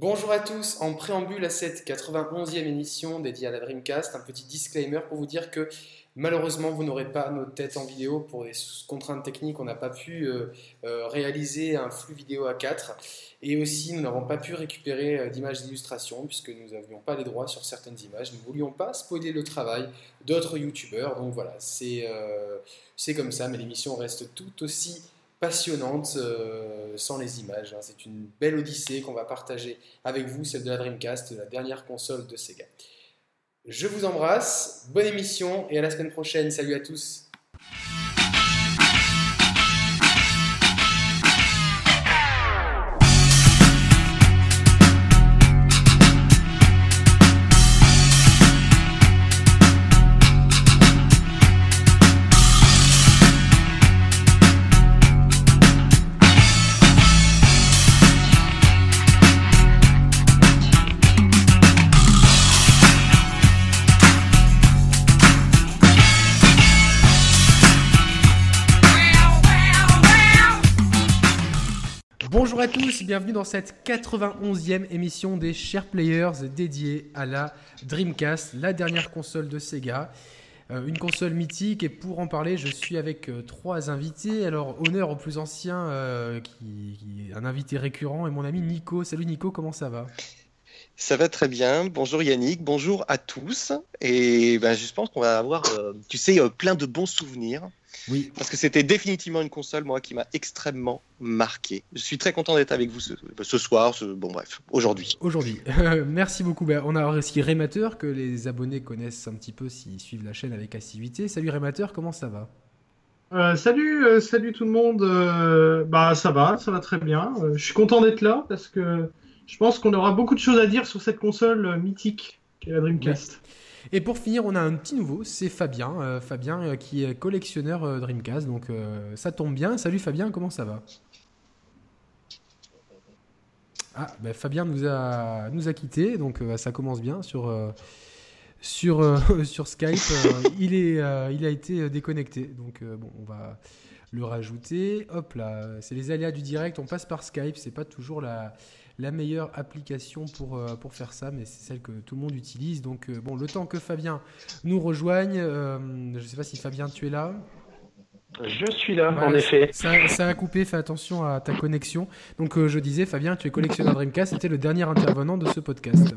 Bonjour à tous, en préambule à cette 91e émission dédiée à la Dreamcast, un petit disclaimer pour vous dire que malheureusement vous n'aurez pas nos têtes en vidéo pour des contraintes techniques, on n'a pas pu euh, euh, réaliser un flux vidéo à 4 et aussi nous n'avons pas pu récupérer euh, d'images d'illustration puisque nous n'avions pas les droits sur certaines images, nous ne voulions pas spoiler le travail d'autres youtubeurs, donc voilà, c'est comme ça, mais l'émission reste tout aussi passionnante euh, sans les images. Hein. C'est une belle odyssée qu'on va partager avec vous, celle de la Dreamcast, la dernière console de Sega. Je vous embrasse, bonne émission et à la semaine prochaine. Salut à tous. Bienvenue dans cette 91e émission des Share Players dédiée à la Dreamcast, la dernière console de Sega. Euh, une console mythique et pour en parler, je suis avec euh, trois invités. Alors, honneur au plus ancien, euh, qui, un invité récurrent, et mon ami Nico. Salut Nico, comment ça va? Ça va très bien. Bonjour Yannick, bonjour à tous. Et ben, je pense qu'on va avoir, tu sais, plein de bons souvenirs oui. Parce que c'était définitivement une console, moi, qui m'a extrêmement marqué. Je suis très content d'être avec vous ce, soir, bon bref, aujourd'hui. Aujourd'hui. merci beaucoup. Ben, on a aussi Rémateur, que les abonnés connaissent un petit peu s'ils suivent la chaîne avec assiduité. Salut Rémateur, comment ça va? Euh, salut, euh, salut tout le monde. Euh, bah ça va, ça va très bien. je suis content d'être là parce que je pense qu'on aura beaucoup de choses à dire sur cette console mythique qu'est la Dreamcast. Et pour finir, on a un petit nouveau, c'est Fabien. Euh, Fabien euh, qui est collectionneur euh, Dreamcast, donc ça tombe bien. Salut Fabien, comment ça va? Ah, ben Fabien nous a, nous a quittés, donc ça commence bien sur, sur, sur Skype. il, est, il a été déconnecté, donc bon, on va le rajouter. Hop là, c'est les aléas du direct, on passe par Skype, c'est pas toujours la la meilleure application pour, euh, pour faire ça, mais c'est celle que tout le monde utilise. Donc, euh, bon, le temps que Fabien nous rejoigne, euh, je ne sais pas si Fabien, tu es là. Je suis là, en effet. Ça, a coupé, fais attention à ta connexion. Donc, je disais, Fabien, tu es collectionneur Dreamcast, c'était le dernier intervenant de ce podcast.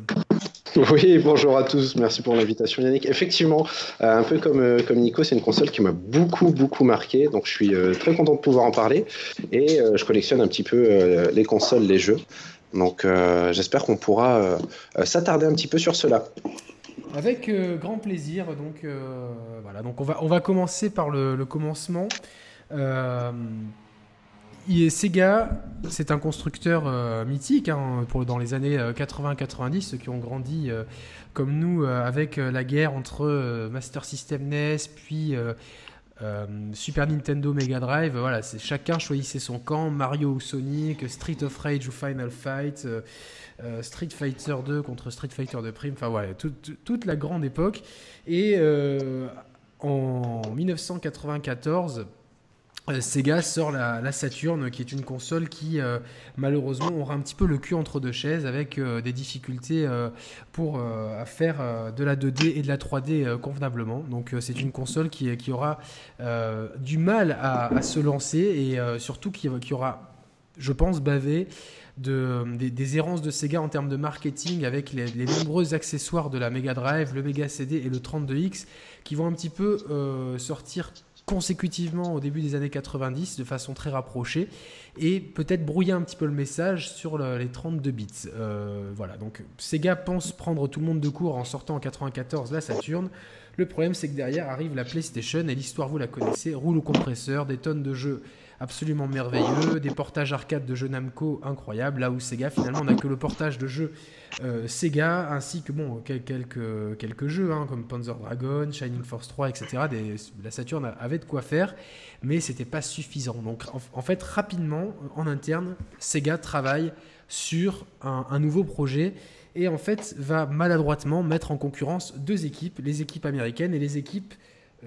Oui, bonjour à tous, merci pour l'invitation Yannick. Effectivement, un peu comme, comme Nico, c'est une console qui m'a beaucoup, beaucoup marqué, donc je suis très content de pouvoir en parler. Et je collectionne un petit peu les consoles, les jeux. Donc euh, j'espère qu'on pourra euh, euh, s'attarder un petit peu sur cela. Avec grand plaisir. Donc voilà. Donc on va on va commencer par le, commencement. Sega, c'est un constructeur mythique hein, pour, dans les années 80-90, ceux qui ont grandi comme nous avec la guerre entre Master System NES, puis euh, Super Nintendo Mega Drive, voilà, c'est chacun choisissait son camp, Mario ou Sonic, Street of Rage ou Final Fight, euh, euh, Street Fighter 2 contre Street Fighter 2 Prime, enfin voilà, toute la grande époque. Et en 1994, euh, Sega sort la, Saturn, qui est une console qui euh, malheureusement aura un petit peu le cul entre deux chaises avec euh, des difficultés pour faire de la 2D et de la 3D convenablement. Donc c'est une console qui, aura du mal à, se lancer et surtout qui, aura, je pense, bavé de, des, errances de Sega en termes de marketing avec les, les, nombreux accessoires de la Mega Drive, le Mega CD et le 32X qui vont un petit peu sortir consécutivement au début des années 90 de façon très rapprochée et peut-être brouiller un petit peu le message sur les 32 bits. Euh, voilà, donc Sega pense prendre tout le monde de court en sortant en 94 la Saturn. Le problème c'est que derrière arrive la PlayStation et l'histoire vous la connaissez, roule au compresseur, des tonnes de jeux absolument merveilleux, des portages arcade de jeux Namco incroyables, là où Sega finalement n'a que le portage de jeux euh, Sega, ainsi que bon, quelques, quelques jeux hein, comme Panzer Dragon, Shining Force 3, etc. la Saturn avait de quoi faire, mais c'était pas suffisant. Donc en, fait, rapidement, en interne, Sega travaille sur un, nouveau projet et en fait va maladroitement mettre en concurrence deux équipes, les équipes américaines et les équipes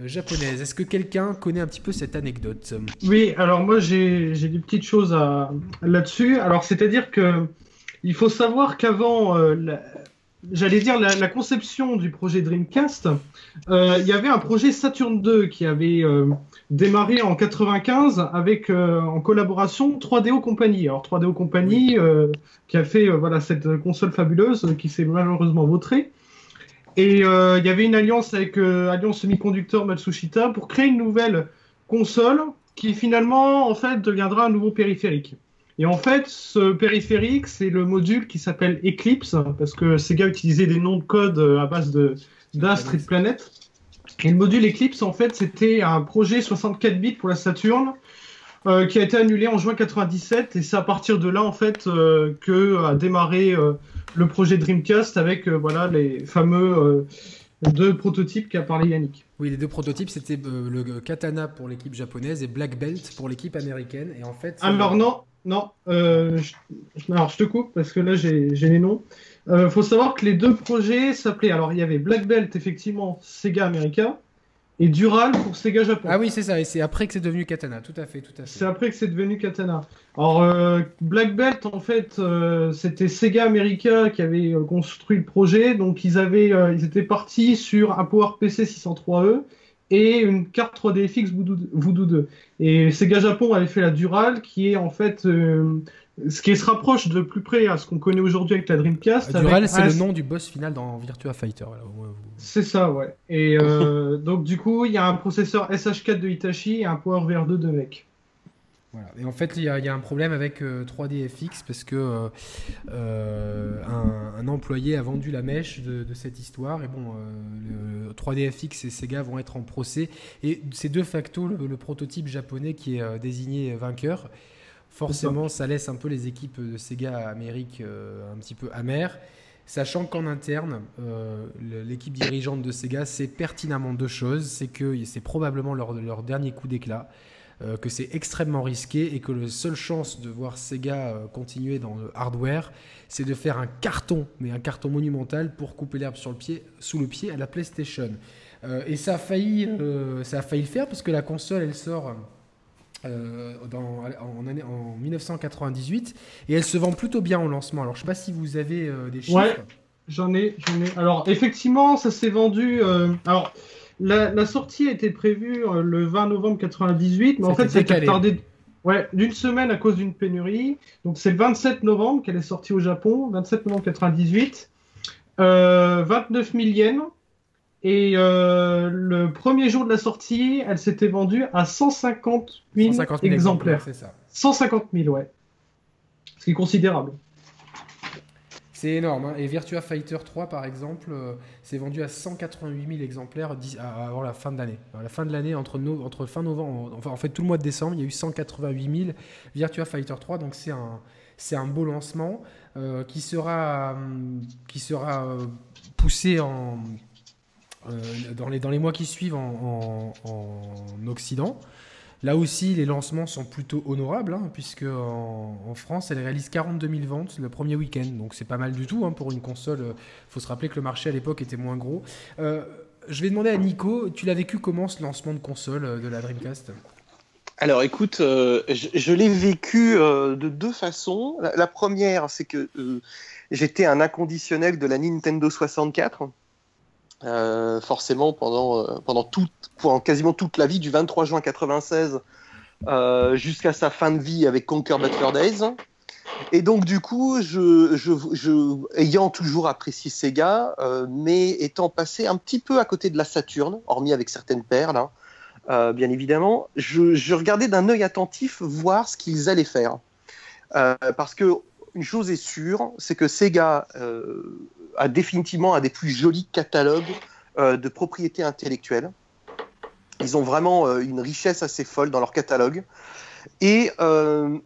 euh, japonaises. Est-ce que quelqu'un connaît un petit peu cette anecdote? Oui, alors moi j'ai des petites choses là-dessus. Alors c'est-à-dire que il faut savoir qu'avant, j'allais dire la, conception du projet Dreamcast, il y avait un projet Saturn 2 qui avait démarré en 95 avec en collaboration 3DO Company. Alors 3DO Company qui a fait voilà cette console fabuleuse qui s'est malheureusement vautrée. Et euh, il y avait une alliance avec euh, Alliance Semiconducteur Matsushita pour créer une nouvelle console qui finalement en fait deviendra un nouveau périphérique. Et en fait, ce périphérique, c'est le module qui s'appelle Eclipse, parce que Sega utilisait des noms de code euh, à base de d'astres et de planètes. Et le module Eclipse, en fait, c'était un projet 64 bits pour la Saturn, qui a été annulé en juin 97, et c'est à partir de là, en fait, que a démarré le projet Dreamcast avec euh, voilà les fameux euh, deux prototypes qu'a parlé Yannick. Oui, les deux prototypes, c'était euh, le Katana pour l'équipe japonaise et Black Belt pour l'équipe américaine. Et en fait, alors non, non, je, alors je te coupe parce que là j'ai les noms. Il faut savoir que les deux projets s'appelaient. Alors il y avait Black Belt effectivement Sega America et Dural pour Sega Japon. Ah oui, c'est ça, et c'est après que c'est devenu Katana, tout à fait, tout à fait. C'est après que c'est devenu Katana. Alors, euh, Black Belt, en fait, euh, c'était Sega America qui avait euh, construit le projet, donc ils avaient, ils étaient partis sur un PowerPC 603E et une carte 3DFX Voodoo 2. Et Sega Japon avait fait la Dural, qui est en fait ce qui se rapproche de plus près à ce qu'on connaît aujourd'hui avec la Dreamcast. Dural, c'est le nom du boss final dans Virtua Fighter. C'est ça, ouais. Et euh, donc, du coup, il y a un processeur SH4 de Hitachi et un PowerVR2 de NEC. Voilà. Et en fait, il y, a un problème avec 3DFX euh, parce que euh, un, employé a vendu la mèche de, cette histoire. Et bon, 3DFX et Sega vont être en procès. Et c'est de facto le prototype japonais qui est désigné vainqueur. Forcément, ça laisse un peu les équipes de Sega Amérique euh, un petit peu amères. Sachant qu'en interne, euh, l'équipe dirigeante de Sega sait pertinemment deux choses. C'est que c'est probablement leur, leur, dernier coup d'éclat, euh, que c'est extrêmement risqué et que la seule chance de voir Sega continuer dans le hardware, c'est de faire un carton, mais un carton monumental pour couper l'herbe sur le pied, sous le pied à la PlayStation. et ça a, failli, ça a failli le faire parce que la console, elle sort euh, en, année, en 1998 et elle se vend plutôt bien au lancement. Alors je sais pas si vous avez euh, des chiffres. Ouais, j'en ai, j'en ai. Alors effectivement, ça s'est vendu. Euh, alors la, sortie a été prévue le 20 novembre 98, mais en fait ça a tardé. Ouais, d'une semaine à cause d'une pénurie. Donc c'est le 27 novembre qu'elle est sortie au Japon, 27 novembre 98. 29 000 yens, et euh, le premier jour de la sortie, elle s'était vendue à 150 000, exemplaires. C'est ça. 150 000, ouais. Ce qui est considérable. C'est énorme. Hein. Et Virtua Fighter 3, par exemple, euh, s'est vendu à 188 000 exemplaires avant la fin de l'année. À la fin de l'année, entre, entre fin novembre, enfin en fait tout le mois de décembre, il y a eu 188 000 Virtua Fighter 3. Donc c'est un, c'est un beau lancement euh, qui sera, qui sera poussé en dans, les, dans les mois qui suivent en, Occident. Là aussi, les lancements sont plutôt honorables, hein, puisque en, France, elle réalise 42 000 ventes le premier week-end. Donc c'est pas mal du tout hein, pour une console. Il faut se rappeler que le marché à l'époque était moins gros. Euh, je vais demander à Nico, tu l'as vécu comment ce lancement de console euh, de la Dreamcast? Alors écoute, je, l'ai vécu de deux façons. La, première, c'est que j'étais un inconditionnel de la Nintendo 64. Euh, forcément pendant, euh, pendant, tout, pendant quasiment toute la vie du 23 juin 96 euh, jusqu'à sa fin de vie avec Conquer Fur Days. Et donc du coup, ayant toujours apprécié Sega, mais étant passé un petit peu à côté de la Saturne, hormis avec certaines perles, hein, bien évidemment, je, je regardais d'un œil attentif voir ce qu'ils allaient faire. parce que une chose est sûre, c'est que Sega a définitivement un des plus jolis catalogues euh, de propriété intellectuelle. Ils ont vraiment euh, une richesse assez folle dans leur catalogue. Et euh,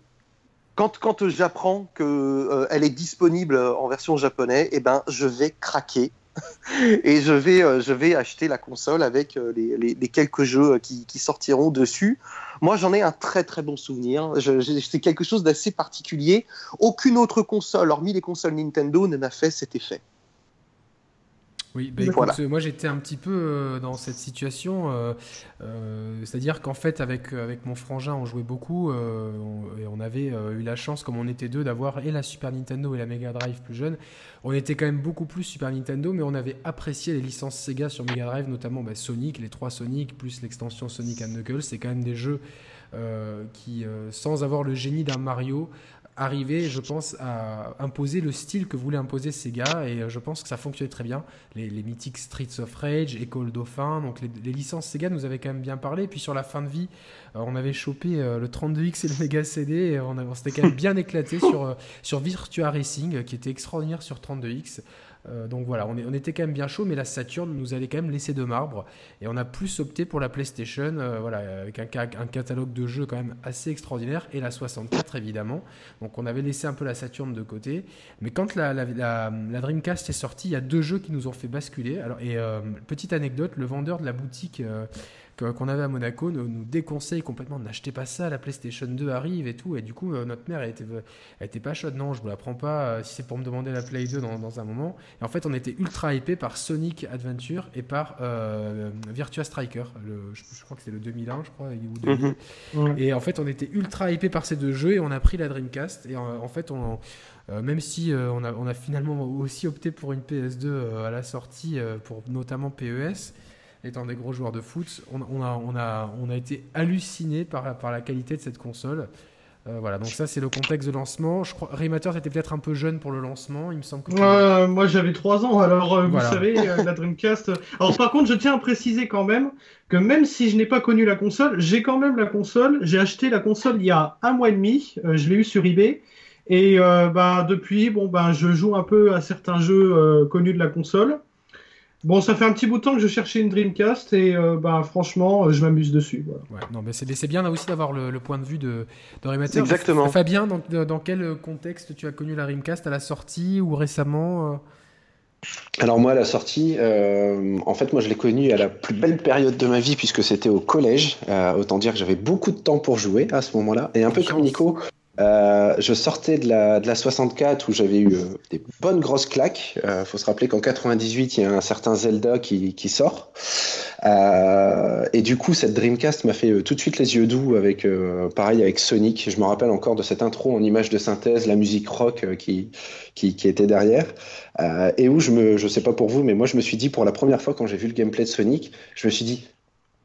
quand, quand j'apprends qu'elle est disponible en version japonaise, eh ben, je vais craquer. et je vais, je vais acheter la console avec les, les, quelques jeux qui, qui, sortiront dessus. Moi, j'en ai un très très bon souvenir. C'est quelque chose d'assez particulier. Aucune autre console, hormis les consoles Nintendo, ne m'a fait cet effet. Oui, bah, écoute, moi j'étais un petit peu euh, dans cette situation, euh, euh, c'est-à-dire qu'en fait avec, avec mon frangin on jouait beaucoup et on avait eu la chance, comme on était deux, d'avoir et la Super Nintendo et la Mega Drive plus jeune. On était quand même beaucoup plus Super Nintendo, mais on avait apprécié les licences Sega sur Mega Drive, notamment bah, Sonic, les trois Sonic, plus l'extension Sonic and Knuckles. C'est quand même des jeux qui, sans avoir le génie d'un Mario, arriver, je pense, à imposer le style que voulait imposer Sega et euh, je pense que ça fonctionnait très bien. Les, mythiques Streets of Rage, École Dauphin, donc les, licences Sega nous avaient quand même bien parlé. Puis sur la fin de vie, euh, on avait chopé euh, le 32X et le Mega CD et on, on s'était quand même bien éclaté sur, sur Virtua Racing qui était extraordinaire sur 32X. Euh, donc voilà, on, était quand même bien chaud, mais la Saturn nous allait quand même laisser de marbre. Et on a plus opté pour la PlayStation, euh, voilà, avec un, catalogue de jeux quand même assez extraordinaire, et la 64 évidemment. Donc on avait laissé un peu la Saturn de côté. Mais quand la, Dreamcast est sortie, il y a deux jeux qui nous ont fait basculer. Alors, et euh, petite anecdote, le vendeur de la boutique qu'on avait à Monaco nous, déconseille complètement n'achetez pas ça, la PlayStation 2 arrive et tout. Et du coup, euh, notre mère, elle était, elle était pas chaude. Non, je vous la prends pas euh, si c'est pour me demander la Play 2 dans, un moment. Et en fait, on était ultra hypé par Sonic Adventure et par euh, Virtua Striker. Le, je, crois que c'est le 2001, je crois, mhm. Et en fait, on était ultra hypé par ces deux jeux et on a pris la Dreamcast. Et en, fait, on. même si on, a, on, a, finalement aussi opté pour une PS2 à la sortie, pour notamment PES, étant des gros joueurs de foot, on, a, on, a, on a été halluciné par, par la qualité de cette console. Euh, voilà, donc ça c'est le contexte de lancement. Je crois, Raymater était peut-être un peu jeune pour le lancement, il me semble que. moi j'avais 3 ans, alors euh, vous savez, euh, la Dreamcast. Alors par contre, je tiens à préciser quand même que même si je n'ai pas connu la console, j'ai quand même la console. J'ai acheté la console il y a un mois et demi, je l'ai eu sur eBay. Et bah, depuis, bon, ben je joue un peu à certains jeux connus de la console. Bon, ça fait un petit bout de temps que je cherchais une Dreamcast et euh, bah, franchement, euh, je m'amuse dessus. Ouais, non, mais c'est bien aussi d'avoir le, point de vue de, de Exactement. Fabien, dans, dans, quel contexte tu as connu la Dreamcast À la sortie ou récemment euh? Alors moi, à la sortie, en fait, moi je l'ai connue à la plus belle période de ma vie puisque c'était au collège. autant dire que j'avais beaucoup de temps pour jouer à ce moment-là. Et un peu comme Nico, euh, je sortais de la, de la 64 où j'avais eu euh, des bonnes grosses claques. Euh, faut se rappeler qu'en 98, il y a un certain Zelda qui, qui sort. et du coup, cette Dreamcast m'a fait tout de suite les yeux doux avec, pareil, avec Sonic. Je me rappelle encore de cette intro en image de synthèse, la musique rock qui, qui, qui, était derrière. et où je me, je sais pas pour vous, mais moi je me suis dit pour la première fois quand j'ai vu le gameplay de Sonic, je me suis dit,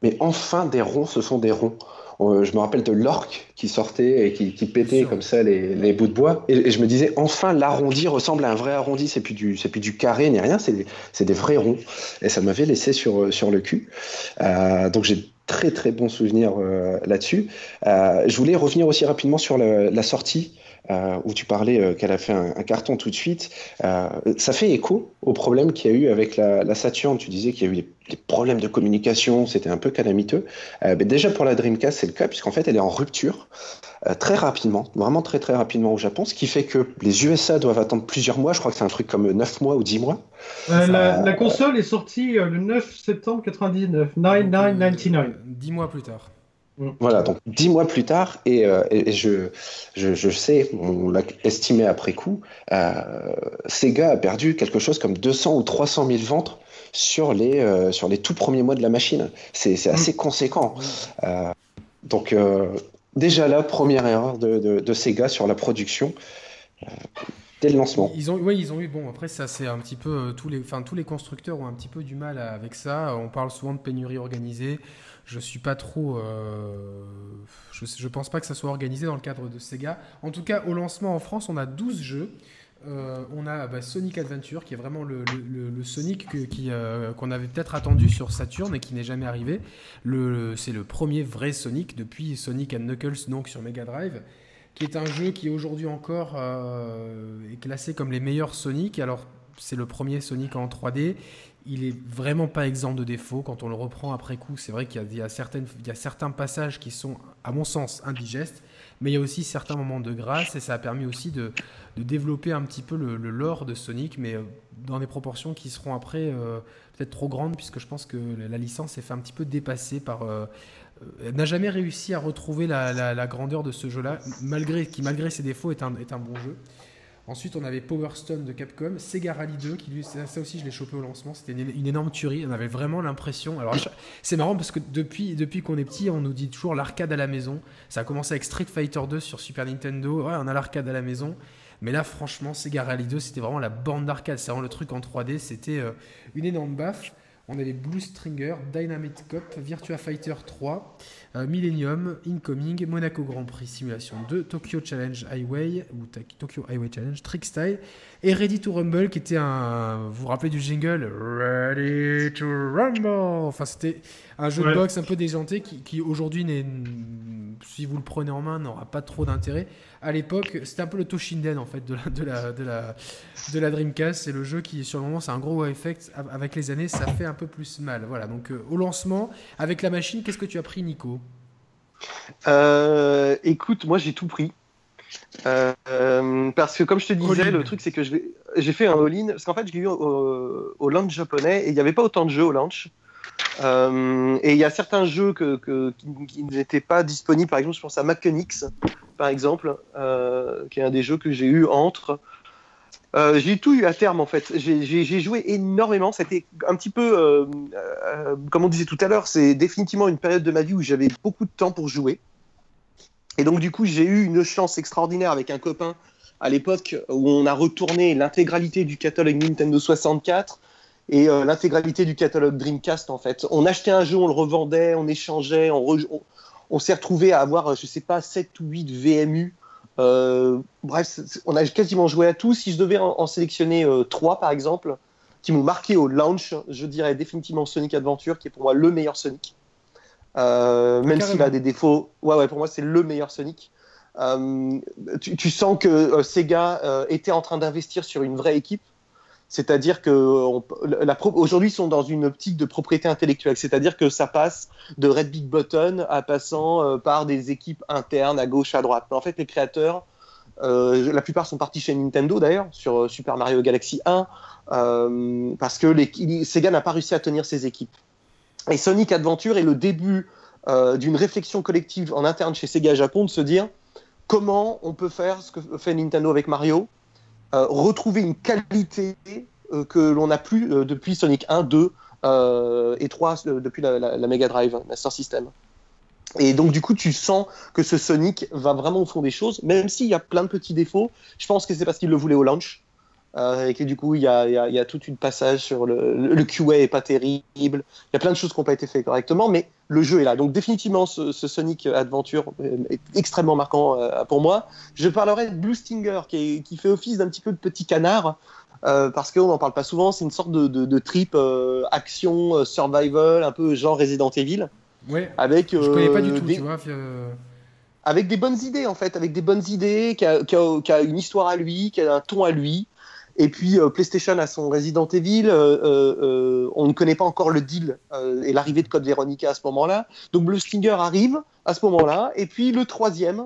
mais enfin des ronds, ce sont des ronds. Euh, je me rappelle de l'orque qui sortait et qui, pétait comme ça les, bouts de bois. Et, je me disais, enfin, l'arrondi ressemble à un vrai arrondi. C'est plus du, c'est plus du carré ni rien, c'est des, des, vrais ronds. Et ça m'avait laissé sur, sur le cul. Euh, donc j'ai très très bons souvenirs euh, là-dessus. je voulais revenir aussi rapidement sur la sortie euh, où tu parlais euh, qu'elle a fait un, carton tout de suite, euh, ça fait écho au problème qu'il y a eu avec la, la Saturn. Tu disais qu'il y a eu des, problèmes de communication, c'était un peu calamiteux. mais déjà pour la Dreamcast, c'est le cas, puisqu'en fait, elle est en rupture très rapidement, vraiment très très rapidement au Japon, ce qui fait que les USA doivent attendre plusieurs mois. Je crois que c'est un truc comme 9 mois ou 10 mois. La, la, console est sortie le 9 septembre 99, 9999. 10 mois plus tard. Mm. Voilà, donc dix mois plus tard, et, euh, je, je, sais, on l'a estimé après coup, euh, Sega a perdu quelque chose comme 200 ou 300 000 ventes sur les, euh, sur les tout premiers mois de la machine. C'est assez mm. conséquent. donc déjà là, première erreur de, de, Sega sur la production. Dès le lancement. Ils ont, oui, ils ont eu. Bon, après, ça, c'est un petit peu. tous, les, tous les constructeurs ont un petit peu du mal avec ça. On parle souvent de pénurie organisée je suis pas trop. Euh, je, je, pense pas que ça soit organisé dans le cadre de Sega. En tout cas, au lancement en France, on a 12 jeux. Euh, on a bah, Sonic Adventure, qui est vraiment le, Sonic euh, qu'on avait peut-être attendu sur Saturn et qui n'est jamais arrivé. C'est le premier vrai Sonic depuis Sonic and Knuckles, donc sur Mega Drive, qui est un jeu qui aujourd'hui encore est classé comme les meilleurs Sonic. Alors, c'est le premier Sonic en 3D il est vraiment pas exempt de défauts. Quand on le reprend après coup, c'est vrai qu'il y, a y a certains passages qui sont, à mon sens, indigestes, mais il y a aussi certains moments de grâce et ça a permis aussi de, développer un petit peu le, lore de Sonic, mais euh, dans des proportions qui seront après euh, peut-être trop grandes, puisque je pense que la licence s'est fait un petit peu dépasser par. Euh, n'a jamais réussi à retrouver la, grandeur de ce jeu-là, malgré, qui malgré ses défauts est un, est un bon jeu. Ensuite, on avait Power Stone de Capcom, Sega Rally 2, qui lui, ça, aussi je l'ai chopé au lancement, c'était une, énorme tuerie. On avait vraiment l'impression. Alors, c'est marrant parce que depuis, depuis qu'on est petit, on nous dit toujours l'arcade à la maison. Ça a commencé avec Street Fighter 2 sur Super Nintendo. Ouais, on a l'arcade à la maison. Mais là, franchement, Sega Rally 2, c'était vraiment la bande d'arcade. C'est vraiment le truc en 3D. C'était euh, une énorme baffe. On avait Blue Stringer, Dynamite Cop, Virtua Fighter 3, euh, Millennium, Incoming, Monaco Grand Prix Simulation 2, Tokyo Challenge Highway, ou Tokyo Highway Challenge, Trick Style, et Ready to Rumble, qui était un. Vous vous rappelez du jingle Ready to Rumble? Enfin, c'était un jeu de boxe un peu déjanté qui, qui aujourd'hui, si vous le prenez en main, n'aura pas trop d'intérêt à l'époque, c'était un peu le Toshinden en fait de la, de la, de la, de la Dreamcast. C'est le jeu qui, sur le moment, c'est un gros effect. Avec les années, ça fait un peu plus mal. Voilà, donc euh, au lancement, avec la machine, qu'est-ce que tu as pris, Nico? Euh, Écoute, moi j'ai tout pris. Euh, parce que comme je te disais, le truc c'est que j'ai fait un all-in. Parce qu'en fait, j'ai eu au, au, launch japonais et il n'y avait pas autant de jeux au launch. Euh, et il y a certains jeux que, qui, n'étaient pas disponibles. Par exemple, je pense à Mechanics, par exemple, euh, qui est un des jeux que j'ai eu entre. Euh, j'ai tout eu à terme en fait. J'ai joué énormément. C'était un petit peu, comme on disait tout à l'heure, c'est définitivement une période de ma vie où j'avais beaucoup de temps pour jouer. Et donc du coup, j'ai eu une chance extraordinaire avec un copain à l'époque où on a retourné l'intégralité du catalogue Nintendo 64 et euh, l'intégralité du catalogue Dreamcast en fait. On achetait un jeu, on le revendait, on échangeait, on, on, s'est retrouvé à avoir, je sais pas, 7 ou 8 VMU. Euh, bref, on a quasiment joué à tout. Si je devais en, sélectionner euh, 3 par exemple, qui m'ont marqué au launch, je dirais définitivement Sonic Adventure, qui est pour moi le meilleur Sonic. Euh, même s'il a des défauts, ouais, ouais, pour moi c'est le meilleur Sonic. Tu, tu, sens que Sega était en train d'investir sur une vraie équipe. C'est-à-dire que aujourd'hui, ils sont dans une optique de propriété intellectuelle. C'est-à-dire que ça passe de Red Big Button à passant euh, par des équipes internes à gauche, à droite. en fait, les créateurs, euh, la plupart sont partis chez Nintendo d'ailleurs, sur euh, Super Mario Galaxy 1, parce que Sega n'a pas réussi à tenir ses équipes. Et Sonic Adventure est le début d'une réflexion collective en interne chez Sega Japon de se dire comment on peut faire ce que fait Nintendo avec Mario, retrouver une qualité euh, que l'on n'a plus euh, depuis Sonic 1, 2 et 3 depuis la, Mega Drive, Master System. Et donc, du coup, tu sens que ce Sonic va vraiment au fond des choses, même s'il y a plein de petits défauts. Je pense que c'est parce qu'il le voulait au launch. Euh, et que du coup, il y a, y, a, y a, tout une passage sur le, le QA est pas terrible. Il y a plein de choses qui n'ont pas été faites correctement, mais le jeu est là. Donc définitivement, ce, ce Sonic Adventure est extrêmement marquant euh, pour moi. Je parlerai de Blue Stinger, qui, est, qui fait office d'un petit peu de petit canard. Euh, parce qu'on n'en parle pas souvent, c'est une sorte de, de, de trip euh, action, euh, survival, un peu genre Resident Evil. Ouais. Avec, je connais pas du tout, tu vois avec des bonnes idées en fait, avec des bonnes idées, qui a, qui, a, qui a, une histoire à lui, qui a un ton à lui, et puis euh, PlayStation a son Resident Evil. Euh, euh, on ne connaît pas encore le deal et l'arrivée de Code Veronica à ce moment-là. Donc Blue Stinger arrive à ce moment-là. Et puis le troisième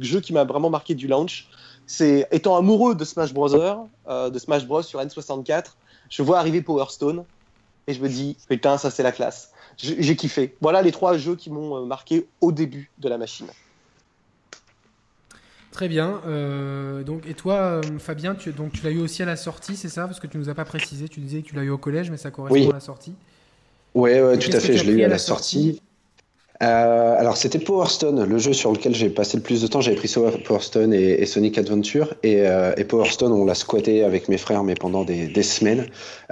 jeu qui m'a vraiment marqué du launch, c'est étant amoureux de Smash Bros. de Smash Bros. sur N64, je vois arriver Power Stone et je me dis putain ça c'est la classe. J'ai kiffé. Voilà les trois jeux qui m'ont marqué au début de la machine. Très bien. Euh, donc, et toi, euh, Fabien, tu, donc, tu l'as eu aussi à la sortie, c'est ça? Parce que tu nous as pas précisé. Tu disais que tu l'as eu au collège, mais ça correspond à la sortie. Oui, ouais, tout à fait. Je l'ai eu à la sortie? Euh, alors c'était Power Stone, le jeu sur lequel j'ai passé le plus de temps. J'avais pris Power Stone et, Sonic Adventure et, et, Power Stone, on l'a squatté avec mes frères, mais pendant des, des semaines.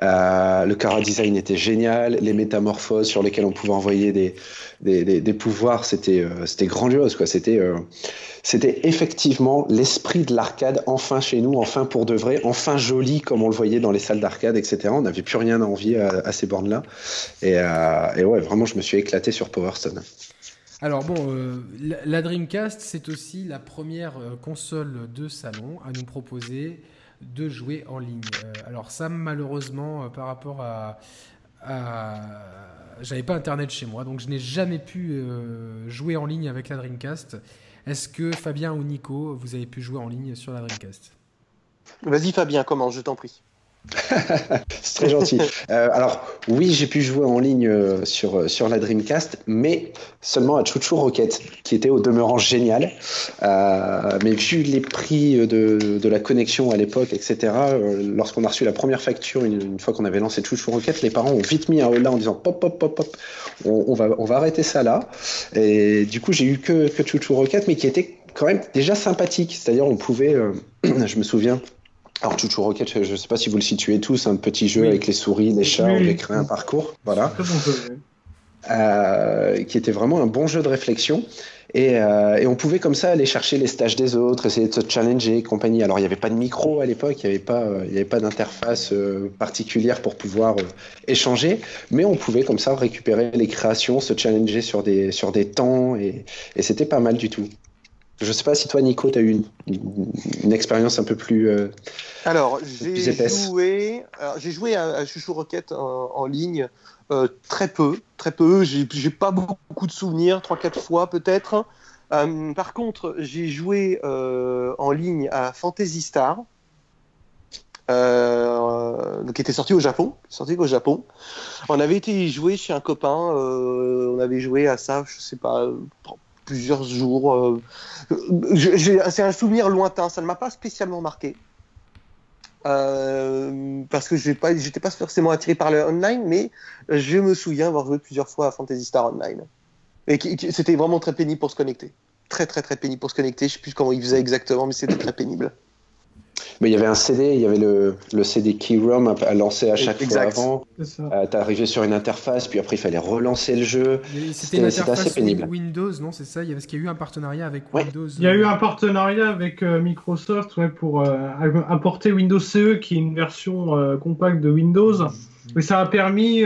Euh, le cara design était génial, les métamorphoses sur lesquelles on pouvait envoyer des, des, des, des pouvoirs, c'était grandiose. C'était c'était effectivement l'esprit de l'arcade, enfin chez nous, enfin pour de vrai, enfin joli comme on le voyait dans les salles d'arcade, etc. On n'avait plus rien à envier à, ces bornes-là. Euh, et, ouais, vraiment, je me suis éclaté sur Power Stone. Alors bon, euh, la Dreamcast, c'est aussi la première euh, console de salon à nous proposer de jouer en ligne. alors ça, malheureusement, par rapport à, à... j'avais pas internet chez moi, donc je n'ai jamais pu jouer en ligne avec la Dreamcast. Est-ce que Fabien ou Nico, vous avez pu jouer en ligne sur la Dreamcast? Vas-y Fabien, commence, je t'en prie. c'est très gentil. Euh, alors, oui, j'ai pu jouer en ligne euh, sur, sur la Dreamcast, mais seulement à Chouchou Rocket, qui était au demeurant génial. Euh, mais vu les prix de, de la connexion à l'époque, etc., lorsqu'on a reçu la première facture, une, fois qu'on avait lancé Chouchou Rocket, les parents ont vite mis un haut en disant pop, pop, pop, pop, on, va, on va arrêter ça là. Et du coup, j'ai eu que, que Chouchou Rocket, mais qui était quand même déjà sympathique. C'est-à-dire, on pouvait, je me souviens, alors Chouchou Rocket, je ne sais pas si vous le situez tous, un petit jeu avec les souris, les chats, on avait créé un parcours, voilà, euh, qui était vraiment un bon jeu de réflexion. Et, euh, et, on pouvait comme ça aller chercher les stages des autres, essayer de se challenger et compagnie. Alors il n'y avait pas de micro à l'époque, il n'y avait pas, il y avait pas d'interface euh, particulière pour pouvoir euh, échanger, mais on pouvait comme ça récupérer les créations, se challenger sur des, sur des temps et, et c'était pas mal du tout. Je ne sais pas si toi, Nico, tu as eu une, expérience un peu plus. Euh, alors, j'ai joué, j'ai joué à, Chouchou Rocket en, ligne euh, très peu, très peu. J'ai pas beaucoup de souvenirs, 3-4 fois peut-être. Euh, par contre, j'ai joué en ligne à Fantasy Star. qui était sorti au Japon, sorti au Japon. On avait été jouer chez un copain, on avait joué à ça, je sais pas, plusieurs jours. Euh, c'est un souvenir lointain, ça ne m'a pas spécialement marqué. Euh, parce que je n'étais pas, forcément attiré par le online, mais je me souviens avoir joué plusieurs fois à Fantasy Star Online. Et c'était vraiment très pénible pour se connecter. Très très très pénible pour se connecter. Je ne sais plus comment il faisait exactement, mais c'était très pénible. Mais il y avait un CD, il y avait le, le CD Keyrom à, lancer à chaque fois avant. Euh, T'arrivais sur une interface, puis après il fallait relancer le jeu. C'était assez pénible. Windows, non C'est ça? Il y avait ce qu'il y a eu un partenariat avec Windows. Il y a eu un partenariat avec euh, Microsoft ouais, pour euh, apporter Windows CE, qui est une version euh, compacte de Windows. Mais mm. ça a permis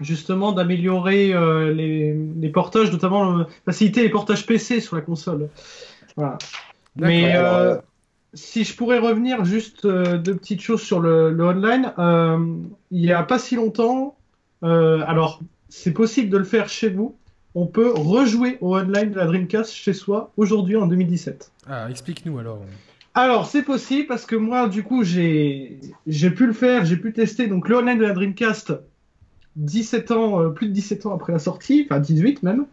justement d'améliorer les, les, portages, notamment faciliter les portages PC sur la console. Voilà. Mais si je pourrais revenir juste euh, deux petites choses sur le, online, euh, il n'y a pas si longtemps, euh, alors c'est possible de le faire chez vous. On peut rejouer au online de la Dreamcast chez soi aujourd'hui en 2017. Ah, explique-nous alors. Alors c'est possible parce que moi du coup j'ai j'ai pu le faire, j'ai pu tester donc le online de la Dreamcast 17 ans, plus de 17 ans après la sortie, enfin 18 même.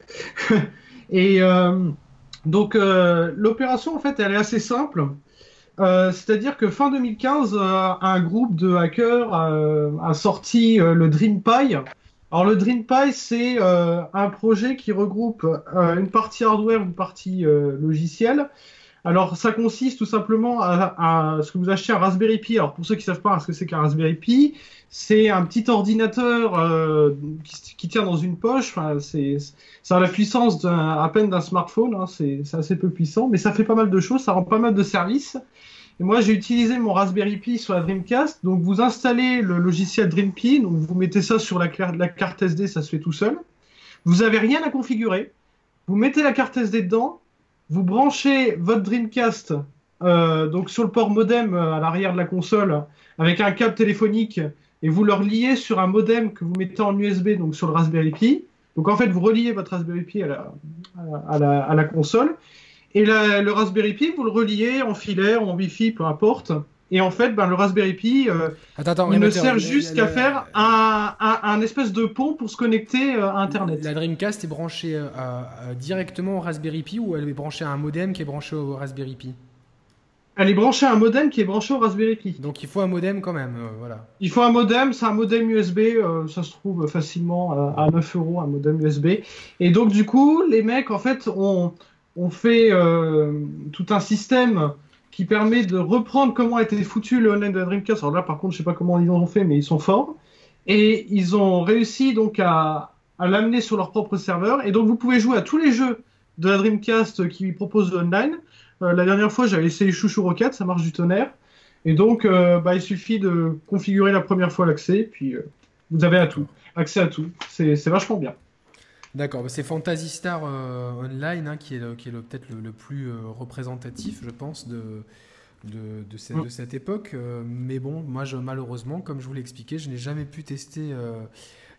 Et donc l'opération en fait elle est assez simple. Euh, c'est-à-dire que fin 2015, euh, un groupe de hackers euh, a sorti le DreamPie. Alors le DreamPie, c'est un projet qui regroupe une partie hardware, une partie logicielle. Alors ça consiste tout simplement à, ce que vous achetez un Raspberry Pi. Alors pour ceux qui savent pas ce que c'est qu'un Raspberry Pi, c'est un petit ordinateur qui, tient dans une poche. Enfin, c'est ça a la puissance à peine d'un smartphone. Hein. C'est assez peu puissant, mais ça fait pas mal de choses. Ça rend pas mal de services. Et moi, j'ai utilisé mon Raspberry Pi sur la Dreamcast. Donc, vous installez le logiciel DreamPi. Donc, vous mettez ça sur la, la carte SD, ça se fait tout seul. Vous n'avez rien à configurer. Vous mettez la carte SD dedans. Vous branchez votre Dreamcast euh, donc sur le port modem euh, à l'arrière de la console avec un câble téléphonique et vous le reliez sur un modem que vous mettez en USB donc sur le Raspberry Pi. Donc en fait, vous reliez votre Raspberry Pi à la, console et le Raspberry Pi, vous le reliez en filaire, en Wi-Fi, peu importe. Et en fait, ben, le Raspberry Pi, euh, il ne sert juste qu'à faire un, un, espèce de pont pour se connecter euh, à Internet. La Dreamcast est branchée euh, directement au Raspberry Pi ou elle est branchée à un modem qui est branché au Raspberry Pi? Elle est branchée à un modem qui est branché au Raspberry Pi. Donc il faut un modem quand même, voilà. Il faut un modem, c'est un modem USB, ça se trouve facilement à 9 euros, un modem USB. Et donc du coup, les mecs, en fait, ont on fait tout un système qui permet de reprendre comment été foutu le online de la Dreamcast. Alors là, par contre, je sais pas comment ils ont fait, mais ils sont forts. Et ils ont réussi donc à, l'amener sur leur propre serveur. Et donc, vous pouvez jouer à tous les jeux de la Dreamcast qui proposent le online. Euh, la dernière fois, j'avais essayé Chouchou Rocket, ça marche du tonnerre. Et donc, euh, bah, il suffit de configurer la première fois l'accès, puis vous avez à tout, accès à tout. C'est vachement bien. D'accord, bah, c'est Fantasy Star euh, Online hein, qui est, qui est peut-être le, plus euh, représentatif, je pense, de, de, de, cette, de cette, époque. Euh, mais bon, moi, je, malheureusement, comme je vous l'ai expliqué, je n'ai jamais pu tester,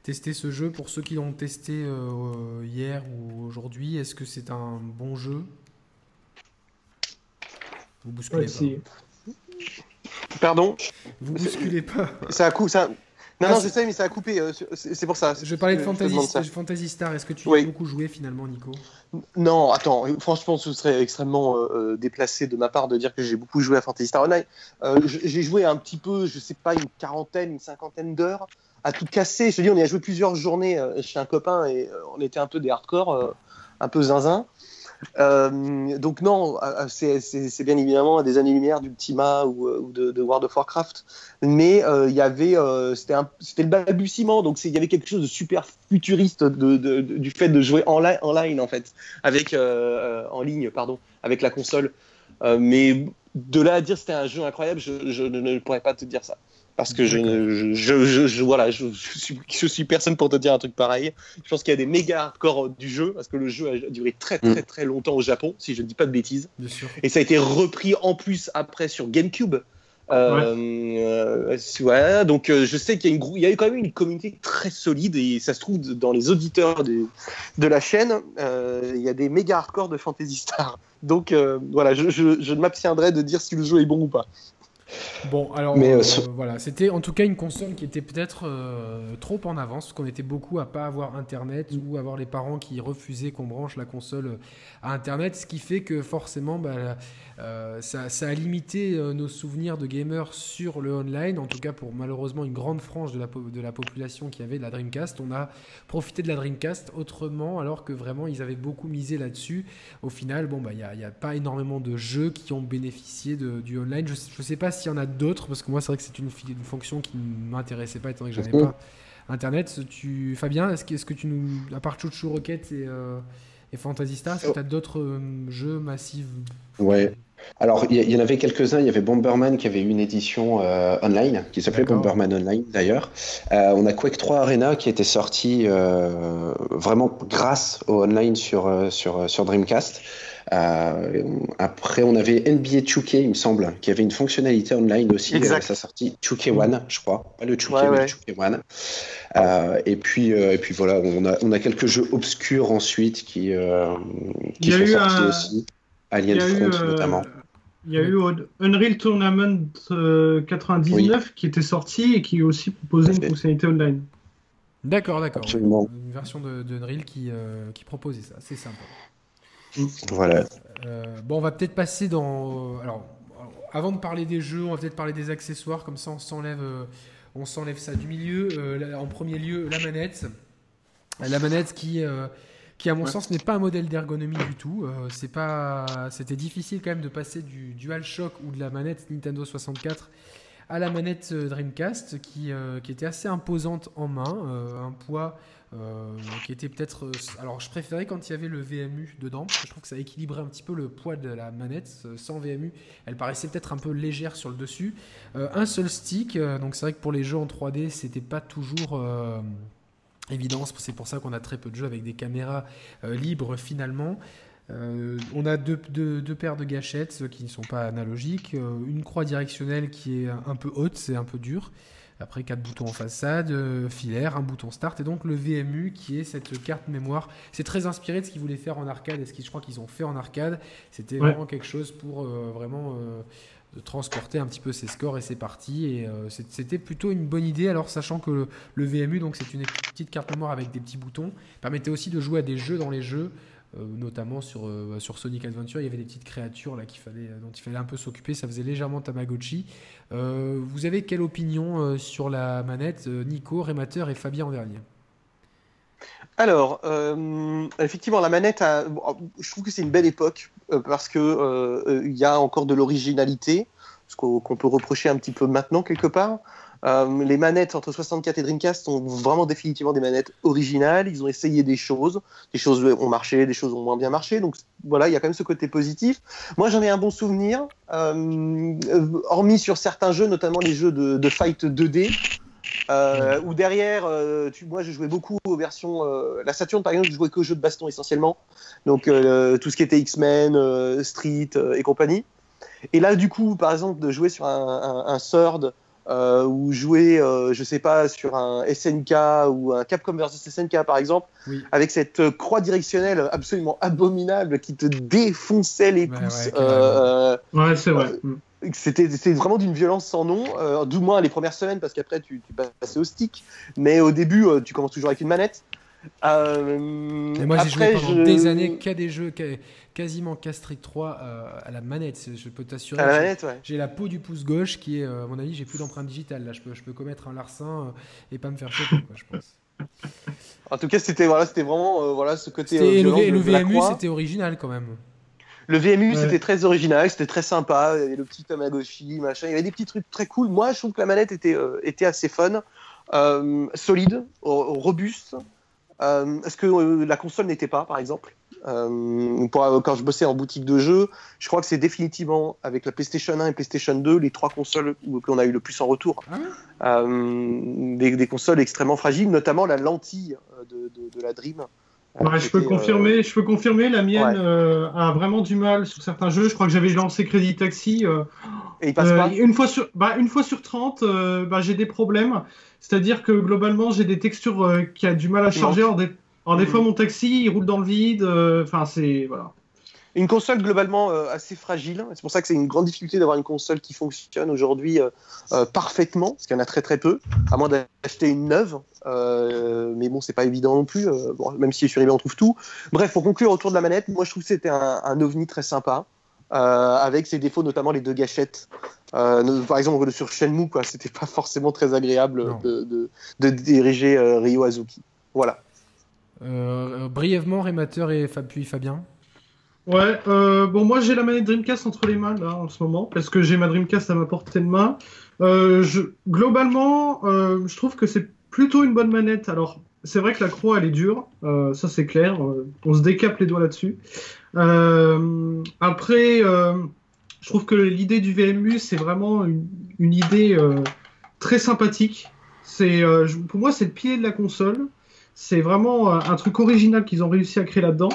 tester ce jeu. Pour ceux qui l'ont testé hier ou aujourd'hui, est-ce que c'est un bon jeu? Vous bousculez pas. Pardon? Vous bousculez pas. Ça a coup, ça. Non, non, je sais, mais ça a coupé. c'est pour ça. Je parlais de Fantasy, Star. Est-ce que tu as beaucoup joué finalement, Nico? Non, attends. Franchement, ce serait extrêmement déplacé de ma part de dire que j'ai beaucoup joué à Fantasy Star Online. j'ai joué un petit peu, je sais pas, une quarantaine, une cinquantaine d'heures à tout casser. Je te dis, on y a joué plusieurs journées chez un copain et on était un peu des hardcore, un peu zinzin. Euh, donc non, euh, c'est bien évidemment des années-lumière d'Ultima ou, euh, ou de, World of Warcraft, mais il y avait, c'était le balbutiement, donc il y avait quelque chose de super futuriste de, du fait de jouer en, en fait, avec en ligne pardon, avec la console. mais de là à dire c'était un jeu incroyable, je, ne pourrais pas te dire ça parce que je, je, je, voilà, je, suis, je suis personne pour te dire un truc pareil. Je pense qu'il y a des méga hardcore du jeu, parce que le jeu a duré très très mm. très longtemps au Japon, si je ne dis pas de bêtises. Bien sûr. Et ça a été repris en plus après sur GameCube. Euh, ouais. Euh, donc euh, je sais qu'il y, a une, il y a quand même une communauté très solide et ça se trouve dans les auditeurs de, de la chaîne, euh, il y a des méga hardcore de Fantasy Star. Donc voilà, je, je, je m'abstiendrai de dire si le jeu est bon ou pas. Bon, alors euh, voilà, c'était en tout cas une console qui était peut-être euh, trop en avance, qu'on était beaucoup à pas avoir Internet ou avoir les parents qui refusaient qu'on branche la console à Internet, ce qui fait que forcément, bah, euh, ça, a limité nos souvenirs de gamers sur le online, en tout cas pour malheureusement une grande frange de la, de la population qui avait de la Dreamcast. On a profité de la Dreamcast autrement, alors que vraiment ils avaient beaucoup misé là-dessus. Au final, bon, bah, il n'y a, a, pas énormément de jeux qui ont bénéficié de, du online. Je ne sais pas s'il y en a d'autres, parce que moi, c'est vrai que c'est une, une, fonction qui ne m'intéressait pas, étant donné que j'avais pas Internet. Tu, Fabien, est-ce que, est que tu nous, à part Chouchou Rocket et, euh, et Fantasy Star, est-ce que tu as d'autres euh, jeux massifs? Ouais. Alors, il y, en avait quelques-uns. Il y avait Bomberman qui avait une édition euh, online, qui s'appelait Bomberman Online d'ailleurs. on a Quake 3 Arena qui était sorti vraiment grâce au online sur, sur, sur Dreamcast. Euh, après, on avait NBA 2K, il me semble, qui avait une fonctionnalité online aussi euh, exact. sa sortie. 2K One, je crois. Pas le 2K, mais 2K One. Euh, et, puis, et puis voilà, on a, on a quelques jeux obscurs ensuite qui, qui sont sortis aussi. Alien Front notamment. Il y a eu Unreal Tournament 99 qui était sorti et qui aussi proposait une fonctionnalité online. D'accord, d'accord. Une version de, de Unreal qui, qui proposait ça. C'est sympa. Voilà. Euh, bon, on va peut-être passer dans. Alors, avant de parler des jeux, on va peut-être parler des accessoires, comme ça on s'enlève, euh, on s'enlève ça du milieu. Euh, en premier lieu, la manette. La manette qui, qui à mon sens, n'est pas un modèle d'ergonomie du tout. c'est pas, c'était difficile quand même de passer du DualShock ou de la manette Nintendo 64 à la manette Dreamcast, qui, qui était assez imposante en main, un poids euh, qui était peut-être. Euh, alors, je préférais quand il y avait le VMU dedans, parce que je trouve que ça équilibrait un petit peu le poids de la manette. Euh, sans VMU, elle paraissait peut-être un peu légère sur le dessus. un seul stick, donc c'est vrai que pour les jeux en 3D, c'était pas toujours évident. C'est pour ça qu'on a très peu de jeux avec des caméras libres finalement. on a deux, deux, paires de gâchettes qui ne sont pas analogiques, une croix directionnelle qui est un peu haute, c'est un peu dur. Après, quatre boutons en façade, euh, filaire, un bouton start, et donc le VMU qui est cette carte mémoire. C'est très inspiré de ce qu'ils voulaient faire en arcade et ce qu'ils, je crois qu'ils ont fait en arcade. C'était vraiment quelque chose pour euh, vraiment euh, transporter un petit peu ses scores et ses parties. Et c'était plutôt une bonne idée. Alors, sachant que le, VMU, donc c'est une petite carte mémoire avec des petits boutons, permettait aussi de jouer à des jeux dans les jeux. Euh, notamment sur, euh, sur Sonic Adventure, il y avait des petites créatures là, qu'il fallait, dont il fallait un peu s'occuper, ça faisait légèrement Tamagotchi. Euh, vous avez quelle opinion sur la manette, Nico, Rémateur et Fabien Vernier alors, effectivement, la manette, je trouve que c'est une belle époque parce que il y a encore de l'originalité, ce qu'on peut reprocher un petit peu maintenant quelque part. Euh, les manettes entre 64 et Dreamcast sont vraiment définitivement des manettes originales. Ils ont essayé des choses. Des choses ont marché, des choses ont moins bien marché. Donc voilà, il y a quand même ce côté positif. Moi, j'en ai un bon souvenir, euh, hormis sur certains jeux, notamment les jeux de, fight 2D. Euh, où derrière, moi je jouais beaucoup aux versions. la Saturn par exemple, je jouais que aux jeux de baston essentiellement. Donc tout ce qui était X-Men, Street et compagnie. Et là, du coup, par exemple, de jouer sur un, un Sword euh, ou jouer, euh, je sais pas, sur un SNK ou un Capcom versus SNK par exemple, avec cette euh, croix directionnelle absolument abominable qui te défonçait les pouces. Ouais, c'est vrai. c'était vraiment d'une violence sans nom, euh, du moins les premières semaines, parce qu'après tu, tu passes au stick, mais au début tu commences toujours avec une manette. Et moi j'ai joué pendant des années qu'à des jeux quasiment Castric 3 à la manette, je peux t'assurer. À la manette, ouais. J'ai la peau du pouce gauche qui est, à mon avis, j'ai plus d'empreinte digitale. Là, je peux, je peux commettre un larcin et pas me faire choper, quoi, je pense. En tout cas, c'était voilà, c'était vraiment voilà ce côté. et le, le VMU, c'était original quand même. Le VMU, c'était très original, c'était très sympa. Il y avait le petit Tamagotchi, machin. Il y avait des petits trucs très cool. Moi, je trouve que la manette était, euh, était assez fun, euh, solide, robuste. Euh, Est-ce que la console n'était pas, par exemple? Pour, Quand je bossais en boutique de jeux, je crois que c'est définitivement avec la PlayStation 1 et PlayStation 2 les trois consoles qu'on a eu le plus en retour. Ah des, des, consoles extrêmement fragiles, notamment la lentille de, de, de la Dream je peux confirmer, je peux confirmer, la mienne euh, a vraiment du mal sur certains jeux. Je crois que j'avais lancé Crédit Taxi. Euh, Et il passe pas une fois sur, bah, une fois sur 30, euh, bah, j'ai des problèmes. C'est-à-dire que globalement, j'ai des textures qui a du mal à charger. Alors, des, des mmh. fois, mon taxi, il roule dans le vide. Enfin, c'est voilà. Une console globalement euh, assez fragile. C'est pour ça que c'est une grande difficulté d'avoir une console qui fonctionne aujourd'hui euh, euh, parfaitement, parce qu'il y en a très très peu, à moins d'acheter une neuve. mais bon, c'est pas évident non plus. même si sur eBay on trouve tout. Bref, pour conclure autour de la manette, moi je trouve que c'était un, ovni très sympa. avec ses défauts, notamment les deux gâchettes. par exemple, sur Shenmue, quoi, c'était pas forcément très agréable de, de, diriger Ryo Azuki. Voilà. Brièvement, Rémateur et puis Fabien Ouais, euh, bon, moi j'ai la manette Dreamcast entre les mains là en ce moment, parce que j'ai ma Dreamcast à ma portée de main. Euh, globalement, euh, je trouve que c'est plutôt une bonne manette. Alors, c'est vrai que la croix elle est dure, euh, ça c'est clair, euh, on se décape les doigts là-dessus. Euh, après, je trouve que l'idée du VMU c'est vraiment une, une idée très sympathique. C'est, pour moi, c'est le pied de la console. C'est vraiment un truc original qu'ils ont réussi à créer là-dedans.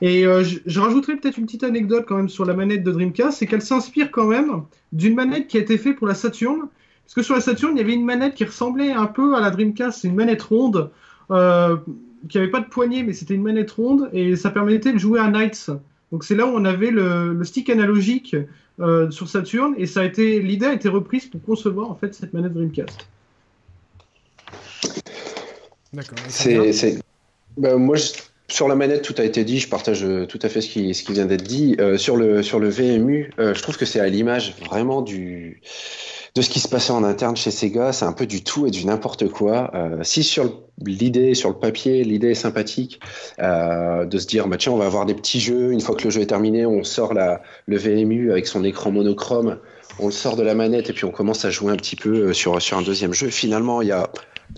Et euh, je, rajouterai peut-être une petite anecdote quand même sur la manette de Dreamcast, c'est qu'elle s'inspire quand même d'une manette qui a été faite pour la Saturn. Parce que sur la Saturn, il y avait une manette qui ressemblait un peu à la Dreamcast, c'est une manette ronde, euh, qui n'avait pas de poignée, mais c'était une manette ronde, et ça permettait de jouer à Knights. Donc c'est là où on avait le, stick analogique euh, sur Saturn, et ça a été l'idée a été reprise pour concevoir en fait cette manette Dreamcast. D'accord. C'est, ben, moi, je sur la manette, tout a été dit. Je partage euh, tout à fait ce qui, ce qui vient d'être dit. Euh, sur, le, sur le VMU, euh, je trouve que c'est à l'image vraiment du, de ce qui se passait en interne chez Sega. C'est un peu du tout et du n'importe quoi. Euh, si sur l'idée, sur le papier, l'idée est sympathique, de se dire, bah, tiens, on va avoir des petits jeux. Une fois que le jeu est terminé, on sort la, le VMU avec son écran monochrome. On le sort de la manette et puis on commence à jouer un petit peu sur, sur un deuxième jeu. Finalement, il y a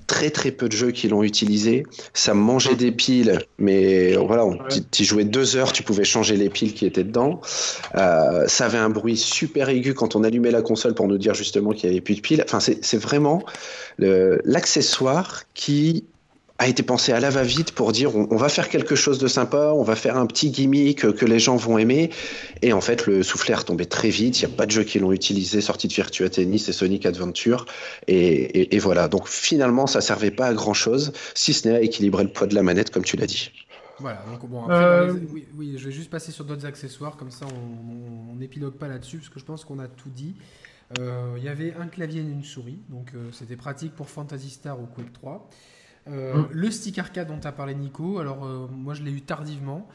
très très peu de jeux qui l'ont utilisé. Ça mangeait des piles, mais voilà, tu jouais deux heures, tu pouvais changer les piles qui étaient dedans. Euh, ça avait un bruit super aigu quand on allumait la console pour nous dire justement qu'il n'y avait plus de piles. Enfin, c'est vraiment l'accessoire qui a été pensé à la va-vite pour dire on, va faire quelque chose de sympa, on va faire un petit gimmick que les gens vont aimer. Et en fait, le soufflet est retombé très vite. Il n'y a pas de jeux qui l'ont utilisé, sorti de Virtua Tennis et Sonic Adventure. Et, voilà. Donc finalement, ça servait pas à grand chose, si ce n'est à équilibrer le poids de la manette, comme tu l'as dit. Voilà, donc bon, après, euh, oui, je vais juste passer sur d'autres accessoires, comme ça on n'épilogue pas là-dessus, parce que je pense qu'on a tout dit. Euh, il y avait un clavier et une souris, donc euh, c'était pratique pour Fantasy Star ou Quake 3. Euh, hum. Le stick arcade dont tu as parlé Nico, alors euh, moi je l'ai eu tardivement.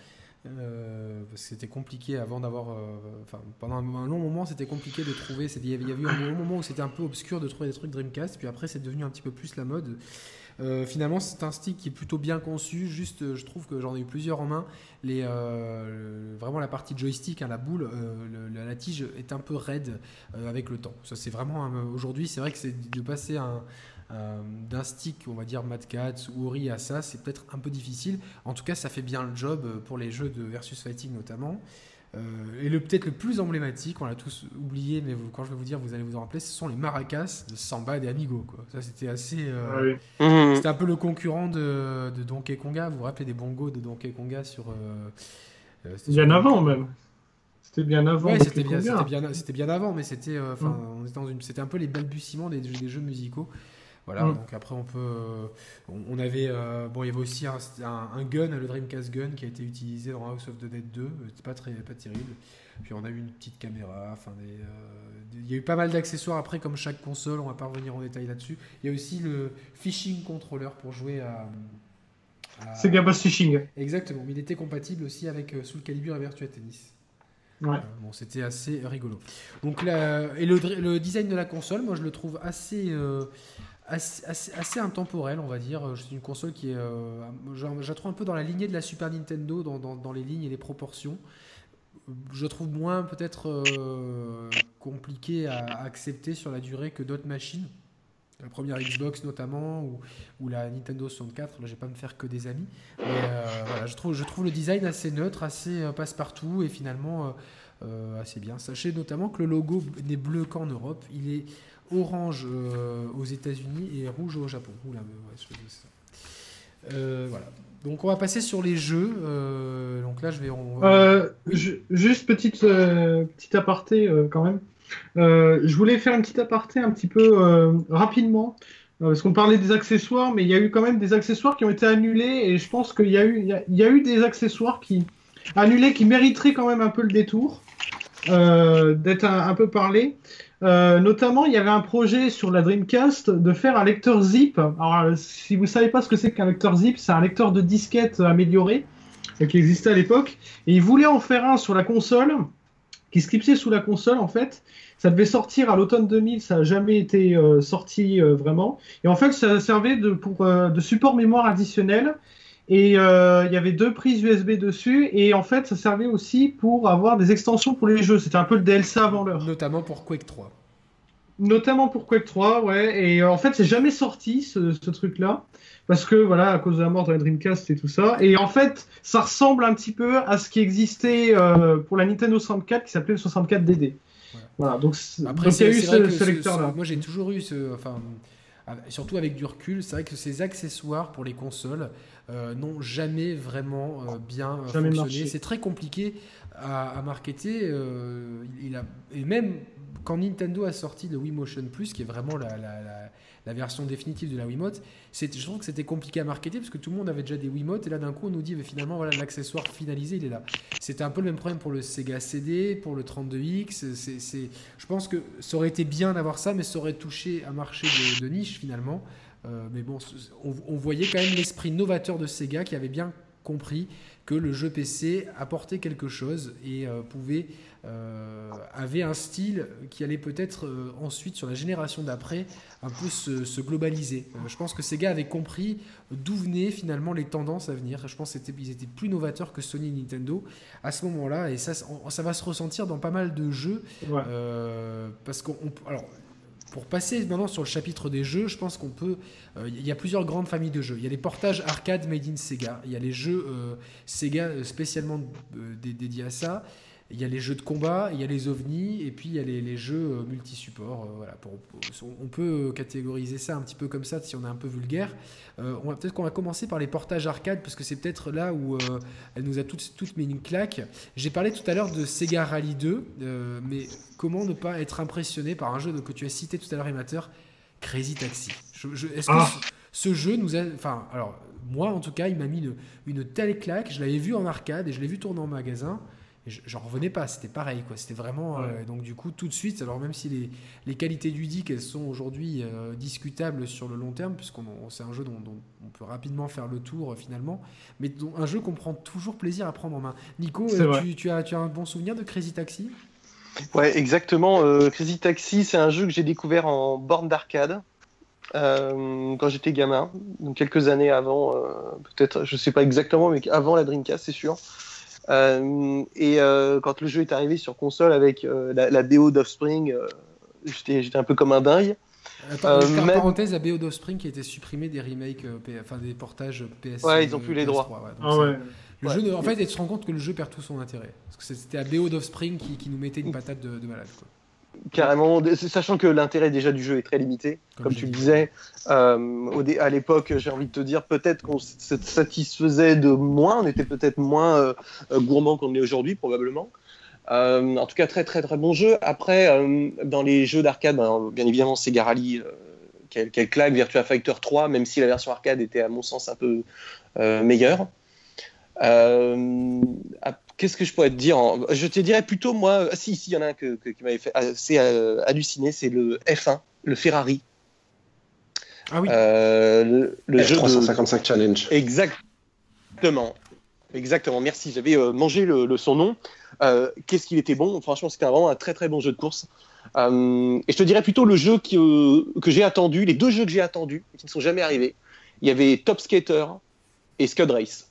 Euh, parce que c'était compliqué avant d'avoir. Enfin, pendant un, long moment, c'était compliqué de trouver. Il y, avait eu un moment où c'était un peu obscur de trouver des trucs Dreamcast, puis après, c'est devenu un petit peu plus la mode. finalement, c'est un stick qui est plutôt bien conçu. Juste, je trouve que j'en ai eu plusieurs en main. Les, vraiment, la partie joystick, hein, la boule, la, tige est un peu raide avec le temps. Ça, c'est vraiment. Aujourd'hui, c'est vrai que c'est de passer un euh, d'un stick, on va dire Mad Cats ou Ori à ça, c'est peut-être un peu difficile. En tout cas, ça fait bien le job euh, pour les jeux de versus fighting notamment. Euh, et le peut-être le plus emblématique, on l'a tous oublié, mais quand je vais vous dire, vous allez vous en rappeler, ce sont les maracas de Samba et des Amigo. Quoi. Ça, c'était assez. Ah mmh. C'était un peu le concurrent de, Donkey Konga. Vous vous rappelez des bongos de Donkey Konga sur. bien avant même. C'était bien avant. Ouais, c'était bien, c'était bien, avant, mais c'était, enfin, mmh. c'était un peu les balbutiements des, des jeux musicaux. Voilà, mm. donc après on peut. Euh, on, avait. Euh, bon, il y avait aussi un, gun, le Dreamcast Gun, qui a été utilisé dans House of the Dead 2. C'était pas, très, pas terrible. Puis on a eu une petite caméra. Enfin, il y a eu pas mal d'accessoires après, comme chaque console. On va pas revenir en détail là-dessus. Il y a aussi le fishing controller pour jouer à. C'est Bass Fishing. Exactement, mais il était compatible aussi avec Soul Calibur et Virtua Tennis. Ouais. bon, c'était assez rigolo. Donc là, et le, design de la console, moi je le trouve assez, assez, intemporel, on va dire. C'est une console qui est. Euh, je, trouve un peu dans la lignée de la Super Nintendo, dans, les lignes et les proportions. Je trouve moins peut-être euh, compliqué à, accepter sur la durée que d'autres machines. La première Xbox notamment, ou, la Nintendo 64, là je vais pas me faire que des amis. Mais euh, voilà, je trouve, je trouve le design assez neutre, assez passe-partout et finalement assez bien. Sachez notamment que le logo n'est bleu qu'en Europe. Il est orange euh, aux États-Unis et rouge au Japon. Oula, euh, voilà. Donc on va passer sur les jeux. Euh, donc là, je vais. juste petite petite aparté quand même. je voulais faire une petite aparté un petit peu rapidement parce qu'on parlait des accessoires, mais il y a eu quand même des accessoires qui ont été annulés et je pense qu'il y a eu il y, eu des accessoires qui annulés qui mériteraient quand même un peu le détour d'être un, peu parlé. Euh, notamment, il y avait un projet sur la Dreamcast de faire un lecteur zip. Alors, euh, si vous savez pas ce que c'est qu'un lecteur zip, c'est un lecteur de disquette amélioré euh, qui existait à l'époque. Et ils voulaient en faire un sur la console, qui scriptait sous la console en fait. Ça devait sortir à l'automne 2000, ça n'a jamais été sorti vraiment. Et en fait, ça servait pour, de support mémoire additionnel. Et il y avait deux prises USB dessus. Et en fait, ça servait aussi pour avoir des extensions pour les jeux. C'était un peu le DLC avant l'heure. Notamment pour Quake 3. Notamment pour Quake 3, ouais. Et euh, en fait, c'est jamais sorti ce, truc-là. Parce que, voilà, à cause de la mort de la Dreamcast et tout ça. Et en fait, ça ressemble un petit peu à ce qui existait euh, pour la Nintendo 64 qui s'appelait le 64DD. Voilà, donc, Après, il y a eu ce, lecteur-là. Moi, j'ai toujours eu ce. Enfin, surtout avec du recul, c'est vrai que ces accessoires pour les consoles euh, n'ont jamais vraiment bien fonctionné. C'est très compliqué à, à marketer. il a, et même quand Nintendo a sorti le Wii Motion Plus, qui est vraiment la, la, version définitive de la Wiimote, je trouve que c'était compliqué à marketer parce que tout le monde avait déjà des Wiimotes et là d'un coup on nous dit finalement voilà l'accessoire finalisé il est là. C'était un peu le même problème pour le Sega CD, pour le 32X. C'est, je pense que ça aurait été bien d'avoir ça, mais ça aurait touché un marché de, niche finalement. Euh, mais bon, on, voyait quand même l'esprit novateur de Sega qui avait bien compris que le jeu PC apportait quelque chose et euh, pouvait avait un style qui allait peut-être euh, ensuite sur la génération d'après un peu se, globaliser. je pense que Sega avait compris d'où venaient finalement les tendances à venir. Je pense qu'ils étaient plus novateurs que Sony et Nintendo à ce moment-là et ça, ça va se ressentir dans pas mal de jeux parce qu'on alors pour passer maintenant sur le chapitre des jeux, je pense qu'on peut. Euh, il y a plusieurs grandes familles de jeux. Il y a les portages arcade made in Sega. Il y a les jeux euh, Sega euh, spécialement dédiés à ça il y a les jeux de combat, il y a les ovnis, et puis il y a les, jeux euh, multi-supports. Euh, voilà, on peut catégoriser ça un petit peu comme ça si on est un peu vulgaire. Euh, on va peut-être qu'on va commencer par les portages arcade parce que c'est peut-être là où elle nous a toutes, toutes mis une claque. J'ai parlé tout à l'heure de Sega Rally 2, mais comment ne pas être impressionné par un jeu que tu as cité tout à l'heure, Amateur, Crazy Taxi? Est-ce que ah. ce, jeu nous a, enfin, alors moi en tout cas, il m'a mis une, une telle claque. Je l'avais vu en arcade et je l'ai vu tourner en magasin j'en revenais pas, c'était pareil, quoi. C'était vraiment. Euh, donc, du coup, tout de suite, alors même si les, les qualités du DIC, elles sont aujourd'hui euh, discutables sur le long terme, puisqu'on c'est un jeu dont, on peut rapidement faire le tour euh, finalement, mais un jeu qu'on prend toujours plaisir à prendre en main. Nico, tu, tu, as, tu as un bon souvenir de Crazy Taxi? Ouais, exactement. Crazy Taxi, c'est un jeu que j'ai découvert en borne d'arcade. quand j'étais gamin, donc quelques années avant, peut-être, je sais pas exactement, mais avant la Dreamcast, c'est sûr. Euh, et euh, quand le jeu est arrivé sur console avec euh, la, BO d'Offspring, j'étais un peu comme un dingue. Attends, parenthèse, la BO d'Offspring qui a été supprimée des remakes, enfin des portages PS. Ouais, ils ont plus les droits. ah ouais. Le jeu, en fait, tu te rends compte que le jeu perd tout son intérêt. Parce que c'était la BO d'Offspring qui, qui, nous mettait une patate de, de malade. Quoi. Carrément, sachant que l'intérêt déjà du jeu est très limité, comme, tu le disais. Euh, à l'époque, j'ai envie de te dire, peut-être qu'on se satisfaisait de moins, on était peut-être moins euh, gourmand qu'on est aujourd'hui, probablement. Euh, en tout cas, très très très bon jeu. Après, dans les jeux d'arcade, ben, bien évidemment, Sega Rally, quelle, claque, Virtua Fighter 3, même si la version arcade était à mon sens un peu meilleure. Qu'est-ce que je pourrais te dire Je te dirais plutôt, moi, ah, si, si, il y en a un qui m'avait fait assez halluciner, c'est le F1, le Ferrari. Ah oui. le, jeu 355 Challenge. Exactement. Exactement, merci. J'avais mangé le, son nom. Qu'est-ce qu'il était bon? Franchement, c'était vraiment un très très bon jeu de course. Euh, et je te dirais plutôt le jeu euh, que j'ai attendu, les deux jeux que j'ai attendus, qui ne sont jamais arrivés. Il y avait Top Skater et Scud Race.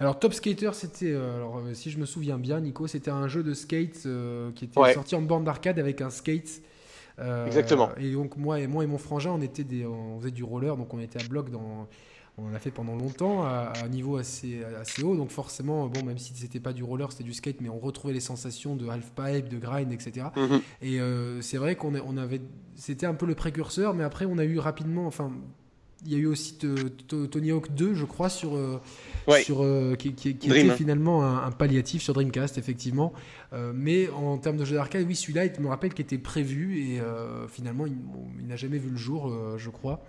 Alors Top Skater, c'était, euh, alors si je me souviens bien, Nico, c'était un jeu de skate qui était sorti en bande d'arcade avec un skate. Exactement. Et donc moi et moi et mon frangin, on était des, on faisait du roller, donc on était à bloc dans on l'a fait pendant longtemps à, un niveau assez, assez haut. Donc forcément, bon, même si c'était pas du roller, c'était du skate, mais on retrouvait les sensations de half pipe, de grind, etc. Et mhm. euh, c'est vrai qu'on on avait, c'était un peu le précurseur, mais après on a eu rapidement, enfin, il y a eu aussi Tony Hawk 2, je crois, sur, euh, sur euh, qui, qui, était finalement un, palliatif sur Dreamcast, effectivement. mais en termes de jeu d'arcade, oui, celui-là, il me rappelle qu'il était prévu et finalement, il n'a jamais vu le jour, je crois.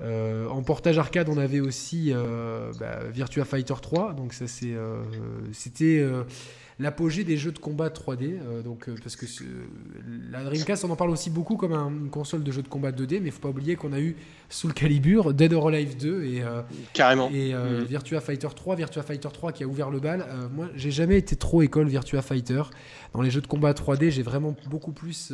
Euh, en portage arcade, on avait aussi euh, bah, Virtua Fighter 3, donc ça c'est, euh, c'était l'apogée des jeux de combat 3D. donc parce que la Dreamcast, on en parle aussi beaucoup comme une console de jeux de combat 2D, mais il faut pas oublier qu'on a eu Soul Calibur, Dead or Alive 2 et carrément et mhm. Virtua Fighter 3, Virtua Fighter 3 qui a ouvert le bal. moi, j'ai jamais été trop école Virtua Fighter. Dans les jeux de combat 3D, j'ai vraiment beaucoup plus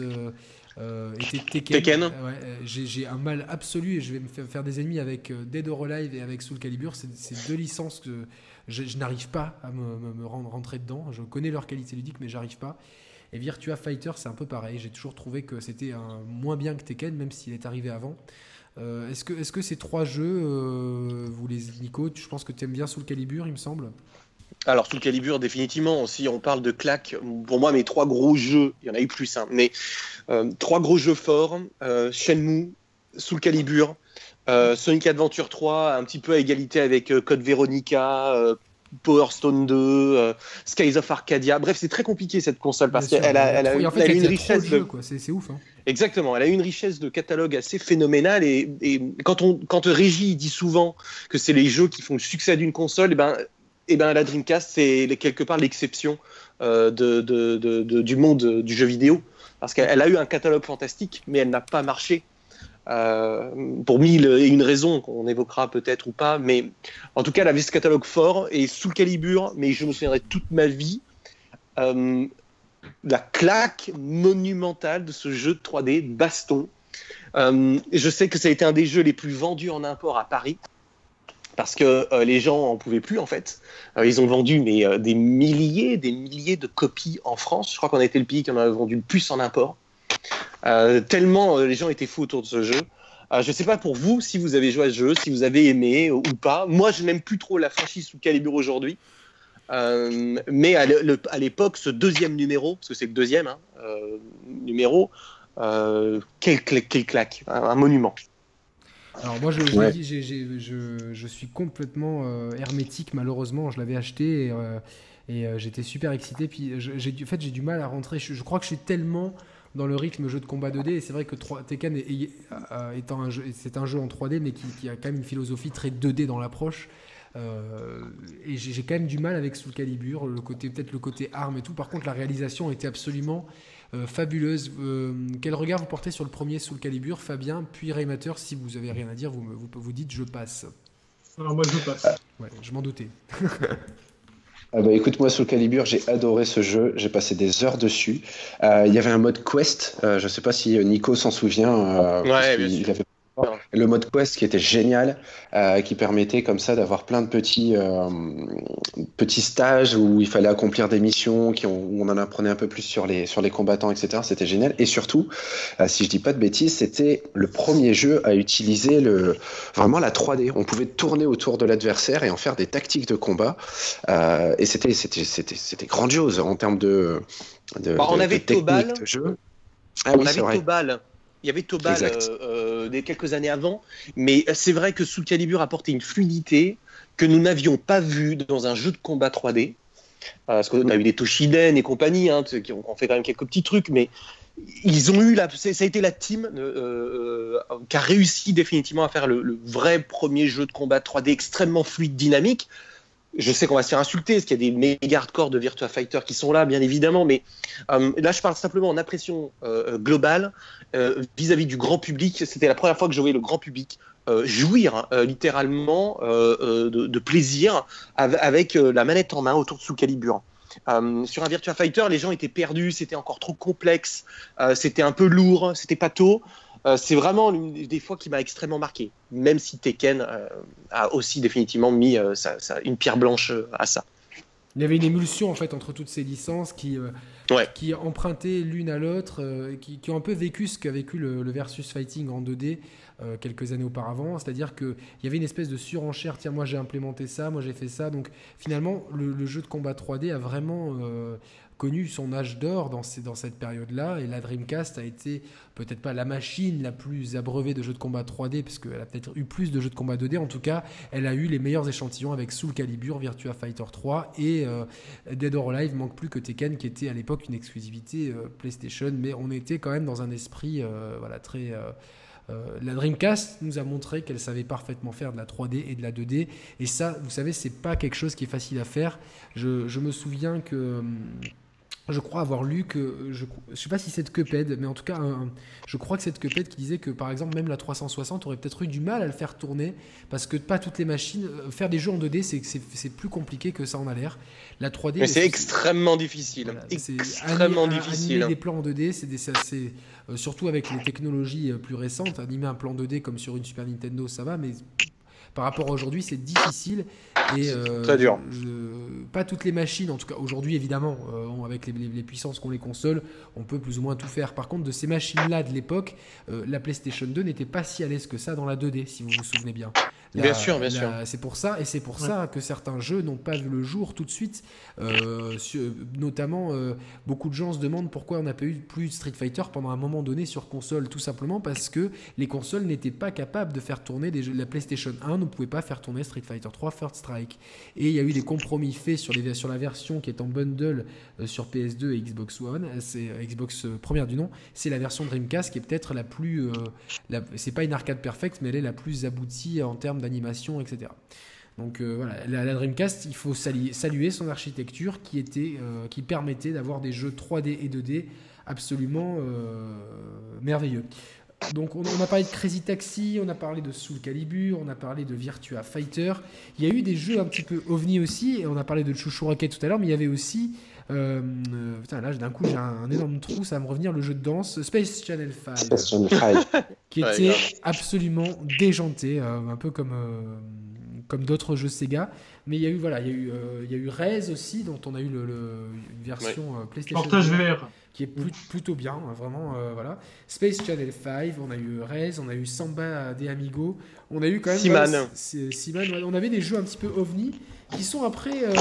euh, Tekken. Euh, j'ai un mal absolu et je vais me faire des ennemis avec euh, Dead or Alive et avec Soul Calibur. C'est deux licences que je, n'arrive pas à me, rentrer dedans. Je connais leur qualité ludique, mais j'arrive pas. Et Virtua Fighter, c'est un peu pareil. J'ai toujours trouvé que c'était moins bien que Tekken, même s'il est arrivé avant. est-ce que, est -ce que ces trois jeux, vous les Nico, je pense que tu aimes bien Soul Calibur, il me semble alors, sous le calibre, définitivement, si on parle de claques, pour moi, mes trois gros jeux, il y en a eu plus, hein, mais euh, trois gros jeux forts euh, Shenmue, Soul Calibur, euh, Sonic Adventure 3, un petit peu à égalité avec euh, Code Veronica, Power Stone 2, Skies of Arcadia. Bref, c'est très compliqué cette console parce qu'elle a, elle a, une richesse de. C'est ouf. Hein. Exactement, elle a une richesse de catalogue assez phénoménale et, quand, on, quand Régie dit souvent que c'est les jeux qui font le succès d'une console, et eh ben et eh ben la Dreamcast, c'est quelque part l'exception euh, de, du monde du jeu vidéo. Parce qu'elle a eu un catalogue fantastique, mais elle n'a pas marché. Euh, pour mille et une raisons qu'on évoquera peut-être ou pas, mais en tout cas, elle avait ce catalogue fort et sous le calibre, mais je me souviendrai toute ma vie, euh, la claque monumentale de ce jeu de 3D baston. je sais que ça a été un des jeux les plus vendus en import à Paris parce que euh, les gens en pouvaient plus en fait. Euh, ils ont vendu mais euh, des milliers, des milliers de copies en France. Je crois qu'on a été le pays qui en a vendu le plus en import. Tellement les gens étaient fous autour de ce jeu. je ne sais pas pour vous si vous avez joué à ce jeu, si vous avez aimé ou pas. Moi, je n'aime plus trop la franchise sous calibre aujourd'hui. mais à l'époque, ce deuxième numéro, parce que c'est le deuxième hein, numéro, quel, claque, un monument. Alors moi, je, je, je, suis complètement euh, hermétique, malheureusement. Je l'avais acheté et, euh, et euh, j'étais super excité. Puis j'ai en fait, j'ai du mal à rentrer. Je, crois que je suis tellement dans le rythme jeu de combat 2D. Et c'est vrai que 3, Tekken est, étant un jeu, c'est un jeu en 3D, mais qui, qui, a quand même une philosophie très 2D dans l'approche. et j'ai quand même du mal avec Soul Calibur, le côté peut-être le côté arme et tout. Par contre, la réalisation était absolument euh, fabuleuse. Euh, quel regard vous portez sur le premier sous le calibre, Fabien, puis Raymater Si vous avez rien à dire, vous, vous, vous dites je passe. Alors moi je passe. Ouais, je m'en doutais. Ah bah écoute, moi, sous le calibre, j'ai adoré ce jeu. J'ai passé des heures dessus. Euh, il y avait un mode quest. je ne sais pas si Nico s'en souvient. ouais, bien sûr. Le mode quest qui était génial, euh, qui permettait comme ça d'avoir plein de petits, euh, petits stages où il fallait accomplir des missions, qui où on en apprenait un peu plus sur les, sur les combattants, etc. C'était génial. Et surtout, euh, si je dis pas de bêtises, c'était le premier jeu à utiliser le, vraiment la 3D. On pouvait tourner autour de l'adversaire et en faire des tactiques de combat. et c'était, c'était, c'était, c'était grandiose en termes de, de, bah, on de, avait technique de jeu. Ah, on avait Tobal il y avait Tobal euh, euh, des quelques années avant, mais c'est vrai que Soul Calibur apportait une fluidité que nous n'avions pas vue dans un jeu de combat 3D. Euh, parce qu'on a eu des Toshiden et compagnie, hein, qui ont, fait quand même quelques petits trucs, mais ils ont eu la, ça a été la team qui a réussi définitivement à faire le, vrai premier jeu de combat 3D extrêmement fluide, dynamique. Je sais qu'on va se faire insulter, parce qu'il y a des méga hardcore de Virtua Fighter qui sont là, bien évidemment, mais euh, là, je parle simplement en impression euh, globale vis-à-vis du grand public. C'était la première fois que je voyais le grand public jouir hein, littéralement de, plaisir avec la manette en main autour de Soul Calibur. sur un Virtua Fighter, les gens étaient perdus, c'était encore trop complexe, c'était un peu lourd, c'était pas tôt. Euh, c'est vraiment l'une des fois qui m'a extrêmement marqué, même si Tekken euh, a aussi définitivement mis euh, une pierre blanche à ça. Il y avait une émulsion en fait entre toutes ces licences qui, qui empruntaient l'une à l'autre, qui, qui, ont un peu vécu ce qu'a vécu le, versus fighting en 2D quelques années auparavant. C'est-à-dire qu'il y avait une espèce de surenchère, tiens moi j'ai implémenté ça, moi j'ai fait ça. Donc finalement le, le, jeu de combat 3D a vraiment connu son âge d'or dans, cette période-là. Et la Dreamcast a été peut-être pas la machine la plus abreuvée de jeux de combat 3D, parce qu'elle a peut-être eu plus de jeux de combat 2D. En tout cas, elle a eu les meilleurs échantillons avec Soul Calibur, Virtua Fighter 3 et euh, Dead or Alive. Manque plus que Tekken, qui était à l'époque une exclusivité euh, PlayStation. Mais on était quand même dans un esprit euh, voilà, très. la Dreamcast nous a montré qu'elle savait parfaitement faire de la 3D et de la 2D. Et ça, vous savez, c'est pas quelque chose qui est facile à faire. Je, je me souviens que hum, je crois avoir lu que, je ne sais pas si c'est de Cuphead, mais en tout cas, je crois que c'est de Cuphead qui disait que par exemple, même la 360 aurait peut-être eu du mal à le faire tourner, parce que pas toutes les machines, euh, faire des jeux en 2D, c'est plus compliqué que ça en a l'air. La 3D. Mais c'est extrêmement difficile. c'est extrêmement difficile. Animer des plans en 2D, c'est euh, surtout avec les technologies euh, plus récentes. Animer un plan 2D comme sur une Super Nintendo, ça va, mais par rapport à aujourd'hui, c'est difficile. Et, euh, très dur. Pas toutes les machines, en tout cas aujourd'hui évidemment, euh, avec les, puissances qu'ont les consoles, on peut plus ou moins tout faire. Par contre, de ces machines-là de l'époque, euh, la PlayStation 2 n'était pas si à l'aise que ça dans la 2D, si vous vous souvenez bien bien sûr, bien sûr. C'est pour ça, et c'est pour ça que certains jeux n'ont pas vu le jour tout de suite. Euh, notamment, euh, beaucoup de gens se demandent pourquoi on n'a pas eu plus de Street Fighter pendant un moment donné sur console, tout simplement parce que les consoles n'étaient pas capables de faire tourner des jeux. La PlayStation 1 ne pouvait pas faire tourner Street Fighter 3 First Strike. Et il y a eu des compromis faits sur, la version qui est en bundle euh, sur PS2 et Xbox One, c'est Xbox première du nom. C'est la version Dreamcast qui est peut-être la plus. c'est pas une arcade perfecte, mais elle est la plus aboutie en termes d'animation, etc. Donc euh, voilà, la, Dreamcast, il faut saluer, son architecture qui, était, euh, qui permettait d'avoir des jeux 3D et 2D absolument euh, merveilleux. Donc on, a parlé de Crazy Taxi, on a parlé de Soul Calibur, on a parlé de Virtua Fighter. Il y a eu des jeux un petit peu ovni aussi, et on a parlé de Chouchou Rocket tout à l'heure, mais il y avait aussi euh, putain, là, d'un coup, j'ai un, énorme trou, ça va me revenir le jeu de danse Space Channel 5. qui était absolument déjanté, euh, un peu comme, euh, comme d'autres jeux Sega. Mais il y a eu, voilà, il y a eu, il y a eu Rez aussi, dont on a eu le, une version PlayStation. Portage VR qui est plutôt bien, hein, vraiment, voilà. Space Channel 5, on a eu Rez, on a eu Samba des Amigo, on a eu quand même... Siman. Siman, on avait des jeux un petit peu ovni, qui sont après, euh,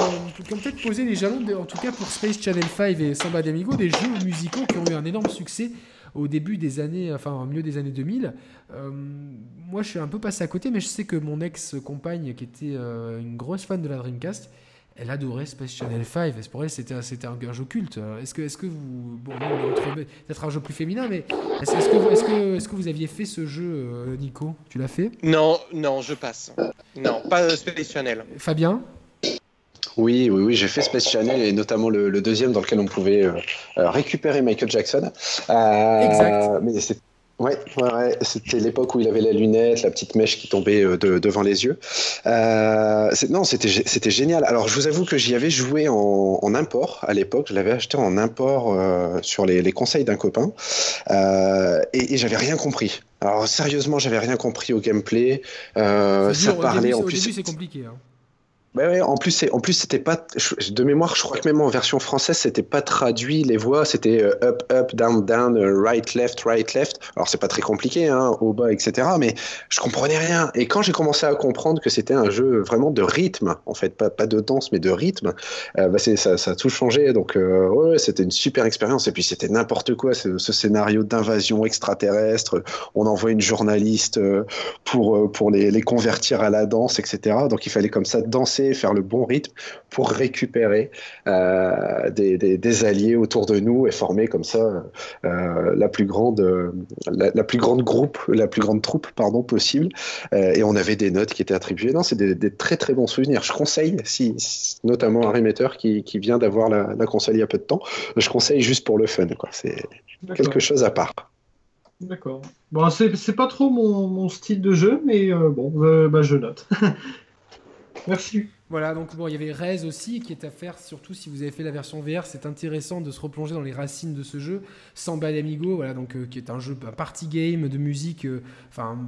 qui ont peut-être posé les jalons, en tout cas pour Space Channel 5 et Samba d'Amigo, des jeux musicaux qui ont eu un énorme succès au début des années, enfin au milieu des années 2000. Euh, moi, je suis un peu passé à côté, mais je sais que mon ex-compagne, qui était euh, une grosse fan de la Dreamcast, elle adorait Space Channel 5. Et pour elle, c'était, c'était un, jeu culte. Est-ce que, est-ce que vous. Bon, peut-être un jeu plus féminin, mais est-ce, que, vous, est-ce, que, est-ce que vous aviez fait ce jeu, Nico? Tu l'as fait? Non, non, je passe. Non, pas Space Channel. Fabien? Oui, oui, oui, j'ai fait Space Channel et notamment le, deuxième dans lequel on pouvait euh, euh, récupérer Michael Jackson. Euh, exact. Mais c'est Ouais, ouais, c'était l'époque où il avait la lunette, la petite mèche qui tombait devant les yeux. non, c'était génial. Alors, je vous avoue que j'y avais joué en, import à l'époque. Je l'avais acheté en import sur les, conseils d'un copain et, j'avais rien compris. Alors, sérieusement, j'avais rien compris au gameplay. ça parlait en plus. c'est compliqué. Hein. Ouais, en plus, c'était pas de mémoire. Je crois que même en version française, c'était pas traduit. Les voix, c'était euh, up, up, down, down, euh, right, left, right, left. Alors c'est pas très compliqué, hein, au bas, etc. Mais je comprenais rien. Et quand j'ai commencé à comprendre que c'était un jeu vraiment de rythme, en fait, pas, de danse, mais de rythme, euh, bah ça, a tout changé. Donc ouais, c'était une super expérience. Et puis c'était n'importe quoi, ce, scénario d'invasion extraterrestre. On envoie une journaliste pour les convertir à la danse, etc. Donc il fallait comme ça danser faire le bon rythme pour récupérer euh, des, alliés autour de nous et former comme ça euh, la plus grande, la, plus grande groupe, la plus grande troupe, pardon, possible. et on avait des notes qui étaient attribuées. Non, c'est des, très très bons souvenirs. Je conseille, si, notamment un remetteur qui, qui vient d'avoir la, la, console il y a peu de temps, je conseille juste pour le fun. C'est quelque chose à part. D'accord. Bon, c'est pas trop mon, mon, style de jeu, mais euh, bon, euh, bah, je note. Merci. Voilà, donc bon, il y avait Rez aussi qui est à faire, surtout si vous avez fait la version VR, c'est intéressant de se replonger dans les racines de ce jeu. Samba d'Amigo, voilà, donc euh, qui est un jeu, un party game de musique. Euh, enfin,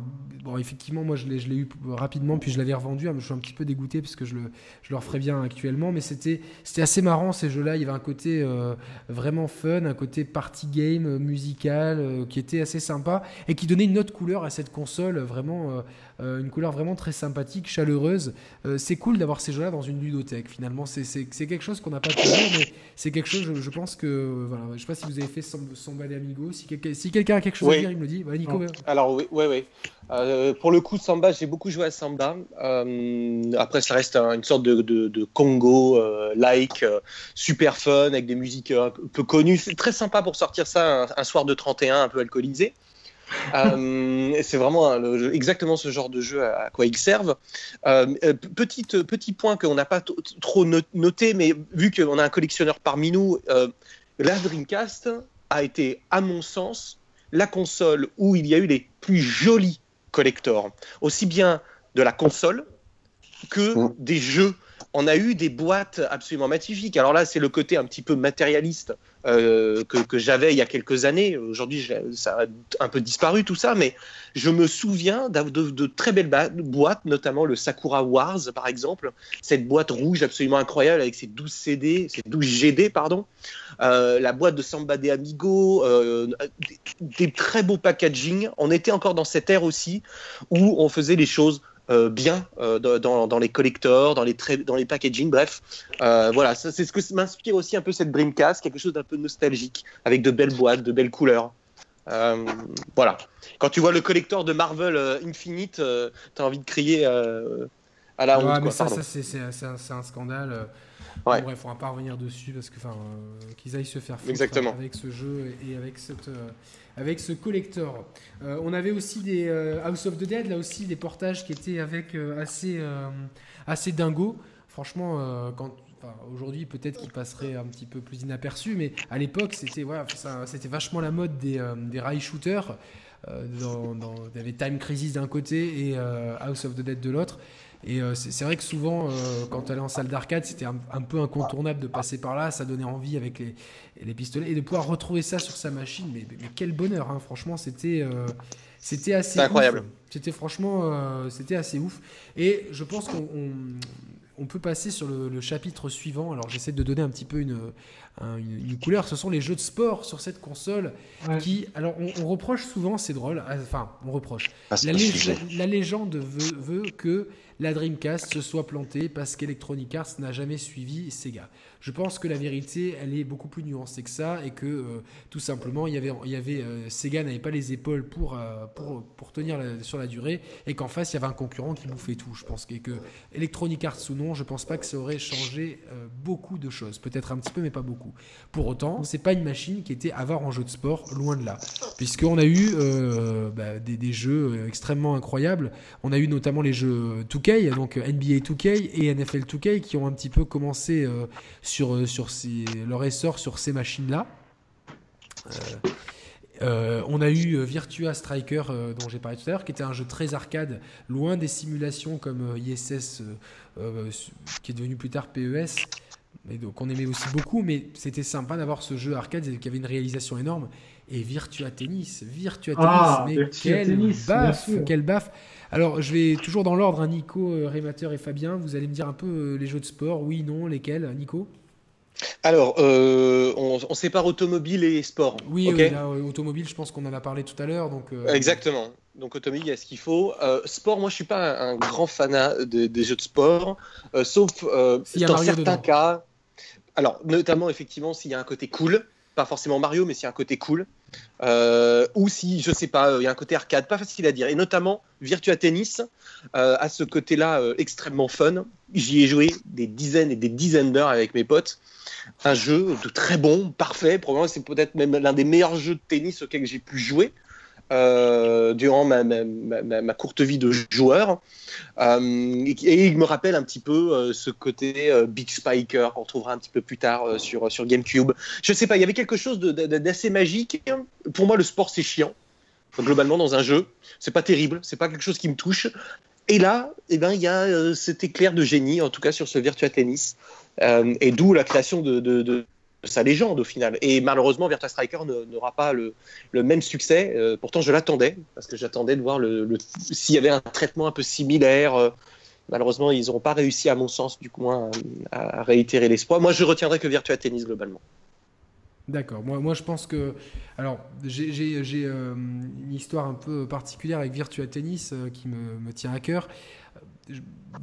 bon, effectivement, moi je l'ai, eu rapidement, puis je l'avais revendu. Hein, je suis un petit peu dégoûté parce que je le, je referais bien actuellement, mais c'était, c'était assez marrant ces jeux-là. Il y avait un côté euh, vraiment fun, un côté party game musical qui était assez sympa et qui donnait une autre couleur à cette console, vraiment une couleur vraiment très sympathique, chaleureuse. c'est cool d'avoir ces jeux-là dans une ludothèque. Finalement, c'est quelque chose qu'on n'a pas toujours, mais c'est quelque chose, je, pense que. Voilà, je sais pas si vous avez fait Samba de Amigo. Si, si quelqu'un a quelque chose à dire, il me le dit. Nico. Alors, oui, oui, oui. Euh, pour le coup, Samba, j'ai beaucoup joué à Samba. Euh, après, ça reste une sorte de, de, Congo-like, euh, super fun, avec des musiques un peu connues. C'est très sympa pour sortir ça un, soir de 31, un peu alcoolisé. Euh, c'est vraiment exactement ce genre de jeu à, quoi ils servent. Euh, euh, petite, petit point qu'on n'a pas trop noté, mais vu qu'on a un collectionneur parmi nous, la Dreamcast a été, à mon sens, la console où il y a eu les plus jolis collectors, aussi bien de la console que mmh. des jeux on a eu des boîtes absolument magnifiques. Alors là, c'est le côté un petit peu matérialiste euh, que, j'avais il y a quelques années. Aujourd'hui, ça a un peu disparu tout ça, mais je me souviens de, très belles boîtes, notamment le Sakura Wars, par exemple. Cette boîte rouge absolument incroyable avec ses 12 CD, ses 12 GD, pardon. Euh, la boîte de Samba de Amigo, euh, des, des, très beaux packaging. On était encore dans cette ère aussi où on faisait les choses bien euh, dans, les collecteurs, dans les, dans les packaging, bref. Euh, voilà, c'est ce que m'inspire aussi un peu cette Dreamcast, quelque chose d'un peu nostalgique, avec de belles boîtes, de belles couleurs. voilà. Quand tu vois le collector de Marvel Infinite, tu as envie de crier à la honte. Mais ça, c'est un, scandale. Ouais. bref, on va pas revenir dessus parce que qu'ils aillent se faire foutre avec ce jeu et avec cette avec ce collector. Euh, on avait aussi des euh, House of the Dead, là aussi des portages qui étaient avec euh, assez, assez dingo. Franchement, aujourd'hui peut-être qu'ils passeraient un petit peu plus inaperçus, mais à l'époque c'était voilà, vachement la mode des, des rail shooters. Dans, il y avait Time Crisis d'un côté et House of the Dead de l'autre. Et euh, c'est vrai que souvent, euh, quand tu allais en salle d'arcade, c'était un, peu incontournable de passer par là. Ça donnait envie avec les, les pistolets et de pouvoir retrouver ça sur sa machine. Mais, mais quel bonheur, hein. franchement, c'était euh, c'était assez incroyable. C'était franchement, c'était assez ouf. Et je pense qu'on on peut passer sur le, chapitre suivant. Alors j'essaie de donner un petit peu une, une, couleur. Ce sont les jeux de sport sur cette console qui, alors on, reproche souvent, c'est drôle, enfin on reproche. Ah, la, la, légende veut, veut que la Dreamcast se soit plantée parce qu'Electronic Arts n'a jamais suivi Sega. Je pense que la vérité, elle est beaucoup plus nuancée que ça et que euh, tout simplement, il y avait, euh, Sega n'avait pas les épaules pour, euh, pour tenir sur la durée et qu'en face, il y avait un concurrent qui bouffait tout. Je pense que, que Electronic Arts ou non, je pense pas que ça aurait changé beaucoup de choses. Peut-être un petit peu, mais pas beaucoup. Pour autant, c'est pas une machine qui était avare en jeu de sport, loin de là. Puisqu'on a eu bah, des, des, jeux extrêmement incroyables. On a eu notamment les jeux 2K, donc NBA 2K et NFL 2K qui ont un petit peu commencé sur, euh, sur leur essor sur ces machines-là. Euh, euh, on a eu Virtua Striker, dont j'ai parlé tout à l'heure, qui était un jeu très arcade, loin des simulations comme ISS, qui est devenu plus tard PES, mais donc on aimait aussi beaucoup, mais c'était sympa d'avoir ce jeu arcade qui avait une réalisation énorme. Et Virtua Tennis, Virtua ah, Tennis, mais quel baffe, quel baffe. Alors je vais toujours dans l'ordre, hein, Nico, Rémateur et Fabien, vous allez me dire un peu les jeux de sport, oui, non, lesquels, Nico? Alors, euh, on, sépare automobile et sport. Oui, euh, automobile, je pense qu'on en a parlé tout à l'heure. Donc, euh, Exactement. Donc, automobile, il y a ce qu'il faut. sport, moi, je suis pas un, grand fanat des jeux de sport, sauf dans certains cas. Alors, notamment, effectivement, s'il y a un côté cool, pas forcément Mario, mais s'il y a un côté cool. Ou si, je sais pas, il y a un côté arcade, pas facile à dire. Et notamment, Virtua Tennis a ce côté-là extrêmement fun. J'y ai joué des dizaines et des dizaines d'heures avec mes potes. Un jeu de très bon, parfait. Probablement, c'est peut-être même l'un des meilleurs jeux de tennis auxquels j'ai pu jouer. Euh, durant ma, courte vie de joueur. Euh, et, il me rappelle un petit peu euh, ce côté Big Spiker qu'on retrouvera un petit peu plus tard sur, sur GameCube. Je sais pas, il y avait quelque chose d'assez magique. Pour moi, le sport, c'est chiant. globalement, dans un jeu, c'est pas terrible, c'est pas quelque chose qui me touche. Et là, eh ben, il y a cet éclair de génie, en tout cas sur ce Virtua Tennis, et d'où la création de, sa légende au final. Et malheureusement, Virtua Striker n'aura pas le, même succès. Euh, pourtant, je l'attendais parce que j'attendais de voir s'il y avait un traitement un peu similaire. Euh, malheureusement, ils n'auront pas réussi, à mon sens, du coup, à, réitérer l'espoir. Moi, je retiendrai que Virtua Tennis globalement. D'accord. Moi, je pense que. Alors, j'ai euh, une histoire un peu particulière avec Virtua Tennis qui me, tient à cœur.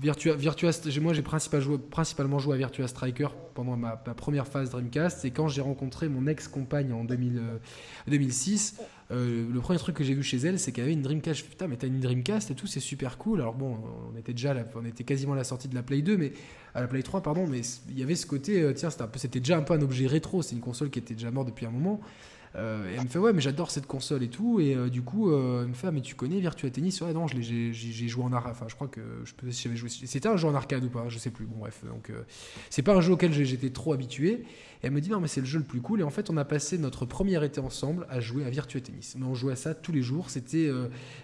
Virtua, Virtua, moi j'ai principalement joué à Virtua Striker pendant ma, première phase Dreamcast et quand j'ai rencontré mon ex-compagne en 2006, euh, euh, le premier truc que j'ai vu chez elle c'est qu'elle avait une Dreamcast. Putain, mais t'as une Dreamcast et tout, c'est super cool. Alors bon, on était déjà, on était quasiment à la sortie de la Play 2, mais à la Play 3, pardon, mais il y avait ce côté, euh, tiens, c'était déjà un peu un objet rétro. C'est une console qui était déjà morte depuis un moment. Euh, et elle me fait ouais mais j'adore cette console et tout. Et euh, du coup euh, elle me fait ah, mais tu connais Virtua Tennis? Ouais non j'ai joué en arcade enfin je crois que je peux si j'avais joué c'était un jeu en arcade ou pas je sais plus. Bon bref donc c'est pas un jeu auquel j'étais trop habitué. Et elle me dit non mais c'est le jeu le plus cool. Et en fait on a passé notre première été ensemble à jouer à Virtua Tennis. Mais on jouait à ça tous les jours. C'était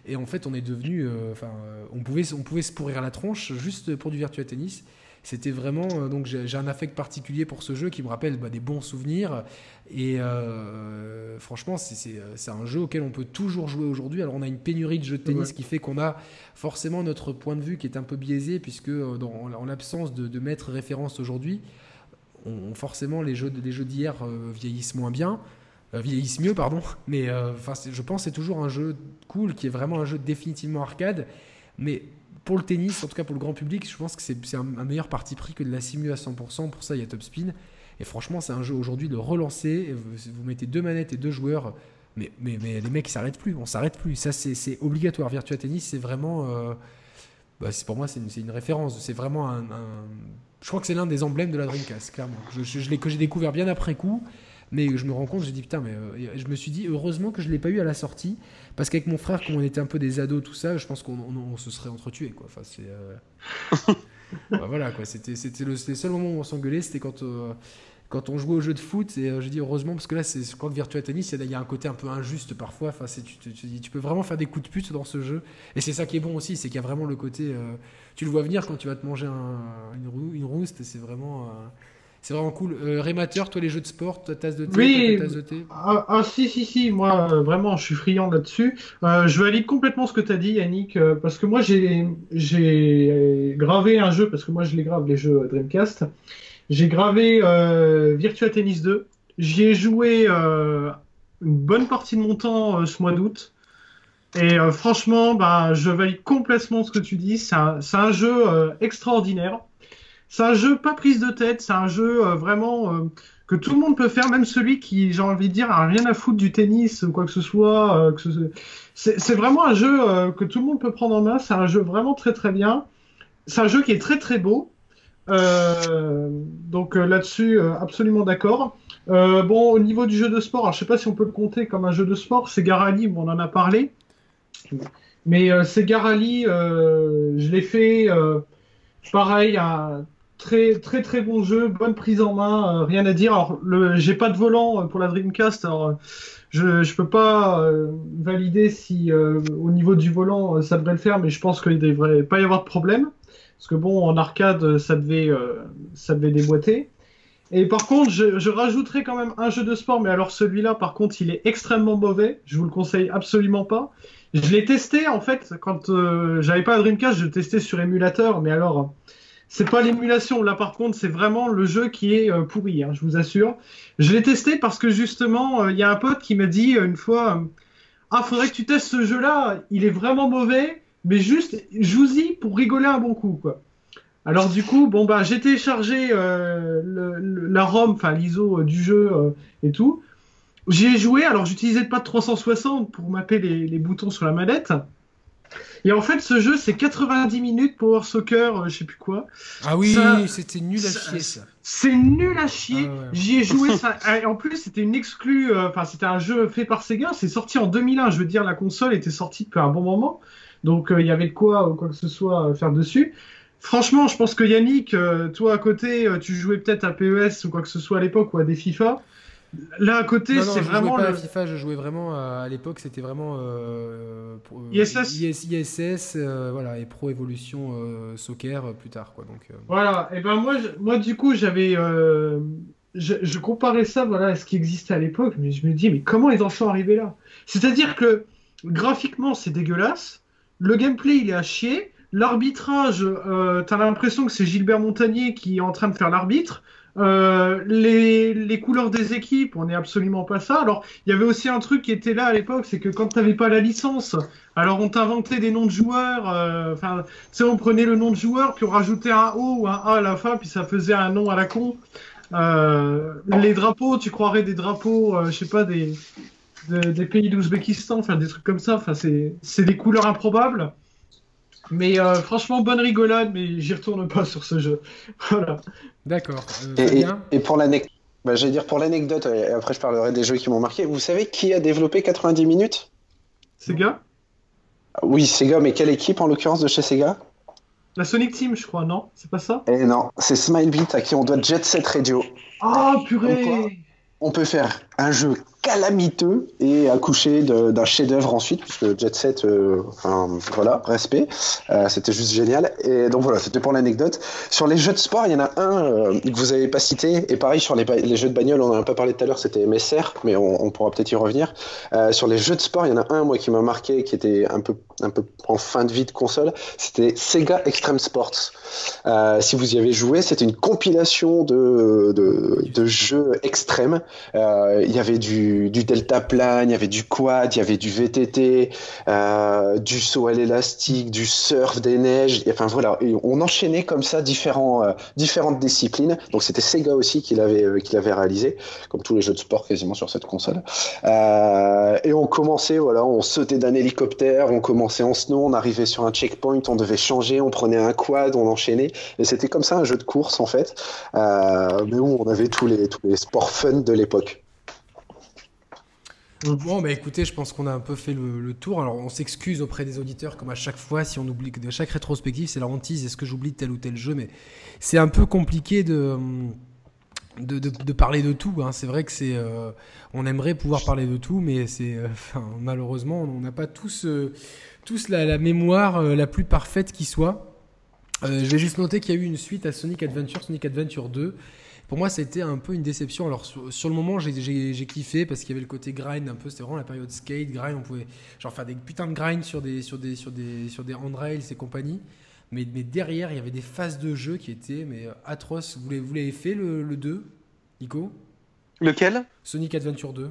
et en fait on est devenu enfin on pouvait on pouvait se pourrir la tronche juste pour du Virtua Tennis c'était vraiment. Euh, donc j'ai un affect particulier pour ce jeu qui me rappelle bah, des bons souvenirs. Et euh, franchement, euh, c'est un jeu auquel on peut toujours jouer aujourd'hui. Alors on a une pénurie de jeux de tennis qui fait qu'on a forcément notre point de vue qui est un peu biaisé, puisque dans, en l'absence de, de maître référence aujourd'hui, on, forcément les jeux, les jeux d'hier vieillissent moins bien. vieillissent mieux, pardon. Mais enfin, je pense que c'est toujours un jeu cool, qui est vraiment un jeu définitivement arcade. Mais pour le tennis, en tout cas pour le grand public, je pense que c'est un, meilleur parti pris que de la simuler à 100%. Pour ça, il y a Top Spin. Et franchement, c'est un jeu aujourd'hui de relancer. Vous, mettez deux manettes et deux joueurs. Mais, les mecs s'arrêtent plus. On s'arrête plus. Ça, c'est obligatoire. Virtua Tennis, c'est vraiment. Euh, bah, pour moi, c'est une, référence. C'est vraiment Je crois que c'est l'un des emblèmes de la Dreamcast, clairement. Je, je, que j'ai découvert bien après coup. Mais je me rends compte, j'ai dit putain, mais euh, je me suis dit heureusement que je l'ai pas eu à la sortie parce qu'avec mon frère, comme on était un peu des ados, tout ça, je pense qu'on se serait entretués quoi. Enfin, c'est euh, bah, voilà quoi. C'était c'était le, seul moment où on s'engueulait, c'était quand euh, quand on jouait au jeu de foot, et je dis heureusement, parce que là, c'est quand Virtua Tennis, il y, a un côté un peu injuste parfois. Enfin, tu, tu, tu, peux vraiment faire des coups de pute dans ce jeu. Et c'est ça qui est bon aussi, c'est qu'il y a vraiment le côté. tu le vois venir quand tu vas te manger une, une rouste, et c'est vraiment. C'est vraiment cool. Euh, Rémateur, toi, les jeux de sport, ta tasse de thé, oui, tasse de thé ah, ah, si, si, si, moi, euh, vraiment, je suis friand là-dessus. Euh, je valide complètement ce que tu as dit, Yannick, parce que moi, j'ai gravé un jeu, parce que moi, je les grave, les jeux Dreamcast. J'ai gravé Virtua Tennis 2. J'y ai joué une bonne partie de mon temps ce mois d'août. Et franchement, bah, je valide complètement ce que tu dis. C'est un, un, jeu extraordinaire. C'est un jeu pas prise de tête, c'est un jeu euh, vraiment euh, que tout le monde peut faire, même celui qui, j'ai envie de dire, a rien à foutre du tennis ou quoi que ce soit. Euh, c'est vraiment un jeu que tout le monde peut prendre en main. C'est un jeu vraiment très très bien. C'est un jeu qui est très très beau. donc là-dessus, absolument d'accord. bon, au niveau du jeu de sport, alors, je sais pas si on peut le compter comme un jeu de sport. C'est Garali, on en a parlé. Mais c'est Garali, je l'ai fait pareil, à Très très très bon jeu, bonne prise en main, euh, rien à dire. Alors j'ai pas de volant euh, pour la Dreamcast, alors euh, je je peux pas valider si au niveau du volant ça devrait le faire, mais je pense qu'il devrait pas y avoir de problème parce que bon en arcade ça devait ça devait déboîter. Et par contre, je, je rajouterai quand même un jeu de sport, mais alors celui-là, par contre, il est extrêmement mauvais. Je vous le conseille absolument pas. Je l'ai testé en fait quand j'avais pas la Dreamcast, je testais sur émulateur, mais alors c'est pas l'émulation. Là, par contre, c'est vraiment le jeu qui est euh, pourri, hein, je vous assure. Je l'ai testé parce que justement, euh, il y a un pote qui m'a dit euh, une fois Ah, faudrait que tu testes ce jeu-là, il est vraiment mauvais, mais juste joue-y pour rigoler un bon coup. Alors, du coup, bon, bah, j'ai téléchargé la ROM, enfin l'ISO du jeu et tout. J'y ai joué, alors j'utilisais pas de 360 pour mapper les, boutons sur la manette. Et en fait, ce jeu, c'est 90 minutes Power Soccer, euh, je sais plus quoi. Ah oui, c'était nul à chier ça. C'est nul à chier. Ah J'y ai joué ça. En plus, c'était une exclue. Euh, enfin, c'était un jeu fait par Sega. C'est sorti en 2001. Je veux dire, la console était sortie depuis un bon moment. Donc, euh, il y avait de quoi, quoi que ce soit, faire dessus. Franchement, je pense que Yannick, toi à côté, tu jouais peut-être à PES ou quoi que ce soit à l'époque ou à des FIFA. Là à côté, c'est vraiment. Je jouais pas à FIFA, je jouais vraiment à, l'époque, c'était vraiment euh, ISS, ISS, euh, voilà, et Pro Evolution euh, Soccer plus tard, quoi. Donc. Voilà. Et ben moi, moi du coup, j'avais, je, je, comparais ça, voilà, à ce qui existait à l'époque, mais je me dis, mais comment ils en sont arrivés là? C'est-à-dire que graphiquement, c'est dégueulasse, le gameplay, il est à chier. L'arbitrage, t'as l'impression que c'est Gilbert Montagnier qui est en train de faire l'arbitre. Euh, les, les, couleurs des équipes, on n'est absolument pas ça. Alors, il y avait aussi un truc qui était là à l'époque, c'est que quand tu n'avais pas la licence, alors on t'inventait des noms de joueurs. Euh, enfin, tu sais, on prenait le nom de joueur, puis on rajoutait un O ou un A à la fin, puis ça faisait un nom à la con. Euh, les drapeaux, tu croirais des drapeaux, je sais pas, des, des pays d'Ouzbékistan, enfin des trucs comme ça. Enfin, c'est des couleurs improbables. Mais euh, franchement, bonne rigolade, mais j'y retourne pas sur ce jeu. voilà. D'accord. Euh, et, pour l'anecdote, bah, j'allais dire pour l'anecdote, et après je parlerai des jeux qui m'ont marqué. Vous savez qui a développé 90 minutes? Sega? Oui, Sega, mais quelle équipe en l'occurrence de chez Sega? La Sonic Team, je crois, non? C'est pas ça? Eh non, c'est Smilebeat à qui on doit Jet Set Radio. Ah, purée On peut faire un jeu calamiteux et accoucher d'un chef-d'œuvre ensuite, puisque Jet Set, euh, voilà, respect, euh, c'était juste génial. Et donc voilà, c'était pour l'anecdote. Sur les jeux de sport, il y en a un euh, que vous avez pas cité, et pareil sur les, jeux de bagnole, on en a pas parlé tout à l'heure, c'était MSR, mais on, pourra peut-être y revenir. sur les jeux de sport, il y en a un moi qui m'a marqué, qui était un peu un peu en fin de vie de console, c'était Sega Extreme Sports. si vous y avez joué, c'était une compilation de, de jeux extrêmes. Il y avait du du, delta plane, il y avait du quad, il y avait du VTT, euh, du saut à l'élastique, du surf, des neiges. enfin voilà, on enchaînait comme ça différents, euh, différentes disciplines. Donc c'était Sega aussi qui l'avait euh, qui l'avait réalisé, comme tous les jeux de sport quasiment sur cette console. et on commençait, voilà, on sautait d'un hélicoptère, on commençait en snow, on arrivait sur un checkpoint, on devait changer, on prenait un quad, on enchaînait. Et c'était comme ça un jeu de course en fait, mais où on avait tous les tous les sports fun de l'époque. Bon, bah écoutez, je pense qu'on a un peu fait le, tour. Alors, on s'excuse auprès des auditeurs, comme à chaque fois, si on oublie que de chaque rétrospective, c'est la hantise, est-ce que j'oublie tel ou tel jeu Mais c'est un peu compliqué de, de, parler de tout. Hein. C'est vrai que c'est. Euh, on aimerait pouvoir parler de tout, mais c'est. Euh, malheureusement, on n'a pas tous, euh, tous la, mémoire la plus parfaite qui soit. je vais juste noter qu'il y a eu une suite à Sonic Adventure, Sonic Adventure 2 pour moi, c'était un peu une déception. Alors, sur, le moment, j'ai kiffé parce qu'il y avait le côté grind un peu. C'était vraiment la période skate, grind. On pouvait genre faire des putains de grind sur des, sur des, sur des, sur des handrails et compagnie. Mais, mais derrière, il y avait des phases de jeu qui étaient mais, atroces. Vous l'avez fait le, 2, Nico? Lequel? Sonic Adventure 2.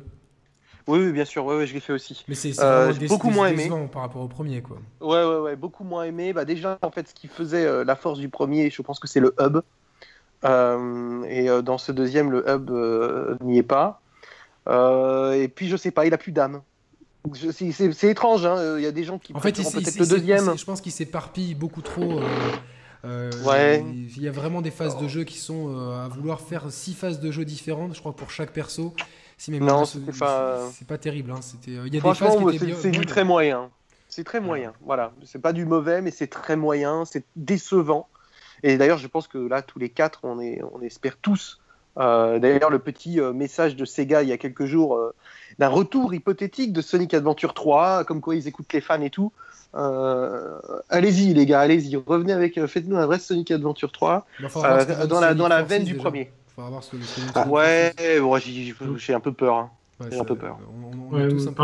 Oui, oui, bien sûr, ouais, je l'ai fait aussi. Mais c'est euh, beaucoup moins aimé par rapport au premier, quoi. Ouais, ouais, ouais, beaucoup moins aimé. Bah déjà, en fait, ce qui faisait euh, la force du premier, je pense que c'est le hub. Euh, et euh, dans ce deuxième, le hub euh, n'y est pas. et puis, je sais pas, il a plus d'âme. C'est étrange, hein. il y a des gens qui en fait, peut-être le deuxième. Je pense qu'il s'éparpille beaucoup trop. ouais. Il y a vraiment des phases de jeu qui sont à vouloir faire six phases de jeu différentes, je crois, pour chaque perso. Si non, c'est pas... pas terrible. Hein. Il y a Franchement, c'est du très moyen. C'est très moyen. Voilà. C'est pas du mauvais, mais c'est très moyen. C'est décevant. Et d'ailleurs, je pense que là, tous les quatre, on, est, on espère tous. Euh, d'ailleurs, le petit euh, message de Sega il y a quelques jours euh, d'un retour hypothétique de Sonic Adventure 3, comme quoi ils écoutent les fans et tout. allez-y, les gars, allez-y, revenez avec, faites-nous un vrai Sonic Adventure 3 dans la, dans la veine du premier. ouais, j'ai un peu peur. Hein. j'ai un peu peur. On, a tous un peu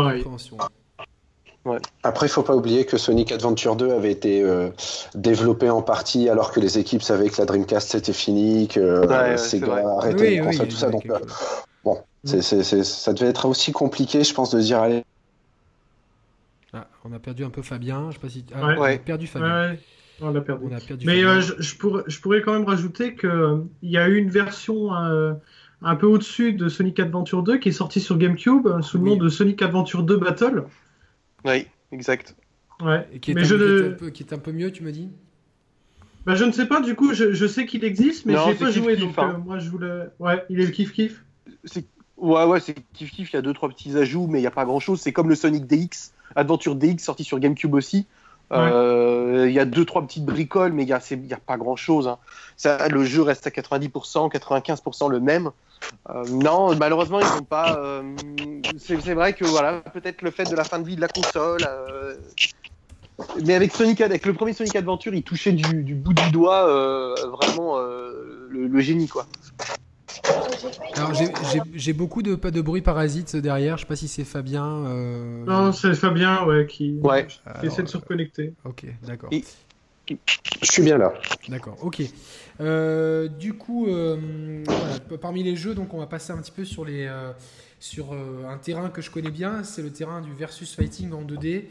après, il faut pas oublier que Sonic Adventure 2 avait été euh, développé en partie alors que les équipes savaient que la Dreamcast c'était fini, que euh, Sega arrêtait les consoles, tout ça. Donc, euh, bon, ça devait être aussi compliqué, je pense, de dire allez. Ah, on a perdu un peu Fabien. Je sais pas si. Ah, on a perdu Fabien. On a perdu. Mais je, pourrais, je, pourrais, quand même rajouter qu'il y a eu une version un peu au-dessus de Sonic Adventure 2, qui est sorti sur GameCube sous le nom de Sonic Adventure 2 Battle. Oui, exact. Ouais. qui, est mais un, je peu, qui est un peu mieux, tu me dis bah, je ne sais pas, du coup, je, je sais qu'il existe, mais j'ai pas joué, donc hein. euh, moi je voulais. Ouais, il est le kiff-kiff. Ouais, ouais, c'est kiff-kiff, il y a deux, trois petits ajouts, mais il n'y a pas grand-chose. C'est comme le Sonic DX, Adventure DX, sorti sur GameCube aussi. Euh, il y a deux, trois petites bricoles, mais il n'y a, pas grand-chose. Hein. Le jeu reste à 90%, 95% le même. Euh, non, malheureusement, ils n'ont pas. c'est vrai que voilà, peut-être le fait de la fin de vie de la console, mais avec Sonic, avec le premier Sonic Adventure, il touchait du, bout du doigt euh, vraiment euh, le, génie, quoi. Alors j'ai beaucoup de pas de bruit parasite derrière. Je sais pas si c'est Fabien. Euh, non, c'est Fabien, ouais, qui, ouais. essaie de se reconnecter. Ok, d'accord. Je suis bien là. D'accord, ok. du coup, parmi les jeux, donc on va passer un petit peu sur les sur un terrain que je connais bien. C'est le terrain du versus fighting en 2D.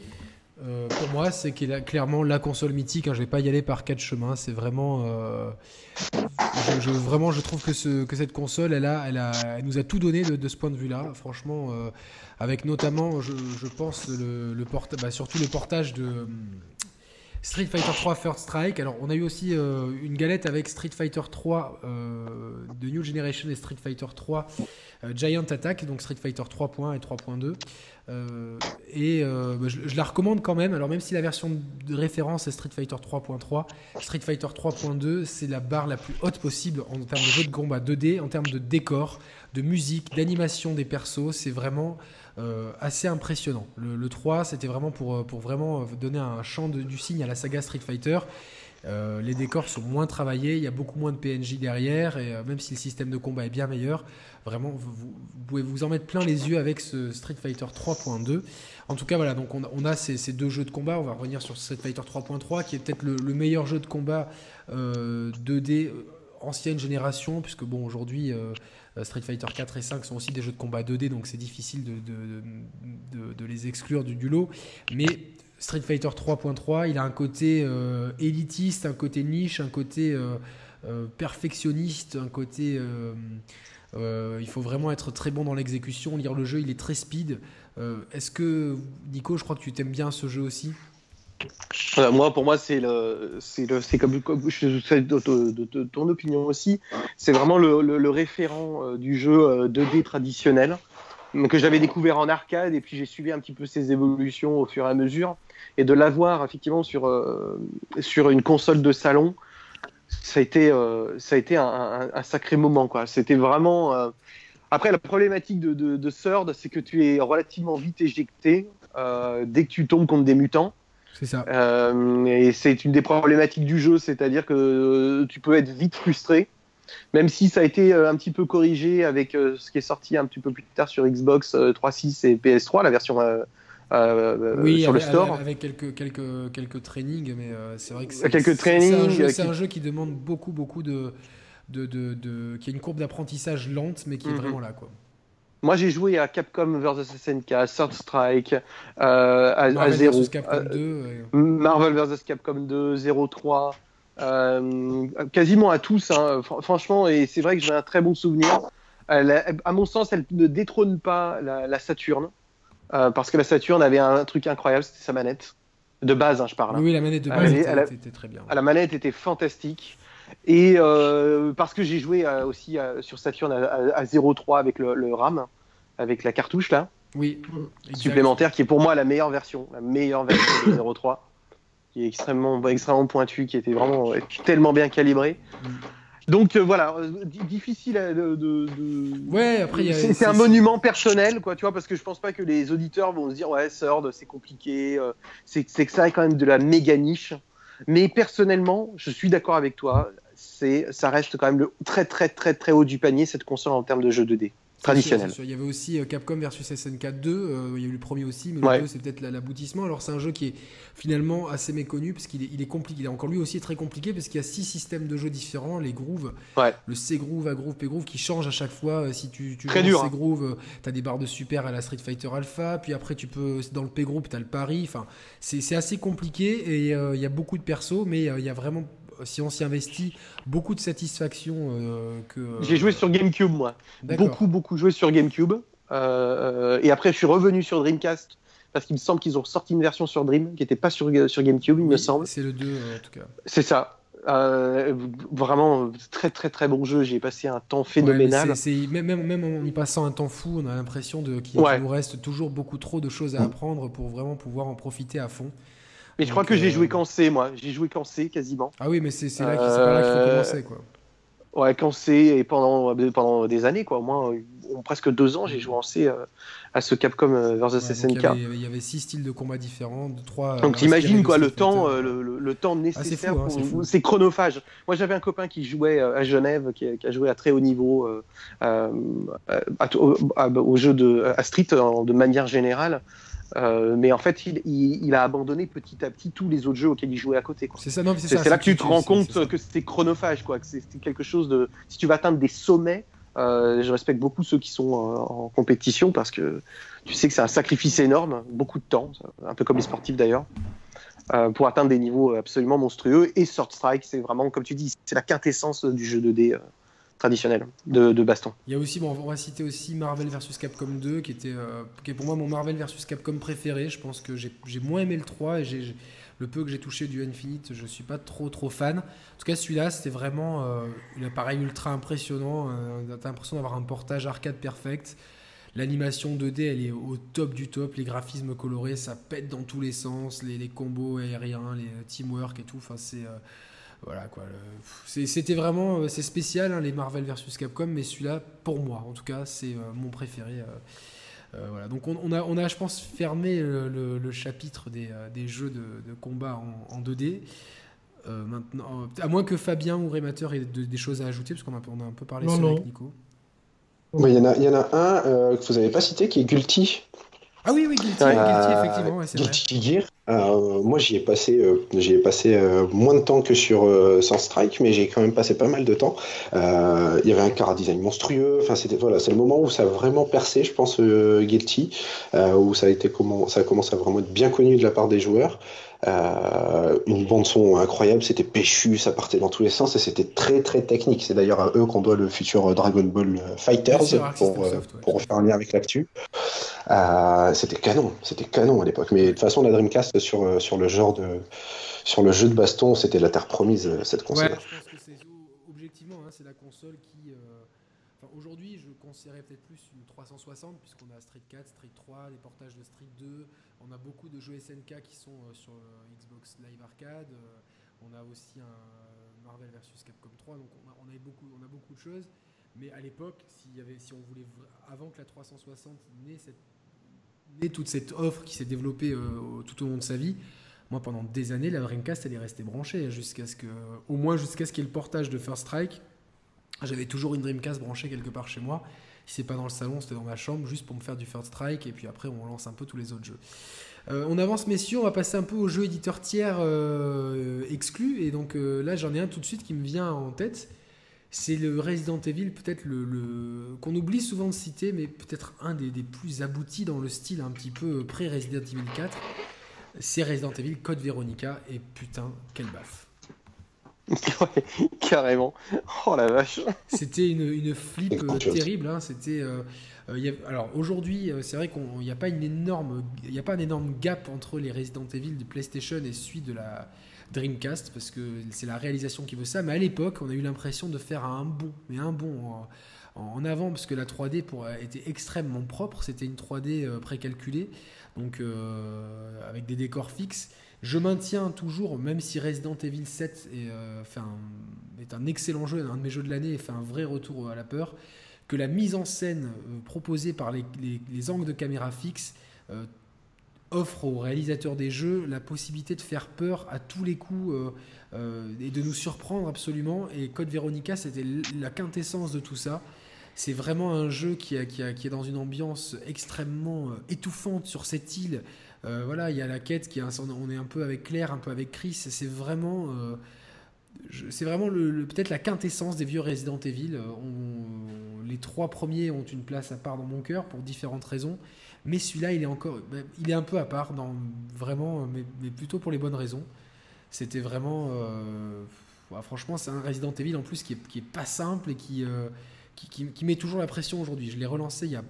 Euh, pour moi, c'est clairement la console mythique. Hein. Je vais pas y aller par quatre chemins. C'est vraiment, euh, je, vraiment, je trouve que, ce, que cette console, elle, a, elle, a, elle nous a tout donné de, ce point de vue-là. Franchement, euh, avec notamment, je, pense bah, surtout le portage de Street Fighter 3 First Strike. Alors, on a eu aussi une galette avec Street Fighter 3 de New Generation et Street Fighter 3 Giant Attack, donc Street Fighter 3.1 et 3.2. Euh, et euh, bah, je, la recommande quand même. Alors même si la version de référence est Street Fighter 3.3, Street Fighter 3.2 c'est la barre la plus haute possible en termes de jeu de combat 2D, en termes de décor, de musique, d'animation des persos. C'est vraiment euh, assez impressionnant. Le, 3 c'était vraiment pour, pour vraiment donner un champ du signe à la saga Street Fighter. Les décors sont moins travaillés, il y a beaucoup moins de PNJ derrière, et même si le système de combat est bien meilleur, Vraiment, vous, pouvez vous en mettre plein les yeux avec ce Street Fighter 3.2. En tout cas, voilà, donc on, a ces, deux jeux de combat. On va revenir sur Street Fighter 3.3, qui est peut-être le, meilleur jeu de combat 2D euh, euh, ancienne génération, puisque bon, aujourd'hui, euh, Street Fighter 4 et 5 sont aussi des jeux de combat 2D, donc c'est difficile de, les exclure du, lot. Mais Street Fighter 3.3, il a un côté élitiste, un côté niche, un côté perfectionniste, un côté euh, il faut vraiment être très bon dans l'exécution, lire le jeu, il est très speed. Euh, est-ce que, Nico, je crois que tu t'aimes bien ce jeu aussi? Moi, pour moi, c'est le, c'est comme, je sais de, ton opinion aussi. C'est vraiment le, référent euh, du jeu 2D traditionnel que j'avais découvert en arcade et puis j'ai suivi un petit peu ses évolutions au fur et à mesure et de l'avoir effectivement sur sur une console de salon ça a été, euh, ça a été un, sacré moment. Quoi. C'était vraiment. Euh, après, la problématique de, de, Third, c'est que tu es relativement vite éjecté euh, dès que tu tombes contre des mutants. C'est ça. et c'est une des problématiques du jeu, c'est-à-dire que tu peux être vite frustré, même si ça a été un petit peu corrigé avec ce qui est sorti un petit peu plus tard sur Xbox 3.6 et PS3, la version euh, oui, sur avec, le store. Avec quelques, quelques, quelques trainings, mais euh, c'est vrai que c'est, quelques trainings, un, jeu, qui... un jeu qui demande beaucoup, beaucoup de. de, de, de qui a une courbe d'apprentissage lente, mais qui est mhm. vraiment là. Quoi. Moi, j'ai joué à Capcom vs SNK, Third Strike, euh, à, Marvel 0, Capcom 2, Marvel vs Capcom 2, 03, euh, quasiment à tous. Hein, franchement, et c'est vrai que j'ai un très bon souvenir. à mon sens, elle ne détrône pas la, la Saturn. Euh, parce que la Saturn avait un truc incroyable, c'était sa manette. De base, hein, je parle. Hein. Oui, la manette de base était, très bien. La manette était fantastique. Et euh, parce que j'ai joué euh, aussi sur Saturn à, 0.3 avec le, RAM, avec la cartouche là. Oui. Supplémentaire, qui est pour moi la meilleure version, la meilleure version de 0.3, qui est extrêmement, extrêmement pointue, qui était vraiment tellement bien calibrée. Mm. Donc euh, voilà, euh, difficile de, Ouais, après c'est un monument personnel, quoi, tu vois, parce que je pense pas que les auditeurs vont se dire ouais, Sword, c'est compliqué, euh, c'est que ça est quand même de la méga niche. Mais personnellement, je suis d'accord avec toi, c'est ça reste quand même le très très très très haut du panier cette console en termes de jeu 2D traditionnel. Il y avait aussi euh, Capcom versus SNK 2, euh, il y a eu le premier aussi, mais le 2 c'est peut-être l'aboutissement. Alors c'est un jeu qui est finalement assez méconnu parce qu'il est, il est compliqué. Il est encore lui aussi très compliqué parce qu'il y a six systèmes de jeu différents, les grooves, le C groove, A groove, P groove qui changent à chaque fois. Euh, si tu, tu très dur, C hein. groove, tu as des barres de super à la Street Fighter Alpha, puis après tu peux dans le P groove, tu as le pari. Enfin, c'est assez compliqué et il y a beaucoup de persos, mais il y a vraiment si on s'y investit, beaucoup de satisfaction que. J'ai joué sur GameCube moi, beaucoup beaucoup joué sur GameCube. et après je suis revenu sur Dreamcast parce qu'il me semble qu'ils ont sorti une version sur Dream qui n'était pas sur, sur GameCube, il me semble. C'est le 2 en tout cas. C'est ça. Euh, vraiment très très très bon jeu. J'ai passé un temps phénoménal. même, même, en y passant un temps fou, on a l'impression qu'il nous reste toujours beaucoup trop de choses à apprendre pour vraiment pouvoir en profiter à fond. Mais je crois que j'ai euh, joué qu'en C, moi. J'ai joué qu'en C quasiment. Ah oui, mais c'est là qu'il faut commencer, quoi. Ouais, qu'en C et pendant, pendant des années, quoi. Au moins, presque deux ans, j'ai joué en C à ce Capcom euh, vs SNK. Il y, avait six styles de combat différents, trois. Donc t'imagines quoi le temps, euh, le, temps ah, nécessaire, hein, c'est chronophage. Moi j'avais un copain qui jouait euh, à Genève, qui, a joué à très haut niveau au, jeu de à Street de manière générale. Mais en fait, il, a abandonné petit à petit tous les autres jeux auxquels il jouait à côté. C'est ça, c'est là que tu te rends compte que c'était chronophage, quoi. Que c'était quelque chose de. Si tu vas atteindre des sommets, euh, je respecte beaucoup ceux qui sont euh, en compétition parce que tu sais que c'est un sacrifice énorme, beaucoup de temps, un peu comme les sportifs d'ailleurs, euh, pour atteindre des niveaux absolument monstrueux. Et Sword Strike, c'est vraiment, comme tu dis, c'est la quintessence du jeu 2D traditionnel de, baston. Il y a aussi, bon, on va citer aussi Marvel vs Capcom 2, qui était, qui est pour moi mon Marvel vs Capcom préféré. Je pense que j'ai moins aimé le 3 et j'ai le peu que j'ai touché du Infinite, je suis pas trop trop fan. En tout cas, celui-là, c'était vraiment euh, un appareil ultra impressionnant. Euh, T'as l'impression d'avoir un portage arcade perfect. L'animation 2D, elle est au top du top. Les graphismes colorés, ça pète dans tous les sens. Les, combos aériens, les teamwork et tout. Enfin, c'est euh, voilà quoi. C'était vraiment euh, c'est spécial hein, les Marvel versus Capcom, mais celui-là, pour moi, en tout cas, c'est mon préféré. Euh, voilà. Donc on, a, on a, je pense, fermé le, chapitre des, euh, des, jeux de, combat en, 2D. Euh, maintenant, à moins que Fabien ou Rémateur aient des choses à ajouter, parce qu'on a, on a un peu parlé sur avec Nico. Il y, en a, y en a un que vous n'avez pas cité qui est Gulti. Ah oui, oui, Guilty, effectivement. Ouais, Guilty Gear. Euh, moi, j'y ai passé, euh, ai passé euh, moins de temps que sur Sans Strike, mais j'ai quand même passé pas mal de temps. Il y avait un car design monstrueux. Enfin, c'était voilà, c'est le moment où ça a vraiment percé, je pense, Guilty, où ça a été comment, ça a commencé à vraiment être bien connu de la part des joueurs. Euh, une bande son incroyable, c'était péchu, ça partait dans tous les sens et c'était très très technique. C'est d'ailleurs à eux qu'on doit le futur Dragon Ball Fighters pour, euh, pour faire un lien avec l'actu. Euh, c'était canon, c'était canon à l'époque. Mais de toute façon, la Dreamcast sur, euh, sur le genre de sur le jeu de baston, c'était la terre promise cette console. Ouais, je pense que c'est objectivement, hein, c'est la console qui. Aujourd'hui, je conseillerais peut-être plus une 360 puisqu'on a Street 4, Street 3, les portages de Street 2. On a beaucoup de jeux SNK qui sont euh, sur euh, Xbox Live Arcade. Euh, on a aussi un Marvel vs Capcom 3. Donc on a, beaucoup, on a beaucoup de choses. Mais à l'époque, si, on voulait, avant que la 360 n'ait, cette, toute cette offre qui s'est développée tout au long de sa vie, moi pendant des années, la Dreamcast elle est restée branchée jusqu'à ce que, au moins jusqu'à ce qu'il y ait le portage de First Strike. J'avais toujours une Dreamcast branchée quelque part chez moi. Si c'est pas dans le salon, c'était dans ma chambre, juste pour me faire du First Strike, et puis après on lance un peu tous les autres jeux. Euh, on avance messieurs, on va passer un peu aux jeux éditeurs tiers euh, exclus, et donc euh, là j'en ai un tout de suite qui me vient en tête. C'est le Resident Evil, peut-être le, qu'on oublie souvent de citer, mais peut-être un des, des, plus aboutis dans le style un petit peu pré-Resident Evil 4. C'est Resident Evil Code Veronica, et putain, quelle baffe. carrément. Oh la vache. C'était une, une flip euh, terrible. Hein. C'était. Euh, euh, alors aujourd'hui, c'est vrai qu'il n'y a pas une énorme, il a pas un énorme gap entre les Resident Evil de PlayStation et celui de la Dreamcast parce que c'est la réalisation qui veut ça. Mais à l'époque, on a eu l'impression de faire un bond, mais un bond en, avant parce que la 3D pour, était extrêmement propre. C'était une 3D précalculée, donc avec des décors fixes. Je maintiens toujours, même si Resident Evil 7 est, euh, un, est un, excellent jeu, un de mes jeux de l'année et fait un vrai retour à la peur, que la mise en scène euh, proposée par les, angles de caméra fixe euh, offre aux réalisateurs des jeux la possibilité de faire peur à tous les coups et de nous surprendre absolument. Et Code Veronica, c'était la quintessence de tout ça. C'est vraiment un jeu qui, qui, qui, est dans une ambiance extrêmement étouffante sur cette île euh, voilà, il y a la quête qui est on est un peu avec Claire, un peu avec Chris. C'est vraiment, euh, c'est vraiment peut-être la quintessence des vieux Resident Evil. Euh, les trois premiers ont une place à part dans mon cœur pour différentes raisons, mais celui-là, il est encore, ben, il est un peu à part, dans, vraiment, mais, plutôt pour les bonnes raisons. C'était vraiment, franchement, c'est un Resident Evil en plus qui est, qui est pas simple et qui, qui, met toujours la pression aujourd'hui. Je l'ai relancé il y a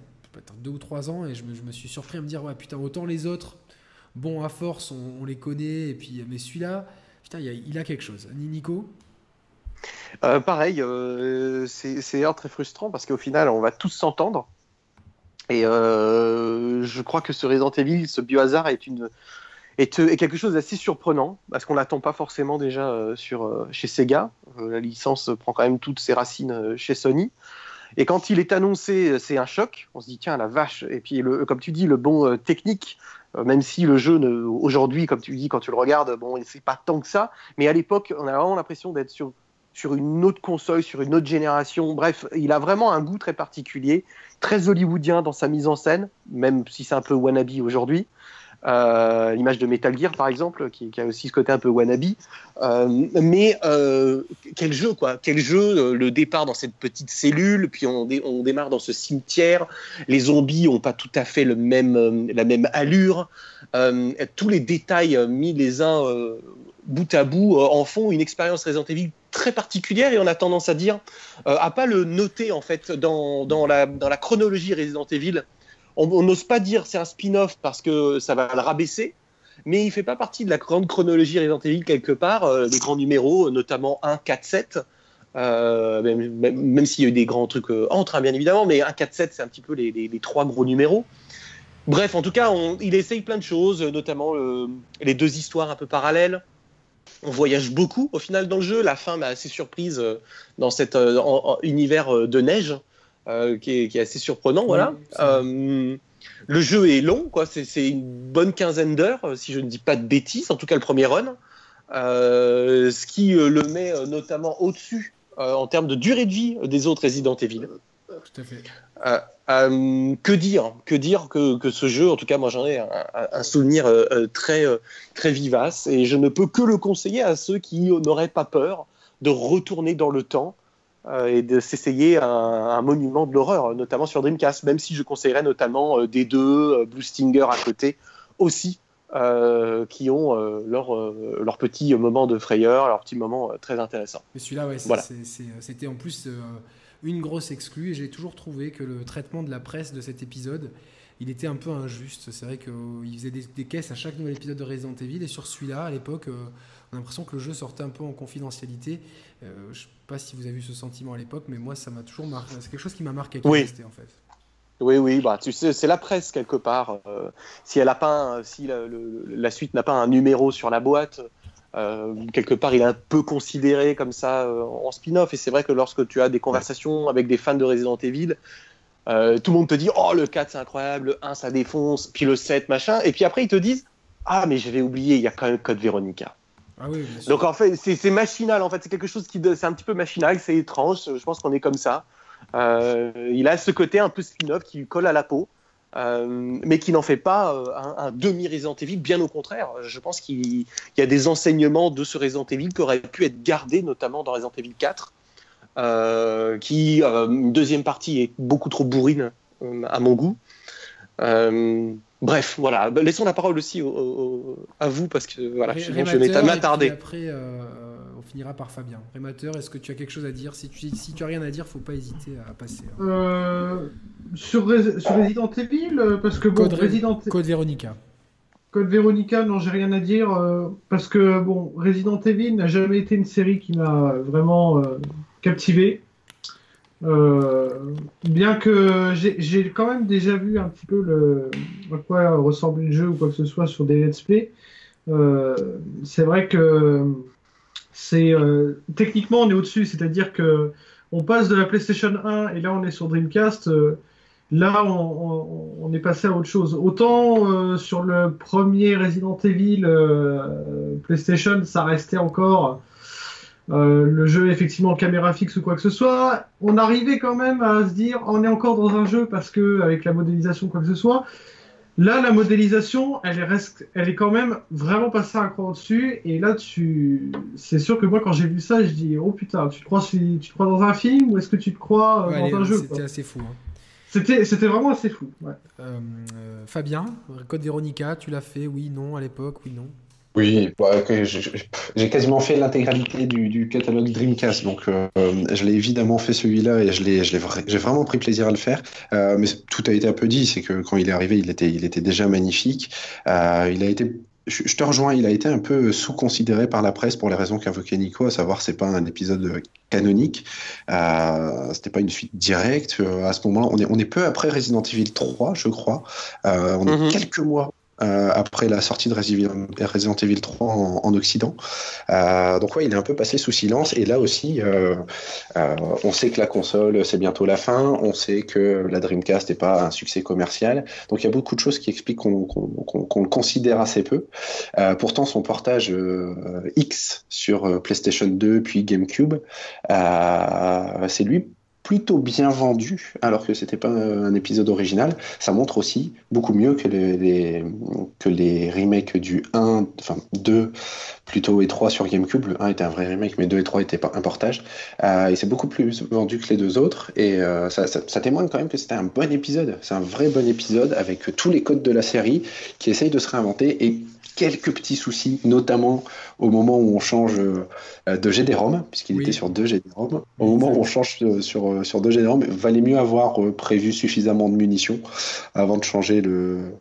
deux ou trois ans et je me, je me, suis surpris à me dire ouais putain autant les autres, bon à force on, les connaît et puis mais celui-là, putain il, a, quelque chose. Ni Nico? Pareil, c'est très frustrant parce qu'au final, on va tous s'entendre. Et euh, je crois que ce Resident Evil, ce biohazard est, est, quelque chose d'assez surprenant parce qu'on l'attend pas forcément déjà euh, sur, euh, chez Sega. la licence prend quand même toutes ses racines chez Sony. Et quand il est annoncé, c'est un choc. On se dit tiens la vache. Et puis comme tu dis, le bon technique, même si le jeu aujourd'hui, comme tu dis, quand tu le regardes, bon, c'est pas tant que ça. Mais à l'époque, on a vraiment l'impression d'être sur sur une autre console, sur une autre génération. Bref, il a vraiment un goût très particulier, très hollywoodien dans sa mise en scène, même si c'est un peu wannabe aujourd'hui. Euh, l'image de Metal Gear par exemple qui, a aussi ce côté un peu wannabe. Euh, mais euh, quel jeu quoi. Quel jeu le départ dans cette petite cellule puis on, démarre dans ce cimetière. Les zombies ont pas tout à fait le même la même allure. Tous les détails mis les uns bout à bout en font une expérience Resident Evil très particulière et on a tendance à dire, à pas le noter en fait dans la chronologie Resident Evil. On n'ose pas dire c'est un spin-off parce que ça va le rabaisser, mais il fait pas partie de la grande chronologie Resident Evil quelque part, euh, les grands numéros, notamment 1, 4, 7. même, s'il y a eu des grands trucs euh, entre, hein, bien évidemment, mais 1, 4, 7, c'est un petit peu les, trois gros numéros. Bref, en tout cas, il essaye plein de choses, notamment les deux histoires un peu parallèles on voyage beaucoup au final dans le jeu. La fin m'a assez surprise euh, dans cet euh, univers euh, de neige qui est, assez surprenant. voilà. le jeu est long, quoi. C'est une bonne quinzaine d'heures, si je ne dis pas de bêtises, en tout cas le premier run. ce qui le met notamment au-dessus en termes de durée de vie des autres Resident Evil. Tout à fait. Euh, que dire Que dire que, que, ce jeu, en tout cas, moi j'en ai un, souvenir euh, euh, très, très vivace et je ne peux que le conseiller à ceux qui n'auraient pas peur de retourner dans le temps et de s'essayer un, monument de l'horreur, notamment sur Dreamcast, même si je conseillerais notamment des deux, Blue Stinger à côté aussi. qui ont leur, leur petit moment de frayeur, leur petit moment très intéressant. Mais celui-là, ouais, c'était en plus une grosse exclue. Et j'ai toujours trouvé que le traitement de la presse de cet épisode, il était un peu injuste. C'est vrai qu'il faisait des, caisses à chaque nouvel épisode de Resident Evil. Et sur celui-là, à l'époque, euh, on a l'impression que le jeu sortait un peu en confidentialité. Euh, je ne sais pas si vous avez eu ce sentiment à l'époque, mais moi, ça m'a toujours marqué. C'est quelque chose qui m'a marqué. Oui. en fait. Oui, oui, bah, tu sais, c'est la presse quelque part. Euh, si elle a pas, si la suite n'a pas un numéro sur la boîte, euh, quelque part, il est un peu considéré comme ça euh, en spin-off. Et c'est vrai que lorsque tu as des conversations avec des fans de Resident Evil, euh, tout le monde te dit Oh, le 4 c'est incroyable, le 1 ça défonce, puis le 7 machin. Et puis après, ils te disent Ah, mais j'avais oublié, il y a quand même Code Veronica. Ah Donc en fait, c'est machinal. En fait, c'est quelque chose qui, c'est un petit peu machinal, c'est étrange. Je pense qu'on est comme ça. il a ce côté un peu spin-off qui lui colle à la peau. Euh, mais qui n'en fait pas euh, un, demi Resident Evil, bien au contraire. Je pense qu'il y a des enseignements de ce Resident Evil qui auraient pu être gardés, notamment dans Resident Evil 4, euh, qui, une deuxième partie, est beaucoup trop bourrine à mon goût. Bref, voilà. Laissons la parole aussi à vous parce que voilà, je, je vais m'attarder. Après, on finira par Fabien. Rémateur, est-ce que tu as quelque chose à dire? Si tu, si tu as rien à dire, faut pas hésiter à passer. Hein. Euh, sur, Resident Evil, euh, parce que bon, Code, Resident... Code Veronica. Code Veronica, non, j'ai rien à dire, euh, parce que bon, Resident Evil n'a jamais été une série qui m'a vraiment captivé. Bien que j'ai quand même déjà vu un petit peu le, à quoi ressemble le jeu ou quoi que ce soit sur des let's play. c'est vrai que c'est euh, techniquement on est au-dessus, c'est-à-dire que on passe de la PlayStation 1 et là on est sur Dreamcast. Euh, là on, est passé à autre chose. Autant euh, sur le premier Resident Evil PlayStation, ça restait encore le jeu effectivement caméra fixe ou quoi que ce soit. On arrivait quand même à se dire on est encore dans un jeu parce que avec la modélisation quoi que ce soit. Là, la modélisation, elle est, reste, elle est quand même vraiment passée un cran au-dessus. Et là, tu... c'est sûr que moi, quand j'ai vu ça, je dis Oh putain, tu te crois, tu te crois dans un film ou est-ce que tu te crois euh, dans un jeu C'était assez fou. Hein. C'était, c'était vraiment assez fou. Ouais. Euh, euh, Fabien, Code Veronica, tu l'as fait Oui, non, à l'époque Oui, non Oui, j'ai quasiment fait l'intégralité du, catalogue Dreamcast, donc euh, je l'ai évidemment fait celui-là et je l'ai, j'ai vraiment pris plaisir à le faire. Euh, mais tout a été un peu dit, c'est que quand il est arrivé, il était, il était déjà magnifique. Euh, il a été je, te rejoins, il a été un peu sous-considéré par la presse pour les raisons qu'invoquait Nico, à savoir c'est pas un épisode canonique, euh, c'était pas une suite directe. à ce moment-là, on est, on est peu après Resident Evil 3, je crois. on est mhm. quelques mois euh, après la sortie de Resident Evil 3 en, Occident. Euh, donc ouais, il est un peu passé sous silence. Et là aussi, euh, on sait que la console, c'est bientôt la fin. On sait que la Dreamcast n'est pas un succès commercial. Donc il y a beaucoup de choses qui expliquent qu'on le considère assez peu. pourtant, son portage X sur PlayStation 2 puis GameCube, c'est lui plutôt bien vendu, alors que c'était pas un épisode original. Ça montre aussi beaucoup mieux que les, que les remakes du 1, enfin 2 plutôt et 3 sur GameCube. Le 1 était un vrai remake, mais 2 et 3 étaient un portage. Euh, et c'est beaucoup plus vendu que les deux autres. Et euh, ça, ça, témoigne quand même que c'était un bon épisode. C'est un vrai bon épisode avec tous les codes de la série qui essayent de se réinventer et quelques petits soucis, notamment au moment où on change euh, de GD-ROM, puisqu'il était sur 2 GD-ROM. Au moment où on change sur, euh, sur 2 GD-ROM, il valait mieux avoir euh, prévu suffisamment de munitions avant de changer le,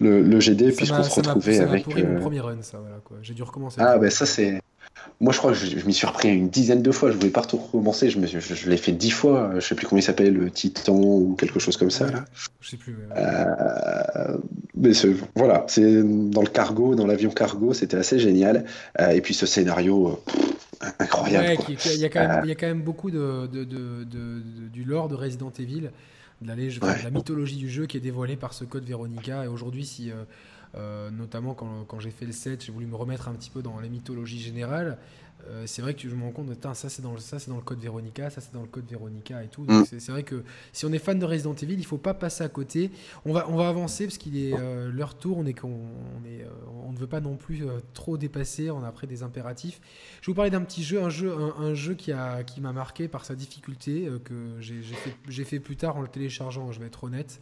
le, GD, puisqu'on se retrouvait avec. Mon premier run, ça, voilà. J'ai dû recommencer. Ah, ben ça, c'est. Moi, je crois que je, m'y suis repris une dizaine de fois. Je voulais pas tout recommencer. Je, je, l'ai fait dix fois. Je sais plus comment il s'appelle, le Titan ou quelque chose comme ça. Là. Je sais plus. Euh, mais voilà, c'est dans le cargo, dans l'avion cargo, c'était assez génial. Euh, et puis ce scénario. incroyable. il, y a quand même, il y a quand même beaucoup de, de, de, du lore de Resident Evil, de la, de la mythologie du jeu qui est dévoilée par ce code Veronica. Et aujourd'hui, si euh, euh, notamment quand, quand j'ai fait le set, j'ai voulu me remettre un petit peu dans la mythologie générale. Euh, c'est vrai que je me rends compte, ça c'est dans le ça c'est dans le code Veronica, ça c'est dans le code Veronica et tout. Mm. C'est vrai que si on est fan de Resident Evil, il faut pas passer à côté. On va on va avancer parce qu'il est euh, leur tour. On est qu'on est on ne veut pas non plus trop dépasser. On a après des impératifs. Je vais vous parler d'un petit jeu, un jeu un, jeu qui a qui m'a marqué par sa difficulté que j'ai fait j'ai fait plus tard en le téléchargeant. Je vais être honnête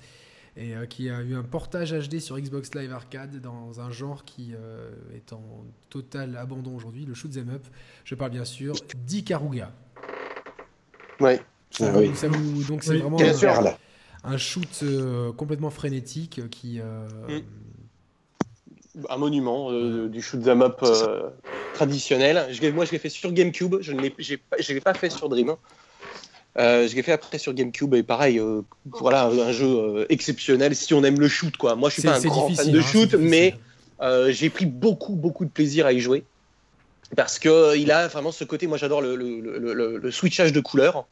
et euh, qui a eu un portage HD sur Xbox Live Arcade dans un genre qui euh, est en total abandon aujourd'hui, le shoot 'em up. Je parle bien sûr d'Ikaruga. Ouais. Ça, ah donc c'est vraiment un, shoot euh, complètement frénétique qui. Mm. Un monument du shoot 'em up traditionnel. Je, moi, je l'ai fait sur GameCube. Je ne l'ai pas fait sur Dream. Euh, je l'ai fait après sur GameCube et pareil, euh, voilà un jeu euh, exceptionnel si on aime le shoot quoi. Moi je suis pas un grand fan de hein, shoot, mais j'ai pris beaucoup beaucoup de plaisir à y jouer parce que il a vraiment ce côté. Moi j'adore le, le, le, switchage de couleurs.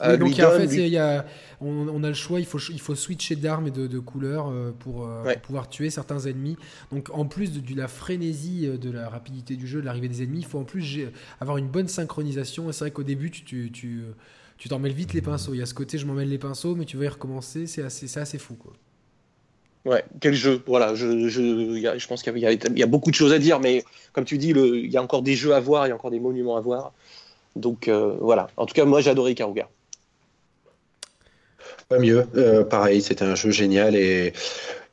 donc en fait, y a, on, a le choix, il faut, il faut switcher d'armes et de, de couleurs pour, pouvoir tuer certains ennemis. Donc en plus de, la frénésie, de la rapidité du jeu, de l'arrivée des ennemis, il faut en plus avoir une bonne synchronisation. Et c'est vrai qu'au début, tu, tu tu t'en mêles vite les pinceaux. Il y a ce côté, je m'en mêle les pinceaux, mais tu vas y recommencer, c'est assez, assez fou. Quoi. Ouais, quel jeu. Voilà, je, je, je pense qu'il y, y, a beaucoup de choses à dire, mais comme tu dis, il y a encore des jeux à voir, il y a encore des monuments à voir. Donc euh, voilà. En tout cas, moi, j'ai adoré Karuga. Pas mieux. Euh, pareil, c'était un jeu génial et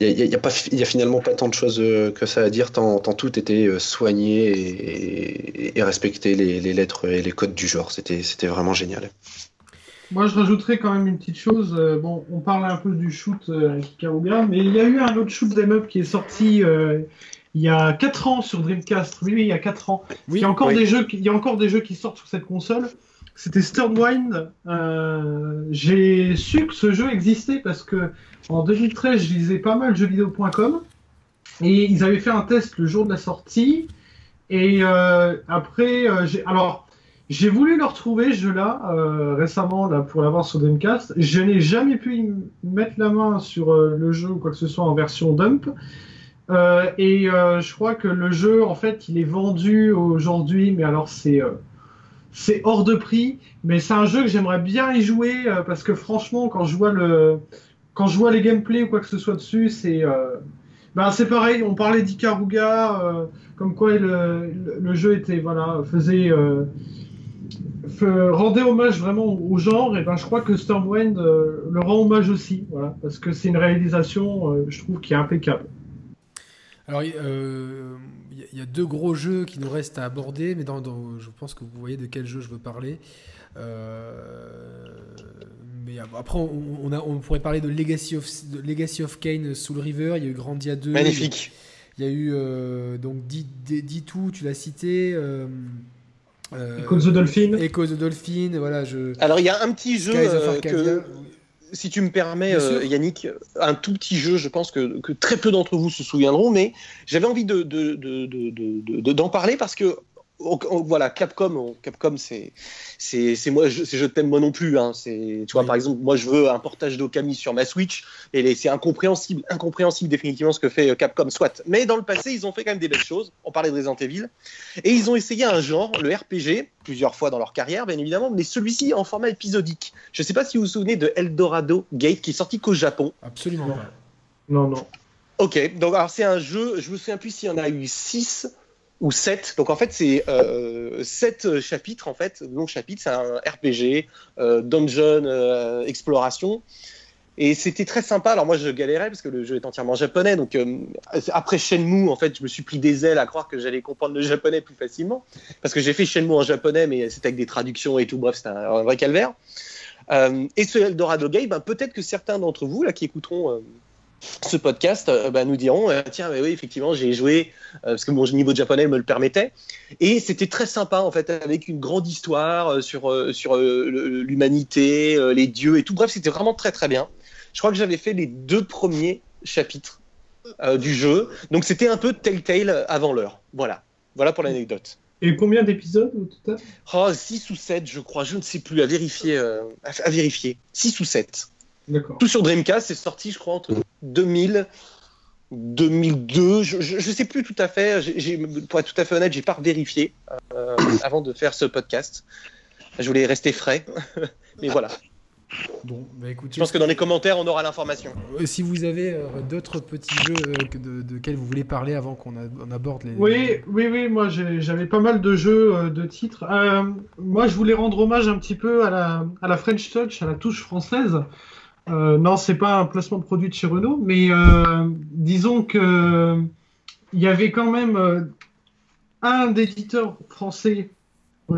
il n'y a, a, a, finalement pas tant de choses euh, que ça à dire, tant, tant tout était soigné et, et, respecté les, les, lettres et les codes du genre. C'était vraiment génial. Moi, je rajouterais quand même une petite chose. Euh, bon, on parle un peu du shoot euh, avec Karuga, mais il y a eu un autre shoot them up qui est sorti euh, il y a 4 ans sur Dreamcast. Oui, oui, il y a 4 ans. il, y a encore des jeux, il y a encore des jeux qui sortent sur cette console. C'était Sternwind. J'ai su que ce jeu existait parce que en 2013, je lisais pas mal jeuxvideo.com et ils avaient fait un test le jour de la sortie. Et après, j'ai alors j'ai voulu le retrouver, ce jeu-là, euh, récemment, là, pour l'avoir sur Dreamcast. Je n'ai jamais pu mettre la main sur euh, le jeu ou quoi que ce soit en version dump. Euh, et je crois que le jeu, en fait, il est vendu aujourd'hui, mais alors c'est c'est hors de prix. Mais c'est un jeu que j'aimerais bien y jouer parce que franchement, quand je vois le quand je vois les gameplays ou quoi que ce soit dessus, c'est ben, c'est pareil. On parlait d'Ikaruga, comme quoi le, le, jeu était voilà faisait rendait hommage vraiment au genre, et ben je crois que Stormwind euh, le rend hommage aussi, voilà, parce que c'est une réalisation, euh, je trouve, qui est impeccable. Alors, euh, il y, a deux gros jeux qui nous restent à aborder, mais dans, je pense que vous voyez de quel jeu je veux parler. mais après, on, a, on, pourrait parler de Legacy of, Legacy of Kane Soul River. Il y a eu Grandia 2. Magnifique. Il y a eu donc D2, tu l'as cité. Echo the Dolphin. Echo the Dolphin, voilà. Je... Alors il y a un petit jeu que si tu me permets, euh, Yannick, un tout petit jeu, je pense que, très peu d'entre vous se souviendront, mais j'avais envie d'en de, de, parler parce que voilà, Capcom, Capcom, c'est, c'est, moi, je, je t'aime moi non plus. Hein, c'est, tu vois, par exemple, moi, je veux un portage d'Okami sur ma Switch, et c'est incompréhensible, incompréhensible définitivement ce que fait euh, Capcom, soit. Mais dans le passé, ils ont fait quand même des belles choses. On parlait de Resident Evil, et ils ont essayé un genre, le RPG, plusieurs fois dans leur carrière, bien évidemment, mais celui-ci en format épisodique. Je sais pas si vous vous souvenez de Eldorado Gate, qui est sorti qu'au Japon. Absolument pas. Non, non. Ok, donc alors c'est un jeu, je me souviens plus s'il y en a eu 6 ou 7. Donc en fait, c'est euh, 7 chapitres. En fait, long chapitre, c'est un RPG, euh, dungeon, euh, exploration. Et c'était très sympa. Alors moi, je galérais parce que le jeu est entièrement japonais. Donc euh, après Shenmue, en fait, je me suis pris des ailes à croire que j'allais comprendre le japonais plus facilement. Parce que j'ai fait Shenmue en japonais, mais c'était avec des traductions et tout. Bref, c'était un, vrai calvaire. et ce Eldorado Game, ben, peut-être que certains d'entre vous là qui écouteront ce podcast euh, bah, nous diront euh, tiens mais oui effectivement j'ai joué euh, parce que mon niveau de japonais me le permettait. Et c'était très sympa en fait avec une grande histoire sur sur l'humanité les dieux et tout. Bref c'était vraiment très très bien. Je crois que j'avais fait les deux premiers chapitres du jeu. Donc c'était un peu Telltale avant l'heure. Voilà. Voilà pour l'anecdote. Et combien d'épisodes au total? Oh, 6 ou 7 je crois. Je ne sais plus. À vérifier à, vérifier. 6 ou 7 tout sur Dreamcast, c'est sorti, je crois, entre 2000, 2002. Je, ne sais plus tout à fait. pour être tout à fait honnête, j'ai pas vérifié euh, avant de faire ce podcast. Je voulais rester frais, mais voilà. Bon, bah écoutez, je pense que dans les commentaires, on aura l'information. Euh, si vous avez euh, d'autres petits jeux de, de quels vous voulez parler avant qu'on aborde les. Oui, oui, oui. Moi, j'avais pas mal de jeux, de titres. moi, je voulais rendre hommage un petit peu à la, à la French Touch, à la touche française. Euh, non, c'est pas un placement de produit de chez Renault, mais euh, disons que il y avait quand même euh, un éditeur français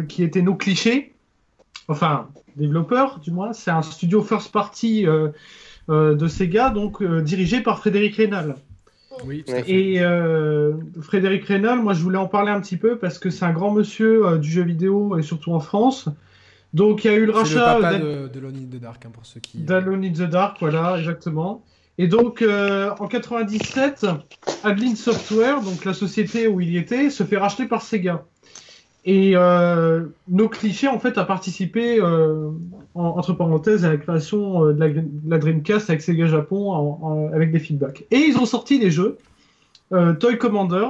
qui était nos clichés, enfin développeur du moins, c'est un studio first party de Sega, donc dirigé par Frédéric Rénal. Oui, Et Frédéric Rénal, moi je voulais en parler un petit peu parce que c'est un grand monsieur du jeu vidéo et surtout en France. Donc il y a eu le rachat. Le papa de, de in the Dark, hein, pour ceux qui. D'Alone in the Dark, voilà, exactement. Et donc euh, en 97, Adeline Software, donc la société où il était, se fait racheter par Sega. Et euh, nos clichés en fait a participé euh, entre parenthèses à la création de la, Dreamcast avec Sega Japon avec des feedbacks. Et ils ont sorti des jeux, Toy Commander.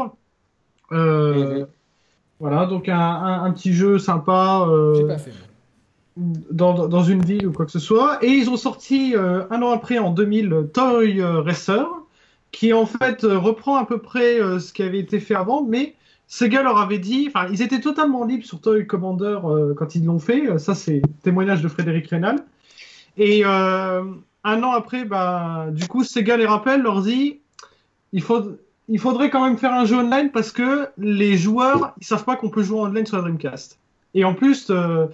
Mhm. Voilà, donc un, un, petit jeu sympa. J'ai pas fait dans, une ville ou quoi que ce soit. Et ils ont sorti euh, un an après, en 2000, Toy Racer, qui en fait euh, reprend à peu près euh, ce qui avait été fait avant, mais Sega leur avait dit, enfin, ils étaient totalement libres sur Toy Commander quand ils l'ont fait. Ça, c'est témoignage de Frédéric Rénal. Et un an après, bah, du coup, Sega les rappelle, leur dit, il faut, il faudrait quand même faire un jeu online parce que les joueurs, ils savent pas qu'on peut jouer en online sur la Dreamcast. Et en plus, euh,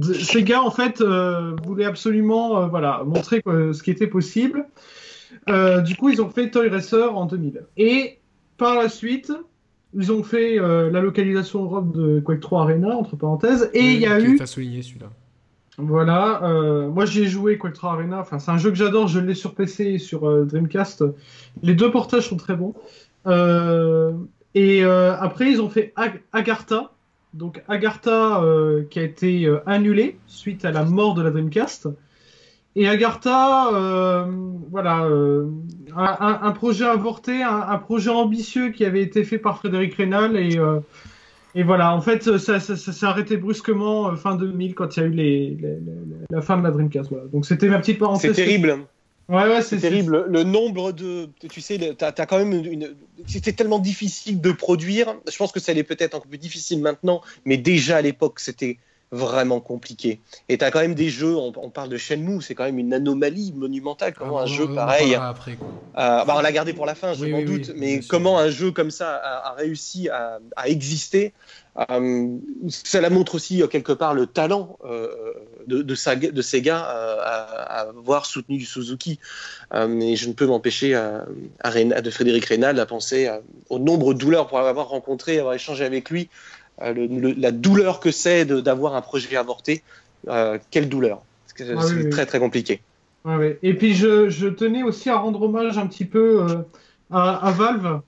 Sega en fait euh, voulait absolument euh, voilà montrer ce qui était possible. Du coup, ils ont fait Toy Racer en 2000. Et par la suite, ils ont fait la localisation Europe de Quake 3 Arena entre parenthèses. Et il y a eu. souligné celui-là. Voilà, moi j'ai joué Quake 3 Arena. Enfin, c'est un jeu que j'adore. Je l'ai sur PC et sur Dreamcast. Les deux portages sont très bons. et après, ils ont fait Agartha donc Agartha euh, qui a été euh, annulé suite à la mort de la Dreamcast. Et Agartha, euh, voilà, un, projet avorté, un, projet ambitieux qui avait été fait par Frédéric Rénal et, et voilà, en fait, ça, s'est arrêté brusquement fin 2000 quand il y a eu les, la fin de la Dreamcast. Voilà. Donc c'était ma petite parenthèse. C'est terrible. Ouais, ouais, c'est terrible. Le nombre de. Tu sais, tu as, quand même une. C'était tellement difficile de produire. Je pense que ça allait peut-être un peu plus difficile maintenant, mais déjà à l'époque, c'était vraiment compliqué. Et tu as quand même des jeux, on, parle de Shenmue, c'est quand même une anomalie monumentale. Comment ah, un jeu pareil. Après, euh, bah, on l'a gardé pour la fin, je m'en doute, mais comment un jeu comme ça a, réussi à, exister euh, Cela montre aussi euh, quelque part le talent de, de, Sega à, avoir soutenu Suzuki. et je ne peux m'empêcher de Frédéric Reynal à penser au nombre de douleurs pour avoir rencontré, avoir échangé avec lui euh, la douleur que c'est d'avoir un projet avorté. Euh, quelle douleur? C'est ah très très compliqué. Et puis je, tenais aussi à rendre hommage un petit peu euh, à, Valve.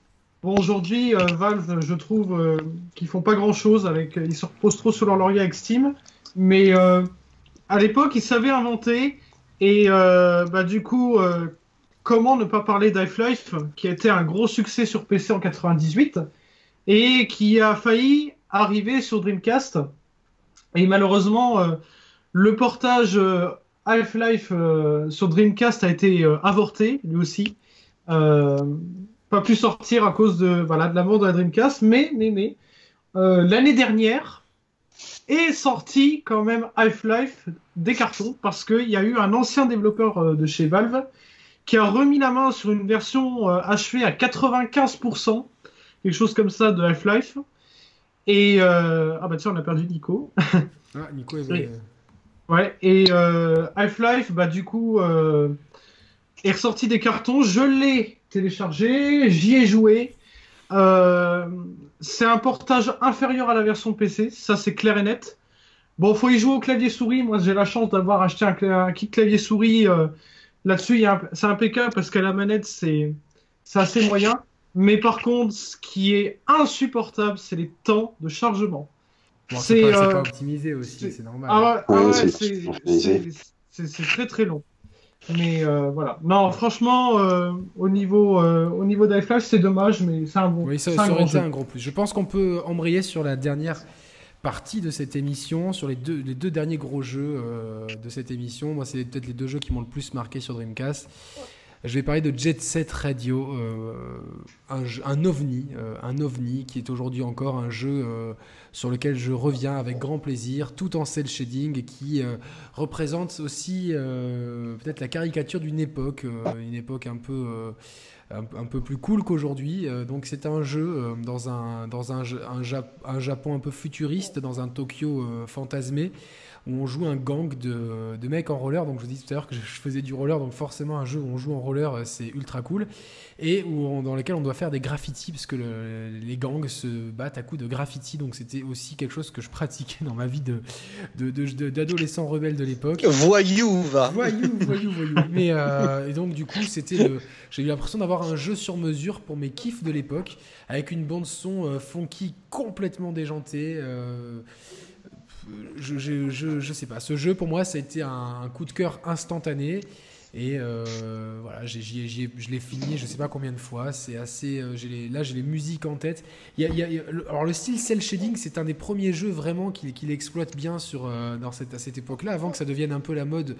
Bon, aujourd'hui, Valve, je trouve qu'ils font pas grand chose avec. Ils se reposent trop sur leur laurier avec Steam. Mais à l'époque, ils savaient inventer. Et bah, du coup, comment ne pas parler d'Half-Life, qui a été un gros succès sur PC en 98 et qui a failli arrivé sur Dreamcast. Et malheureusement, euh, le portage euh, Half-Life euh, sur Dreamcast a été avorté, lui aussi. pas pu sortir à cause de, voilà, de la mort de la Dreamcast. Mais, mais, mais, l'année dernière est sorti quand même Half-Life des cartons parce qu'il y a eu un ancien développeur de chez Valve qui a remis la main sur une version achevée à 95%, quelque chose comme ça de Half-Life. Et euh, ah bah tiens, on a perdu Nico. ah, Nico est vrai. Ouais, et euh, Half-Life, bah du coup, euh, est ressorti des cartons. Je l'ai téléchargé, j'y ai joué. c'est un portage inférieur à la version PC, ça c'est clair et net. Bon, faut y jouer au clavier souris. Moi, j'ai la chance d'avoir acheté un, kit clavier souris. Là-dessus, c'est impeccable parce qu'à la manette, c'est assez moyen. Mais par contre, ce qui est insupportable, c'est les temps de chargement. c'est pas, euh, optimisé aussi, c'est normal. Ah ouais, c'est très très long. Mais euh, voilà. Non, franchement, euh, au niveau, au niveau c'est dommage, mais c'est un bon. Oui, ça, aurait été un gros plus. Je pense qu'on peut embrayer sur la dernière partie de cette émission, sur les deux, les deux derniers gros jeux de cette émission. Moi, c'est peut-être les deux jeux qui m'ont le plus marqué sur Dreamcast. Je vais parler de Jet Set Radio, euh, un, ovni, euh, un ovni qui est aujourd'hui encore un jeu euh, sur lequel je reviens avec grand plaisir, tout en cel shading et qui représente aussi peut-être la caricature d'une époque, une époque un peu un, peu plus cool qu'aujourd'hui. donc c'est un jeu dans un dans un, un, Japon un peu futuriste, dans un Tokyo fantasmé où on joue un gang de, de, mecs en roller. Donc je vous dis tout à l'heure que je faisais du roller, donc forcément un jeu où on joue en roller, euh, c'est ultra cool. Et où dans lequel on doit faire des graffitis, parce que les gangs se battent à coups de graffitis. Donc c'était aussi quelque chose que je pratiquais dans ma vie de, d'adolescent de, rebelle de l'époque. Voyou, va Voyou, voyou, voyou. Mais, euh, et donc du coup, c'était j'ai eu l'impression d'avoir un jeu sur mesure pour mes kiffs de l'époque, avec une bande son euh, funky complètement déjantée je, je, je, sais pas. Ce jeu, pour moi, ça a été un coup de cœur instantané. Et euh, voilà, je l'ai fini, je sais pas combien de fois. C'est assez. Euh, là, j'ai les musiques en tête. Il y a, alors, le style cel shading, c'est un des premiers jeux vraiment qu'il qui exploite bien sur, euh, dans cette, à cette époque-là, avant que ça devienne un peu la mode.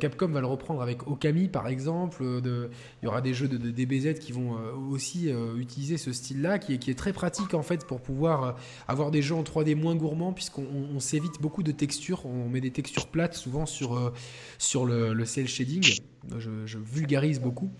Capcom va le reprendre avec Okami, par exemple. De, il y aura des jeux de, DBZ qui vont aussi utiliser ce style-là, qui qui est très pratique en fait pour pouvoir avoir des jeux en 3D moins gourmands, puisqu'on s'évite beaucoup de textures. On met des textures plates souvent sur, sur le, le cel shading. Je, vulgarise beaucoup.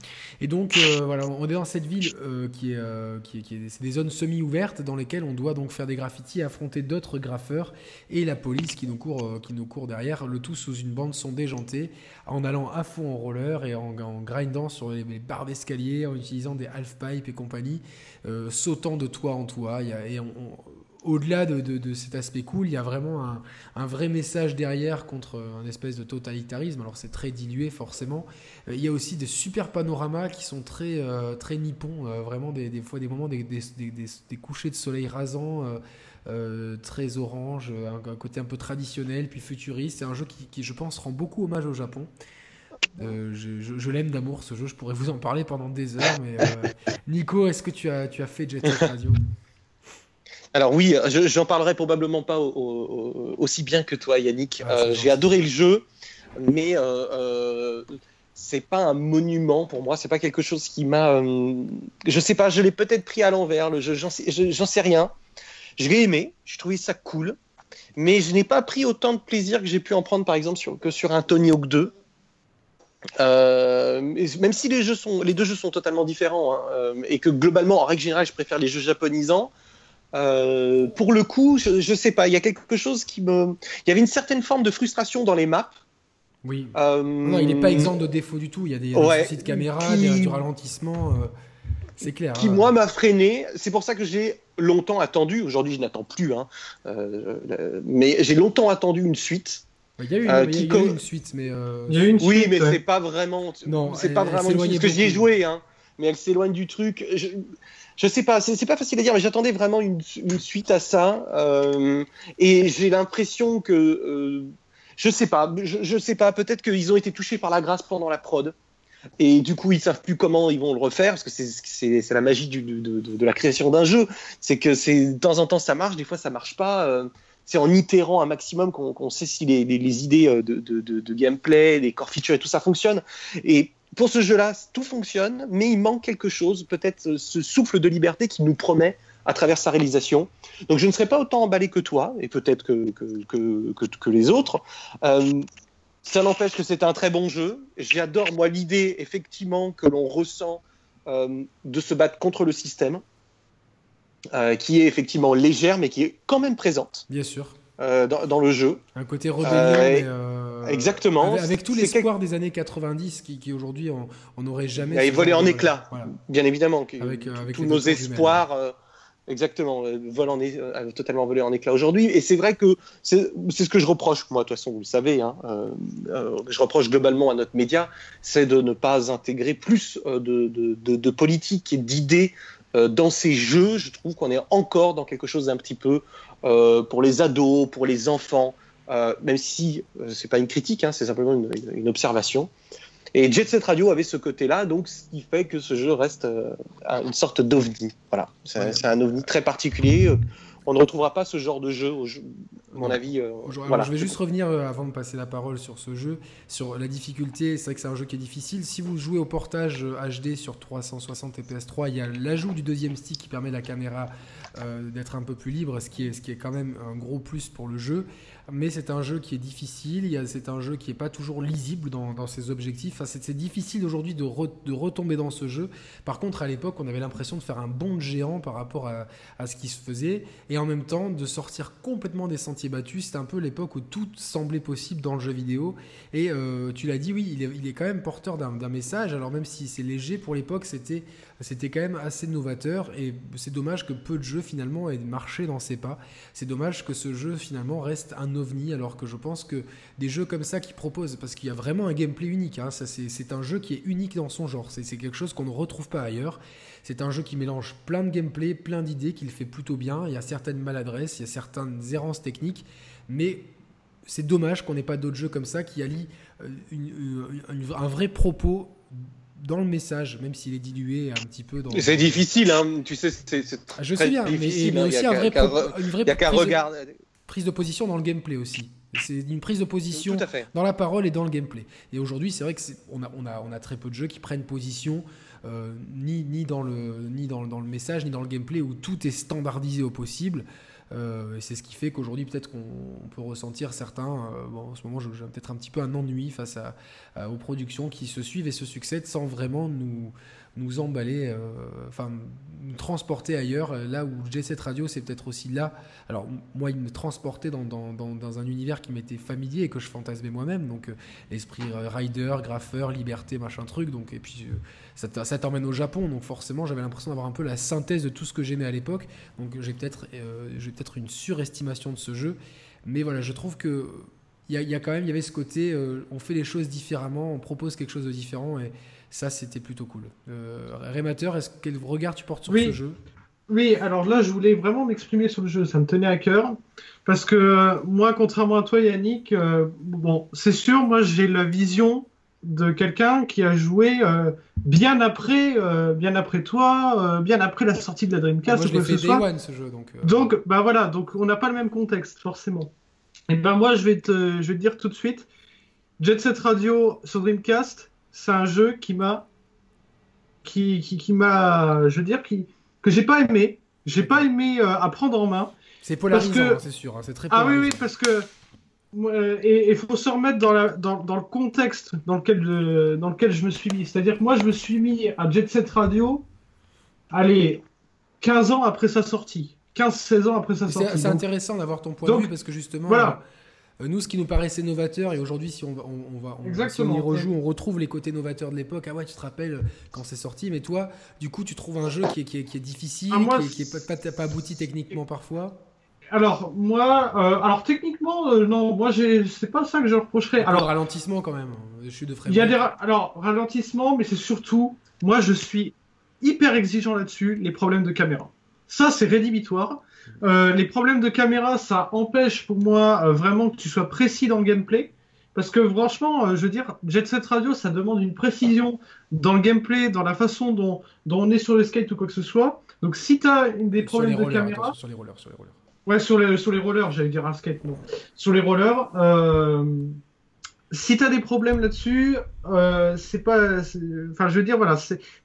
Et donc, euh, voilà, on est dans cette ville euh, qui est, euh, qui, qui est, c'est des zones semi-ouvertes dans lesquelles on doit donc faire des graffitis, affronter d'autres graffeurs et la police qui nous court, qui nous court derrière, le tout sous une bande son déjantée, en allant à fond en roller et en, grindant sur les, barres d'escalier, en utilisant des half-pipes et compagnie, sautant de toit en toit. et on au-delà de, cet aspect cool, il y a vraiment un, vrai message derrière contre un espèce de totalitarisme. Alors c'est très dilué forcément. Euh, il y a aussi des super panoramas qui sont très, euh, très nippons, euh, vraiment des, fois des moments, des, couchers de soleil rasants. très orange, un, côté un peu traditionnel, puis futuriste. C'est un jeu qui, je pense, rend beaucoup hommage au Japon. je, l'aime d'amour ce jeu, je pourrais vous en parler pendant des heures, mais Nico, est-ce que tu as, tu as fait Jet Radio? Alors oui, j'en parlerai probablement pas aussi bien que toi, Yannick. Ah, euh, j'ai adoré le jeu, mais euh, euh, c'est pas un monument pour moi. C'est pas quelque chose qui m'a. je sais pas, je l'ai peut-être pris à l'envers. Le jeu, j'en sais, sais, rien. Je l'ai aimé. J'ai trouvé ça cool. mais je n'ai pas pris autant de plaisir que j'ai pu en prendre par exemple sur, que sur un Tony Hawk 2. Euh, même si les, jeux sont, les deux jeux sont totalement différents hein, euh, et que globalement, en règle générale, je préfère les jeux japonisants, euh, pour le coup, je, ne sais pas, il y a quelque chose qui me. Il y avait une certaine forme de frustration dans les maps. Oui. non, il n'est pas exempt de défauts du tout. Il y a des, soucis de caméra, du ralentissement. c'est clair. Qui, hein. moi, m'a freiné. C'est pour ça que j'ai longtemps attendu. Aujourd'hui, je n'attends plus. Hein, mais j'ai longtemps attendu une suite. Il y a eu une, suite, mais. oui, mais c'est pas vraiment. Non, c'est pas vraiment une suite. Parce que j'y ai joué, hein, mais elle s'éloigne du truc. Je, je sais pas, c'est pas facile à dire, mais j'attendais vraiment une, suite à ça. Euh, et j'ai l'impression que. Euh, je sais pas, je, sais pas, peut-être qu'ils ont été touchés par la grâce pendant la prod. Et du coup, ils savent plus comment ils vont le refaire, parce que c'est la magie du, de, de, la création d'un jeu. C'est que de temps en temps ça marche, des fois ça marche pas. Euh, c'est en itérant un maximum qu'on sait si les, les, idées euh, de, de, gameplay, les core features et tout ça fonctionne. Et pour ce jeu-là, tout fonctionne, mais il manque quelque chose, peut-être euh, ce souffle de liberté qu'il nous promet à travers sa réalisation. Donc je ne serai pas autant emballé que toi, et peut-être que, que, que, les autres. Euh, ça n'empêche que c'est un très bon jeu. J'adore, moi, l'idée, effectivement, que l'on ressent de se battre contre le système. Euh, qui est effectivement légère, mais qui est quand même présente. Bien sûr. Euh, dans, le jeu. Un côté rébellion. Euh, exactement. Avec, tout l'espoir des années 90 qui, qui aujourd'hui on n'aurait jamais. Il volé en éclats, bien évidemment. Avec, tous nos espoirs. Exactement, vol en totalement volé en éclats aujourd'hui. Et c'est vrai que c'est ce que je reproche, moi, de toute façon, vous le savez, hein, je reproche globalement à notre média, c'est de ne pas intégrer plus de, de, de, de politique et d'idées euh, dans ces jeux, je trouve qu'on est encore dans quelque chose d'un petit peu euh, pour les ados, pour les enfants, euh, même si c'est pas une critique, hein, c'est simplement une, observation. Et Jet Set Radio avait ce côté-là, donc ce qui fait que ce jeu reste une sorte d'ovni. Voilà, c'est un ovni très particulier on ne retrouvera pas ce genre de jeu, à mon avis. Euh, je vais juste revenir, euh, avant de passer la parole sur ce jeu, sur la difficulté. C'est vrai que c'est un jeu qui est difficile. Si vous jouez au portage HD euh, sur 360 et PS3, il y a l'ajout du deuxième stick qui permet à la caméra d'être un peu plus libre, ce qui, est, ce qui est quand même un gros plus pour le jeu mais c'est un jeu qui est difficile, c'est un jeu qui n'est pas toujours lisible dans, ses objectifs. Enfin, c'est difficile aujourd'hui de, retomber dans ce jeu. Par contre, à l'époque, on avait l'impression de faire un bond géant par rapport à, ce qui se faisait, et en même temps de sortir complètement des sentiers battus. C'était un peu l'époque où tout semblait possible dans le jeu vidéo. Et euh, tu l'as dit, oui, il est, il est, quand même porteur d'un message. Alors même si c'est léger pour l'époque, c'était c'était quand même assez novateur et c'est dommage que peu de jeux finalement aient marché dans ses pas. C'est dommage que ce jeu finalement reste un ovni alors que je pense que des jeux comme ça qui proposent, parce qu'il y a vraiment un gameplay unique, hein, c'est un jeu qui est unique dans son genre, c'est quelque chose qu'on ne retrouve pas ailleurs. C'est un jeu qui mélange plein de gameplay, plein d'idées, qu'il fait plutôt bien, il y a certaines maladresses, il y a certaines errances techniques, mais c'est dommage qu'on n'ait pas d'autres jeux comme ça qui allient euh, euh, un vrai propos dans le message, même s'il est dilué un petit peu dans. C'est difficile, hein. tu sais, c'est ah, Je sais bien, mais, hein. aussi un vrai une vraie prise, prise de position dans le gameplay aussi. C'est une prise de position dans la parole et dans le gameplay. Et aujourd'hui, c'est vrai que on a, on, a, on a très peu de jeux qui prennent position euh, ni, ni, dans le, ni dans, dans, le message, ni dans le gameplay où tout est standardisé au possible. Euh, c'est ce qui fait qu'aujourd'hui, peut-être qu'on peut ressentir certains. Euh, bon, en ce moment, j'ai peut-être un petit peu un ennui face à, aux productions qui se suivent et se succèdent sans vraiment nous, nous emballer, euh, enfin nous transporter ailleurs. Euh, là où G7 Radio, c'est peut-être aussi là. Alors moi, il me transportait dans, dans, dans, un univers qui m'était familier et que je fantasmais moi-même. Donc euh, l'esprit rider, graffeur, liberté, machin truc. Donc et puis ça, t'emmène au Japon. Donc forcément, j'avais l'impression d'avoir un peu la synthèse de tout ce que j'aimais à l'époque. Donc j'ai peut-être peut-être une surestimation de ce jeu. Mais voilà, je trouve que il y, y, a quand même, il y avait ce côté, on fait les choses différemment, on propose quelque chose de différent ça, c'était plutôt cool. Euh, Rémateur, est-ce quel regard tu portes sur ce jeu? Oui, alors là, je voulais vraiment m'exprimer sur le jeu. Ça me tenait à cœur. Parce que euh, moi, contrairement à toi, Yannick, euh, bon, c'est sûr, moi, j'ai la vision de quelqu'un qui a joué euh, bien après, bien après toi, bien après la sortie de la Dreamcast. Moi, je fait Day One, ce jeu, donc. Donc, bah voilà, donc on n'a pas le même contexte, forcément. Et ben moi, je vais te, je vais te dire tout de suite, Jet Set Radio sur Dreamcast, c'est un jeu qui m'a qui, qui, m'a je veux dire qui que j'ai pas aimé j'ai pas aimé euh, à prendre en main C'est polarisant, hein, c'est sûr. Hein, c'est très Ah oui, oui, parce que et il faut se remettre dans, la, dans, dans, le contexte dans lequel, je, dans lequel je me suis mis. C'est-à-dire que moi, je me suis mis à Jet Set Radio, allez, 15 ans après sa sortie. 15-16 ans après sa sortie. C'est intéressant d'avoir ton point de vue parce que justement, voilà. Euh, nous, ce qui nous paraissait novateur, et aujourd'hui, si on, on, va, on, si on y rejoue, on retrouve les côtés novateurs de l'époque. Ah ouais, tu te rappelles quand c'est sorti, mais toi, du coup, tu trouves un jeu qui est, qui est, qui est difficile, ah, qui, est, pas, pas, abouti techniquement parfois? Alors moi, euh, alors techniquement euh, non, moi c'est pas ça que je reprocherais. Alors ralentissement quand même, je suis de Il y a des alors ralentissement, mais c'est surtout moi je suis hyper exigeant là-dessus, les problèmes de caméra. Ça c'est rédhibitoire. Euh, les problèmes de caméra, ça empêche pour moi vraiment que tu sois précis dans le gameplay. Parce que franchement, je veux dire, Jet Set Radio, ça demande une précision dans le gameplay, dans la façon dont, on est sur le skate ou quoi que ce soit. Donc si tu as des problèmes de caméra... Sur les rollers, sur les rollers. Ouais, sur les, sur les rollers, j'allais dire un skate, non. Sur les rollers, euh, si tu as des problèmes là-dessus, euh, c'est pas. Enfin, je veux dire, voilà.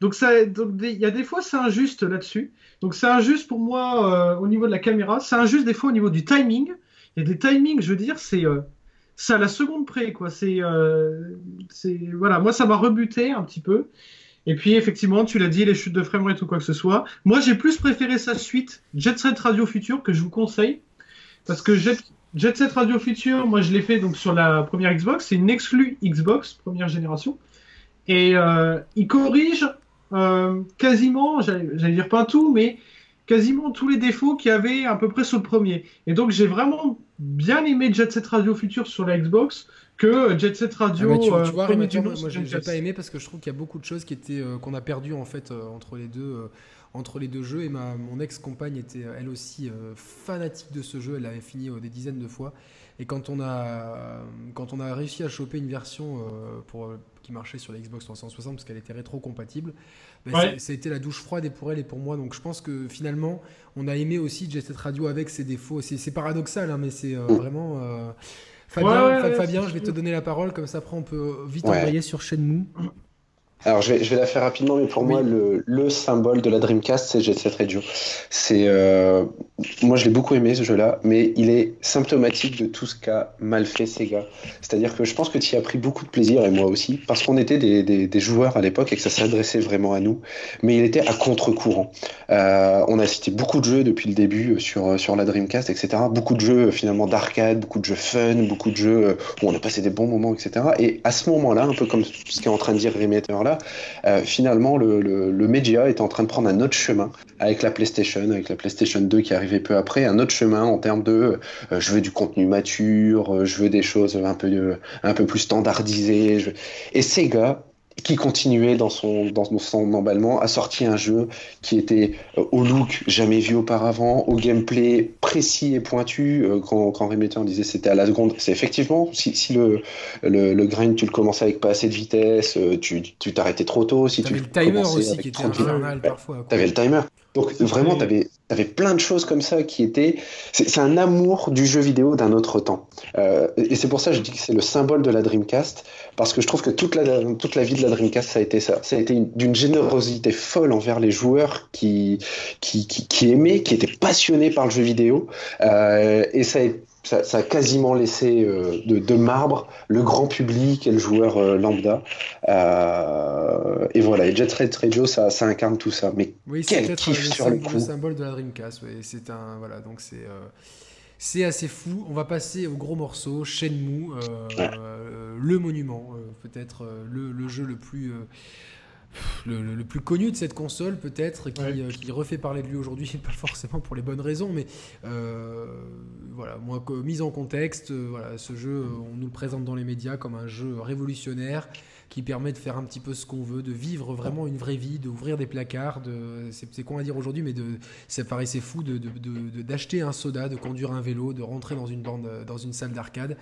Donc, il y a des fois, c'est injuste là-dessus. Donc, c'est injuste pour moi euh, au niveau de la caméra. C'est injuste des fois au niveau du timing. Il y a des timings, je veux dire, c'est. c'est à la seconde près, quoi. C'est. c'est voilà, moi, ça m'a rebuté un petit peu. Et puis effectivement, tu l'as dit, les chutes de framerate ou quoi que ce soit. Moi, j'ai plus préféré sa suite, Jet Set Radio Future, que je vous conseille. Parce que Jet, Set Radio Future, moi je l'ai fait donc sur la première Xbox, c'est une exclue Xbox, première génération. Et euh, il corrige euh, quasiment, j'allais dire pas tout, mais quasiment tous les défauts qu'il y avait à peu près sur le premier. Et donc j'ai vraiment bien aimé Jet Set Radio Future sur la Xbox que Jet Set Radio. Ah, tu, euh, vois, moi j'ai pas aimé parce que je trouve qu'il y a beaucoup de choses qui étaient euh, qu'on a perdu en fait euh, entre les deux entre les deux jeux et ma mon ex compagne était elle aussi fanatique de ce jeu. Elle l'avait fini des dizaines de fois et quand on a quand on a réussi à choper une version pour qui marchait sur la Xbox 360 parce qu'elle était rétro compatible, ben, ça a été la douche froide et pour elle et pour moi. Donc je pense que finalement on a aimé aussi Jet Set Radio avec ses défauts. C'est paradoxal hein, mais c'est vraiment Fabien, je vais te donner la parole, comme ça après on peut vite envoyer sur Shenmue. Alors je vais, je vais, la faire rapidement, mais pour moi le, le, symbole de la Dreamcast c'est Jet Set Radio. C'est euh, moi je l'ai beaucoup aimé ce jeu-là, mais il est symptomatique de tout ce qu'a mal fait Sega. C'est-à-dire que je pense que tu y as pris beaucoup de plaisir et moi aussi, parce qu'on était des, des, des, joueurs à l'époque et que ça s'adressait vraiment à nous. Mais il était à contre-courant. Euh, on a cité beaucoup de jeux depuis le début sur sur la Dreamcast, etc. Beaucoup de jeux finalement d'arcade, beaucoup de jeux fun, beaucoup de jeux où on a passé des bons moments, etc. Et à ce moment-là, un peu comme ce qu'est en train de dire Remeter là euh, finalement, le, média est en train de prendre un autre chemin avec la PlayStation, avec la PlayStation 2 qui arrivait peu après, un autre chemin en termes de euh, je veux du contenu mature, euh, je veux des choses un peu, un peu plus standardisées. Je... Et Sega qui continuait dans son, dans son emballement, a sorti un jeu qui était euh, au look jamais vu auparavant, au gameplay précis et pointu. Euh, quand, quand Remeter disait c'était à la seconde, c'est effectivement, si, si le, le, le, grind tu le commençais avec pas assez de vitesse, euh, tu t'arrêtais trop tôt. Si tu le timer aussi qui était infernal parfois. T'avais le timer. Donc vraiment, tu avais, avais, plein de choses comme ça qui étaient... C'est un amour du jeu vidéo d'un autre temps. Euh, et c'est pour ça que je dis que c'est le symbole de la Dreamcast, parce que je trouve que toute la, toute la vie de la Dreamcast, ça a été ça. Ça a été d'une générosité folle envers les joueurs qui, qui, qui, qui, aimaient, qui étaient passionnés par le jeu vidéo. Euh, et ça a été ça, ça, a quasiment laissé euh, de, de, marbre le grand public et le joueur euh, lambda. Euh, et voilà, et Jet Set Radio, ça, ça, incarne tout ça. Mais oui, quel kiff sur le coup. le symbole de la Dreamcast. Ouais. C'est un voilà, donc c'est c'est assez fou. On va passer au gros morceau, Shenmue, le monument, peut-être le, le, jeu le plus le, plus connu de cette console peut-être qui, euh, qui, refait parler de lui aujourd'hui pas forcément pour les bonnes raisons mais euh, voilà moi mise en contexte euh, voilà ce jeu on nous le présente dans les médias comme un jeu révolutionnaire qui permet de faire un petit peu ce qu'on veut, de vivre vraiment une vraie vie, d'ouvrir des placards. De, c'est, con à dire aujourd'hui, mais de, ça paraissait fou de, d'acheter un soda, de conduire un vélo, de rentrer dans une bande, dans une salle d'arcade.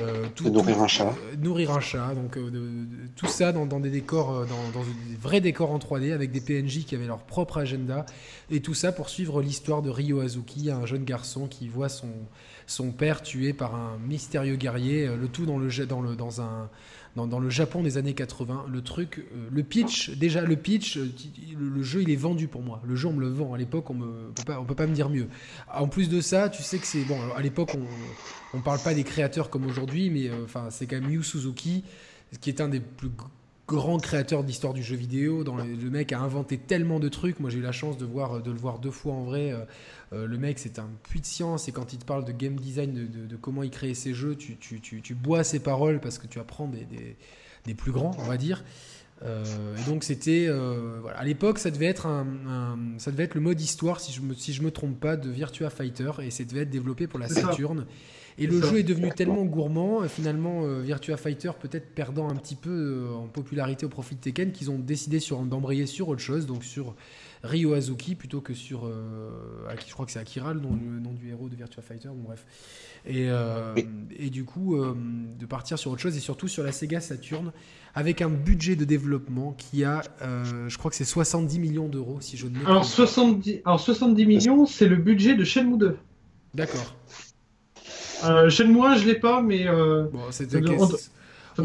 Euh, tout, de nourrir un chat. Euh, nourrir un chat, donc euh, tout ça dans, des décors, dans, une vrais décors en 3D avec des PNJ qui avaient leur propre agenda et tout ça pour suivre l'histoire de Ryo Azuki, un jeune garçon qui voit son, son père tué par un mystérieux guerrier, le tout dans, le, dans, le, dans un dans, le Japon des années 80. Le truc, euh, le pitch, déjà le pitch, euh, le, jeu il est vendu pour moi. Le jeu on me le vend. À l'époque on ne peut pas, peut pas me dire mieux. En plus de ça, tu sais que c'est bon. À l'époque on, on parle pas des créateurs comme aujourd'hui, mais euh, enfin c'est quand même Yu Suzuki qui est un des plus grand créateur d'histoire du jeu vidéo. Dans le, mec a inventé tellement de trucs. Moi, j'ai eu la chance de, voir, de le voir deux fois en vrai. Euh, euh, le mec, c'est un puits de science. Et quand il te parle de game design, de, comment il crée ses jeux, tu, tu, tu, bois ses paroles parce que tu apprends des, des, plus grands, on va dire. Euh, et donc c'était voilà. à l'époque ça devait être un, ça devait être le mode histoire si je me si je me trompe pas de Virtua Fighter et ça devait être développé pour la Saturn et le jeu est devenu tellement gourmand, finalement, euh, Virtua Fighter peut-être perdant un petit peu euh, en popularité au profit de Tekken, qu'ils ont décidé sur, d'embrayer sur autre chose, donc sur Ryo Azuki plutôt que sur. Euh, je crois que c'est Akira, le nom, du héros de Virtua Fighter, bon, bref. Et, et du coup, de partir sur autre chose et surtout sur la Sega Saturn avec un budget de développement qui a, je crois que c'est 70 millions d'euros, si je ne me alors, 70, alors 70 millions, c'est le budget de Shenmue 2. D'accord. Euh, chez moi, je l'ai pas, mais. Euh, ça doit,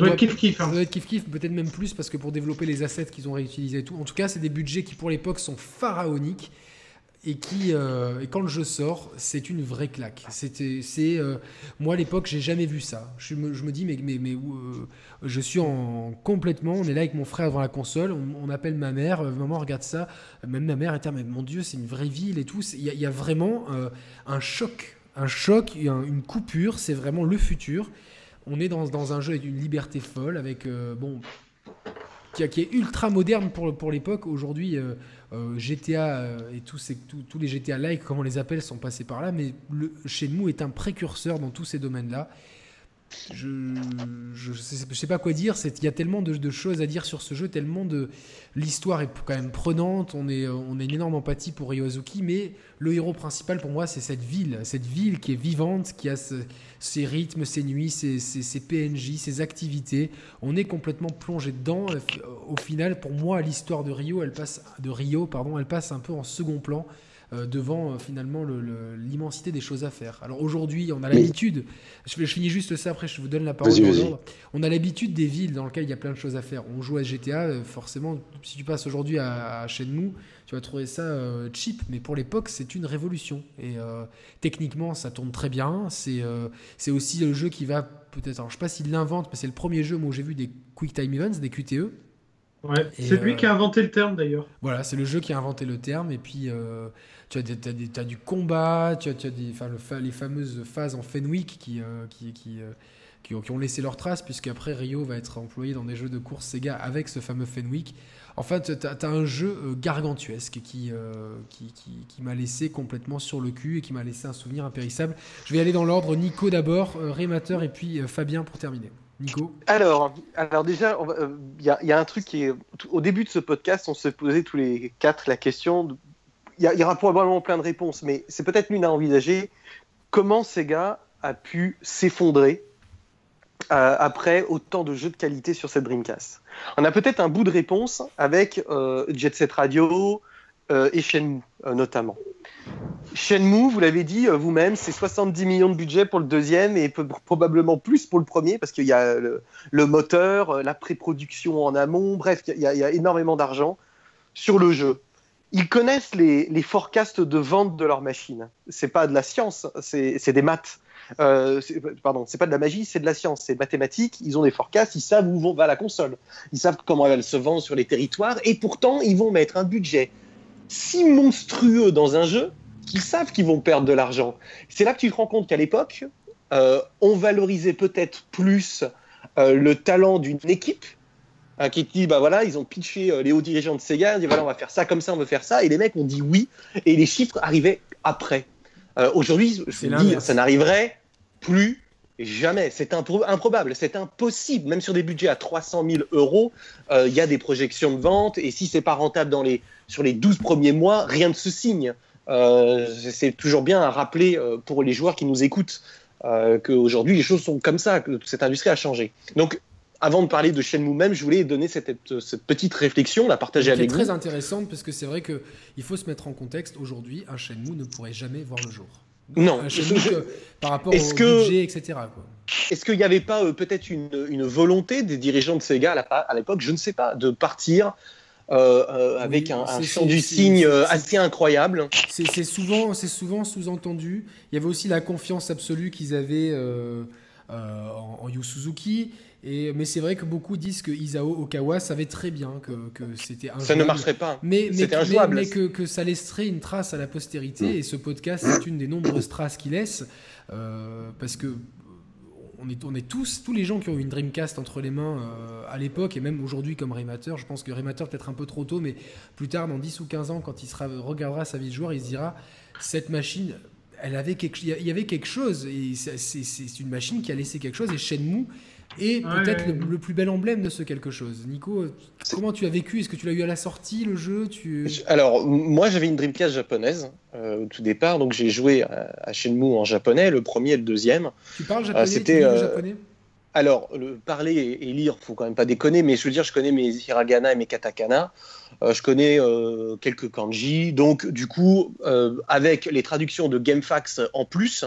être kiff kiff. Hein. Ça doit être kiff kiff, peut-être même plus parce que pour développer les assets qu'ils ont réutilisés et tout. En tout cas, c'est des budgets qui pour l'époque sont pharaoniques et qui euh, et quand le jeu sort, c'est une vraie claque. C'était c'est euh, moi à l'époque, j'ai jamais vu ça. Je me, je me dis mais mais mais je suis en complètement. On est là avec mon frère devant la console. On, appelle ma mère. maman regarde ça. Même ma mère était mais mon Dieu, c'est une vraie ville et tout. Il y, y, a vraiment un choc un choc, une coupure, c'est vraiment le futur. On est dans, un jeu avec une liberté folle, avec euh, bon, qui, est ultra moderne pour, l'époque. Aujourd'hui, euh, euh, GTA et tous, tous les GTA like, comme on les appelle, sont passés par là, mais le, Shenmue est un précurseur dans tous ces domaines-là je je sais, pas quoi dire. Il y a tellement de, choses à dire sur ce jeu, tellement de l'histoire est quand même prenante. On est on a une énorme empathie pour Ryozuki, mais le héros principal pour moi c'est cette ville, cette ville qui est vivante, qui a ses rythmes, ses nuits, ses, ses, PNJ, ses activités. On est complètement plongé dedans. Au final, pour moi, l'histoire de Rio, elle passe de Rio, pardon, elle passe un peu en second plan. Euh, devant euh, finalement l'immensité des choses à faire. Alors aujourd'hui, on a l'habitude, je, je, finis juste ça, après je vous donne la parole. On a l'habitude des villes dans lesquelles il y a plein de choses à faire. On joue à GTA, euh, forcément, si tu passes aujourd'hui à, à Shenmue, tu vas trouver ça cheap, mais pour l'époque, c'est une révolution. Et techniquement, ça tourne très bien. C'est aussi le jeu qui va peut-être, alors je sais pas s'il l'invente, mais c'est le premier jeu où j'ai vu des Quick Time Events, des QTE. Ouais, c'est lui qui a inventé le terme d'ailleurs. Voilà, c'est le jeu qui a inventé le terme. Et puis, tu as, du combat, tu as, tu as des, les fameuses phases en Fenwick qui, euh, qui, qui, euh, qui, ont, laissé leurs traces, puisqu'après Rio va être employé dans des jeux de course Sega avec ce fameux Fenwick. Enfin, tu as, un jeu euh, gargantuesque qui, qui, qui, m'a laissé complètement sur le cul et qui m'a laissé un souvenir impérissable. Je vais aller dans l'ordre Nico d'abord, Rémateur et puis Fabien pour terminer. Alors, alors déjà, il y, y, a un truc qui est. Au début de ce podcast, on se posait tous les quatre la question il y, aura probablement plein de réponses, mais c'est peut-être l'une à envisager. Comment Sega a pu s'effondrer euh, après autant de jeux de qualité sur cette Dreamcast? On a peut-être un bout de réponse avec euh, Jet Set Radio euh, et Shenmue notamment. Shenmue, vous l'avez dit vous-même, c'est 70 millions de budget pour le deuxième et probablement plus pour le premier parce qu'il y a le, moteur, la pré-production en amont, bref, il y, a énormément d'argent sur le jeu ils connaissent les, forecasts de vente de leur machine. C'est pas de la science, c'est des maths. Euh, pardon, c'est pas de la magie, c'est de la science, c'est mathématique. Ils ont des forecasts, ils savent où va la console, ils savent comment elle se vend sur les territoires, et pourtant ils vont mettre un budget si monstrueux dans un jeu qu'ils savent qu'ils vont perdre de l'argent. C'est là que tu te rends compte qu'à l'époque, euh, on valorisait peut-être plus euh, le talent d'une équipe Hein, qui dit bah voilà ils ont pitché euh, les hauts dirigeants de Sega, ils dit voilà on va faire ça comme ça, on veut faire ça, et les mecs ont dit oui, et les chiffres arrivaient après. Euh, aujourd'hui, je vous dis, ça n'arriverait plus jamais. C'est improbable, c'est impossible. Même sur des budgets à 300 000 euros, euh, il y a des projections de vente, et si c'est pas rentable dans les, sur les 12 premiers mois, rien ne se signe. c'est toujours bien à rappeler pour les joueurs qui nous écoutent qu'aujourd'hui les choses sont comme ça, que cette industrie a changé. Donc avant de parler de Shenmue même, je voulais donner cette, petite réflexion, la partager avec vous. C'est très intéressante parce que c'est vrai qu'il faut se mettre en contexte. Aujourd'hui, un Shenmue ne pourrait jamais voir le jour. Non. Un Shenmue par rapport au budget, etc. Est-ce qu'il n'y avait pas peut-être une, volonté des dirigeants de Sega à l'époque, je ne sais pas, de partir euh, euh, avec un, un champ du signe euh, assez incroyable. C'est souvent, souvent sous-entendu. Il y avait aussi la confiance absolue qu'ils avaient en, en, Yu Suzuki. Et, mais c'est vrai que beaucoup disent que Isao Okawa savait très bien que, que c'était un Ça ne marcherait pas. Mais, mais, mais, mais que, que, ça laisserait une trace à la postérité. Mm. Et ce podcast, c'est une des nombreuses traces qu'il laisse. parce que on est, on est tous, tous les gens qui ont eu une Dreamcast entre les mains euh, à l'époque et même aujourd'hui comme Raymater, je pense que Raymater peut-être un peu trop tôt, mais plus tard, dans 10 ou 15 ans, quand il sera, regardera sa vie de joueur, il se dira cette machine, elle avait quelque, il y avait quelque chose et c'est une machine qui a laissé quelque chose et Shenmue et peut-être le, plus bel emblème de ce quelque chose. Nico, comment tu as vécu? Est-ce que tu l'as eu à la sortie, le jeu? Tu... Alors, moi j'avais une Dreamcast japonaise euh, au tout départ, donc j'ai joué à, Shenmue en japonais, le premier et le deuxième. Tu parles japonais? C'était euh, japonais? alors, le parler et, lire, faut quand même pas déconner, mais je veux dire, je connais mes hiragana et mes katakana, euh, je connais quelques kanji, donc du coup, avec les traductions de GameFAQs en plus,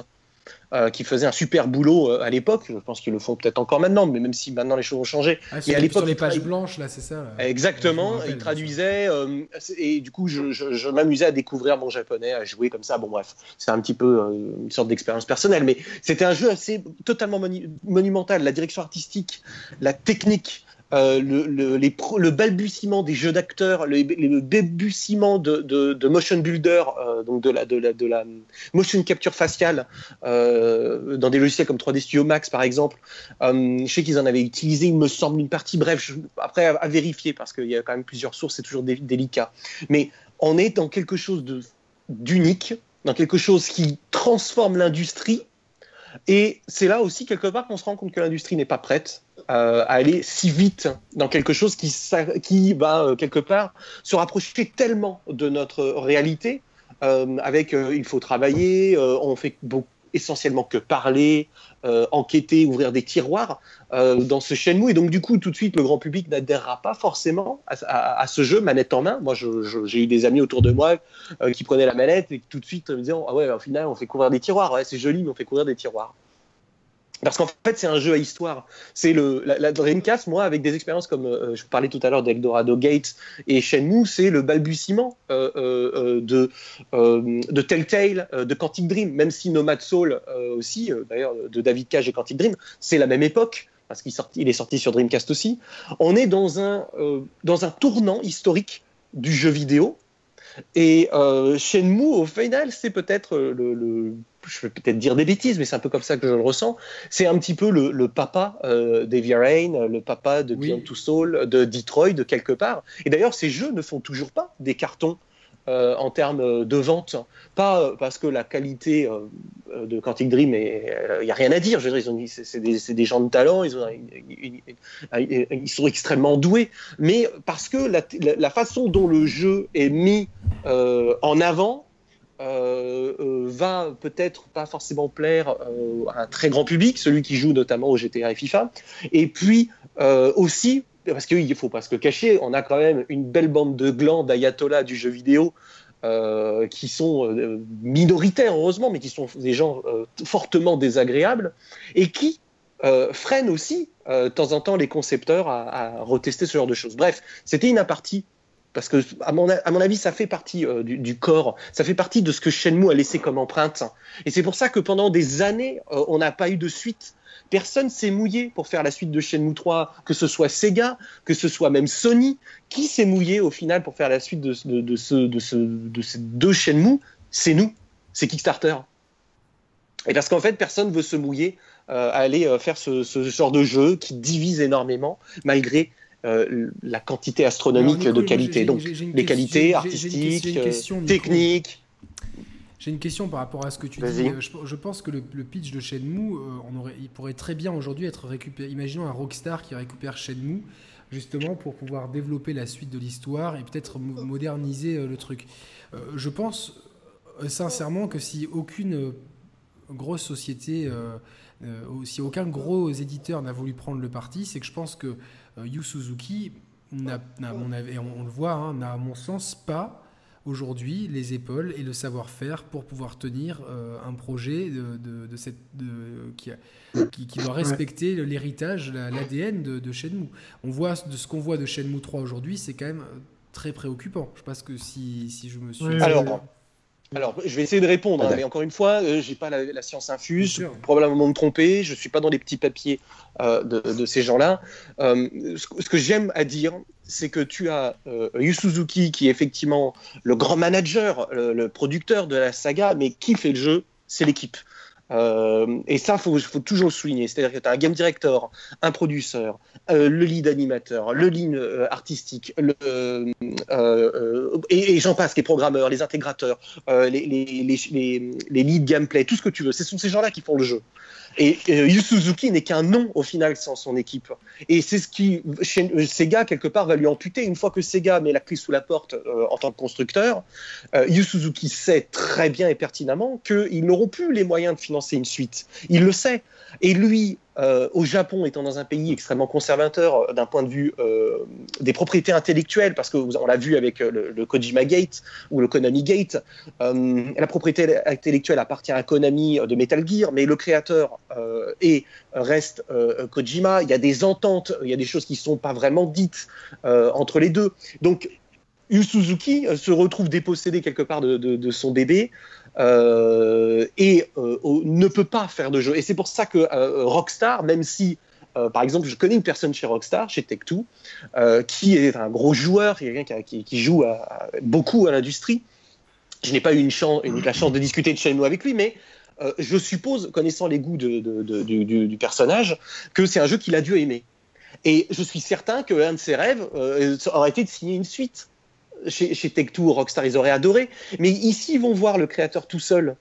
euh, qui faisaient un super boulot euh, à l'époque. Je pense qu'ils le font peut-être encore maintenant, mais même si maintenant les choses ont changé. Ah, à l'époque, sur les pages blanches, là, c'est ça. Exactement. ils traduisaient euh, et du coup, je, m'amusais à découvrir mon japonais, à jouer comme ça. Bon, bref, c'est un petit peu une sorte d'expérience personnelle, mais c'était un jeu assez totalement monumental. La direction artistique, la technique. Euh, le, balbutiement des jeux d'acteurs, le, balbutiement de, motion builder, euh, donc de la, motion capture faciale euh, dans des logiciels comme 3D Studio Max par exemple. Je sais qu'ils en avaient utilisé, il me semble, une partie. Bref, après à, vérifier parce qu'il y a quand même plusieurs sources, c'est toujours délicat. Mais on est dans quelque chose d'unique, dans quelque chose qui transforme l'industrie. Et c'est là aussi quelque part qu'on se rend compte que l'industrie n'est pas prête euh, à aller si vite dans quelque chose qui, qui va euh, quelque part se rapprocher tellement de notre réalité, euh, avec il faut travailler, on fait essentiellement que parler, enquêter, ouvrir des tiroirs dans ce Shenmue. Et donc, du coup, tout de suite, le grand public n'adhérera pas forcément à, ce jeu manette en main. Moi, j'ai eu des amis autour de moi qui prenaient la manette et tout de suite me disaient Ah ouais, au final, on fait couvrir des tiroirs. Ouais, c'est joli, mais on fait couvrir des tiroirs. Parce qu'en fait, c'est un jeu à histoire. C'est le la, Dreamcast, moi, avec des expériences comme euh, je parlais tout à l'heure d'Eldorado Gate et Shenmue, c'est le balbutiement euh, euh, de de Telltale, de Quantic Dream. Même si Nomad Soul aussi, d'ailleurs, de David Cage et Quantic Dream, c'est la même époque parce qu'il il est sorti sur Dreamcast aussi. On est dans un dans un tournant historique du jeu vidéo. Et Shenmue, au final, c'est peut-être le je vais peut-être dire des bêtises, mais c'est un peu comme ça que je le ressens. C'est un petit peu le, papa euh, d'Heavy Rain, le papa de Beyond Two Soul, de Detroit, de quelque part. Et d'ailleurs, ces jeux ne font toujours pas des cartons euh, en termes de vente. Pas euh, parce que la qualité euh, de Quantic Dream, il n'y a rien à dire. C'est des, gens de talent, ils, ont, ils, sont extrêmement doués. Mais parce que la, la, façon dont le jeu est mis en avant, va peut-être pas forcément plaire à un très grand public, celui qui joue notamment au GTA et FIFA, et puis aussi parce qu'il faut pas se cacher, on a quand même une belle bande de glands d'ayatollahs du jeu vidéo qui sont minoritaires heureusement, mais qui sont des gens fortement désagréables et qui freinent aussi de temps en temps les concepteurs à, à retester ce genre de choses. Bref, c'était une apartie parce que à mon, avis, ça fait partie euh, du, corps, ça fait partie de ce que Shenmue a laissé comme empreinte. Et c'est pour ça que pendant des années, euh, on n'a pas eu de suite. Personne s'est mouillé pour faire la suite de Shenmue 3, que ce soit Sega, que ce soit même Sony. Qui s'est mouillé au final pour faire la suite de, de, ce, de, ce, de ces deux Shenmue C'est nous, c'est Kickstarter. Et parce qu'en fait, personne veut se mouiller euh, à aller faire ce, ce, genre de jeu qui divise énormément, malgré euh, la quantité astronomique de qualité. Donc, les qualités artistiques, euh, techniques. J'ai une question par rapport à ce que tu dis. Euh, je, pense que le, pitch de Shenmue, on aurait, il pourrait très bien aujourd'hui être récupéré. Imaginons un rockstar qui récupère Shenmue, justement pour pouvoir développer la suite de l'histoire et peut-être moderniser le truc. je pense sincèrement que si aucune grosse société si aucun gros éditeur n'a voulu prendre le parti, c'est que je pense que Yu Suzuki, n'a, on, on, le voit, hein, n'a à mon sens pas aujourd'hui les épaules et le savoir-faire pour pouvoir tenir euh, un projet de, cette, qui, qui, doit respecter l'héritage, l'ADN de, de, Shenmue. On voit de ce qu'on voit de Shenmue 3 aujourd'hui, c'est quand même très préoccupant. Je pense que si, si je me suis. Alors, alors, je vais essayer de répondre, hein, mais encore une fois, je euh, j'ai pas la, science infuse, je peux probablement me tromper, je suis pas dans les petits papiers euh, de, ces gens-là. ce, ce, que j'aime à dire, c'est que tu as euh, Yu Suzuki qui est effectivement le grand manager, le, producteur de la saga, mais qui fait le jeu C'est l'équipe. Euh, et ça, il faut, toujours le souligner. C'est-à-dire que tu as un game director, un producteur, euh, le lead animateur, le lead artistique, le, et, j'en passe, les programmeurs, les intégrateurs, les, les, les, les, lead gameplay, tout ce que tu veux. Ce sont ces gens-là qui font le jeu. Et euh, Yu Suzuki n'est qu'un nom au final sans son équipe. Et c'est ce qui, chez, Sega, quelque part, va lui amputer. Une fois que Sega met la clé sous la porte euh, en tant que constructeur, euh, Yu Suzuki sait très bien et pertinemment qu'ils n'auront plus les moyens de financer une suite. Il le sait. Et lui, euh, au Japon, étant dans un pays extrêmement conservateur euh, d'un point de vue euh, des propriétés intellectuelles, parce que on l'a vu avec le, Kojima Gate ou le Konami Gate, la propriété intellectuelle appartient à Konami de Metal Gear, mais le créateur et reste Kojima. Il y a des ententes, il y a des choses qui ne sont pas vraiment dites entre les deux. Donc Yu Suzuki se retrouve dépossédé quelque part de son bébé. Euh, et euh, ne peut pas faire de jeu. Et c'est pour ça que euh, Rockstar, même si par exemple, je connais une personne chez Rockstar, chez Tech2, qui est un gros joueur, qui, joue beaucoup à l'industrie. Je n'ai pas eu la chance de discuter de Shenmue avec lui, mais je suppose, connaissant les goûts de, du, personnage, que c'est un jeu qu'il a dû aimer. Et je suis certain qu'un de ses rêves aurait été de signer une suite chez, chez Tech2 Rockstar, ils auraient adoré. Mais ici, ils vont voir le créateur tout seul.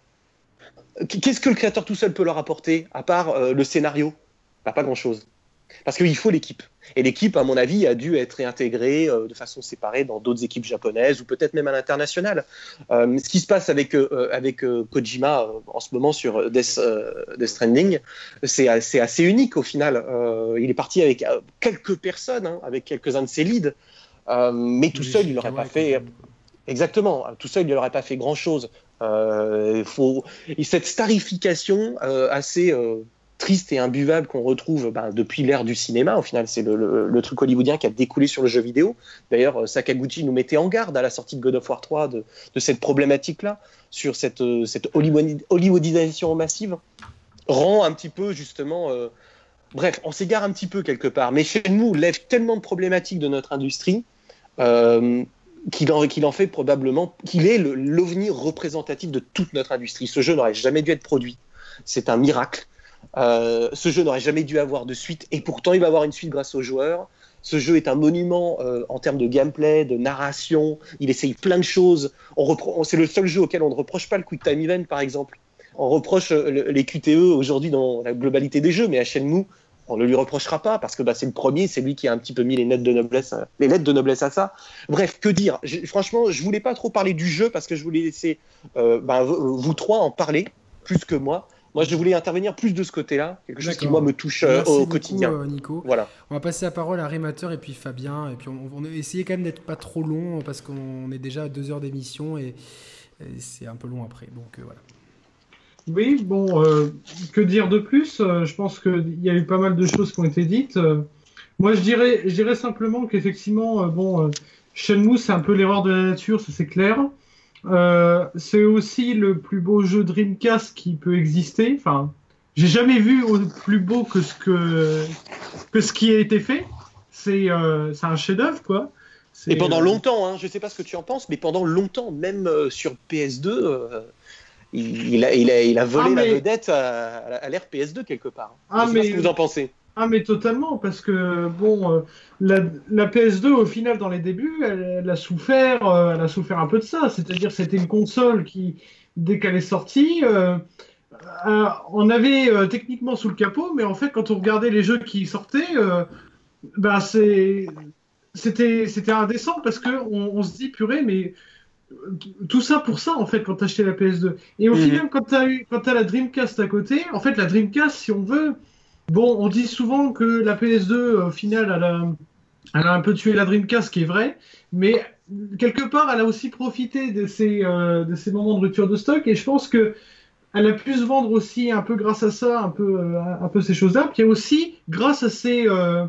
Qu'est-ce que le créateur tout seul peut leur apporter, à part euh, le scénario? Bah, Pas grand-chose. Parce qu'il faut l'équipe. Et l'équipe, à mon avis, a dû être réintégrée euh, de façon séparée dans d'autres équipes japonaises ou peut-être même à l'international. Euh, ce qui se passe avec, Kojima en ce moment sur Death, Stranding, c'est assez, assez, unique au final. il est parti avec quelques personnes, hein, avec quelques-uns de ses leads. Euh, mais tout seul, il n'aurait pas fait. Exactement, tout seul, il n'aurait pas fait grand-chose. Euh, faut... Cette starification euh, assez triste et imbuvable qu'on retrouve ben, depuis l'ère du cinéma. Au final, c'est le, truc hollywoodien qui a découlé sur le jeu vidéo. D'ailleurs, Sakaguchi nous mettait en garde à la sortie de God of War 3 de, cette problématique-là, sur cette, cette hollywoodisation massive, rend un petit peu justement. Bref, on s'égare un petit peu quelque part. Mais chez nous, lève tellement de problématiques de notre industrie euh, qu'il en, fait probablement qu'il est l'ovni représentatif de toute notre industrie. Ce jeu n'aurait jamais dû être produit. C'est un miracle. Euh, ce jeu n'aurait jamais dû avoir de suite, et pourtant il va avoir une suite grâce aux joueurs. Ce jeu est un monument euh, en termes de gameplay, de narration. Il essaye plein de choses. C'est le seul jeu auquel on ne reproche pas le Quick Time Event, par exemple. On reproche les QTE aujourd'hui dans la globalité des jeux, mais à Shenmue, on ne lui reprochera pas parce que bah, c'est le premier, c'est lui qui a un petit peu mis les lettres de noblesse, les lettres de noblesse à ça. Bref, que dire? Franchement, je voulais pas trop parler du jeu parce que je voulais laisser euh, bah, vous trois en parler plus que moi. Moi, je voulais intervenir plus de ce côté-là, quelque chose qui moi me touche euh, au quotidien. Euh, Nico. Voilà. On va passer la parole à Rémateur et puis Fabien, et puis on, va essayer quand même d'être pas trop long parce qu'on est déjà à deux heures d'émission et, c'est un peu long après. Donc voilà. Oui, bon, euh, que dire de plus euh, Je pense qu'il y a eu pas mal de choses qui ont été dites. Euh, moi, je dirais, je dirais simplement qu'effectivement, bon, Shenmue, c'est un peu l'erreur de la nature, ça c'est clair. c'est aussi le plus beau jeu Dreamcast qui peut exister. Enfin, j'ai jamais vu au plus beau que ce que, que ce qui a été fait. C'est un chef-d'œuvre, quoi. Et pendant longtemps, hein, je sais pas ce que tu en penses, mais pendant longtemps, même sur PS2, il, a, il, a, volé ah, la vedette à, l'ère PS2 quelque part. Ah, mais... ce que vous en pensez. Ah mais totalement, parce que bon, euh, la, PS2 au final dans les débuts, elle, a souffert, euh, elle a souffert un peu de ça. C'est-à-dire c'était une console qui, dès qu'elle est sortie, euh, on avait techniquement sous le capot, mais en fait quand on regardait les jeux qui sortaient, bah c'était indécent parce que on, on, se dit purée mais tout ça pour ça en fait quand t'as acheté la PS2. Et au mhm. final, quand t'as eu, quand as la Dreamcast à côté, en fait la Dreamcast, si on veut, bon, on dit souvent que la PS2 au final, elle a, elle a un peu tué la Dreamcast, qui est vrai, mais quelque part, elle a aussi profité de ces, euh, de ces moments de rupture de stock, et je pense que elle a pu se vendre aussi un peu grâce à ça, un peu, euh, ces choses-là. Puis aussi grâce à ces, euh,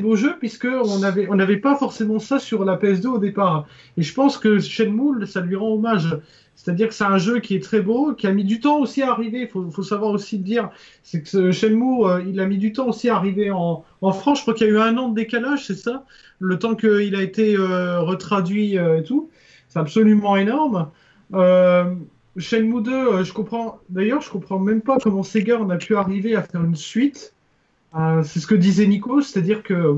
beaux jeux, puisque on n'avait pas forcément ça sur la PS2 au départ. Et je pense que Shenmue, ça lui rend hommage. C'est-à-dire que c'est un jeu qui est très beau, qui a mis du temps aussi à arriver. Il faut, savoir aussi dire, c'est que Shenmue, euh, il a mis du temps aussi à arriver en, France. Je crois qu'il y a eu un an de décalage, c'est ça? Le temps qu'il a été retraduit et tout. C'est absolument énorme. Shenmue 2, euh, je comprends. D'ailleurs, je comprends même pas comment Sega en a pu arriver à faire une suite. Euh, c'est ce que disait Nico, c'est-à-dire que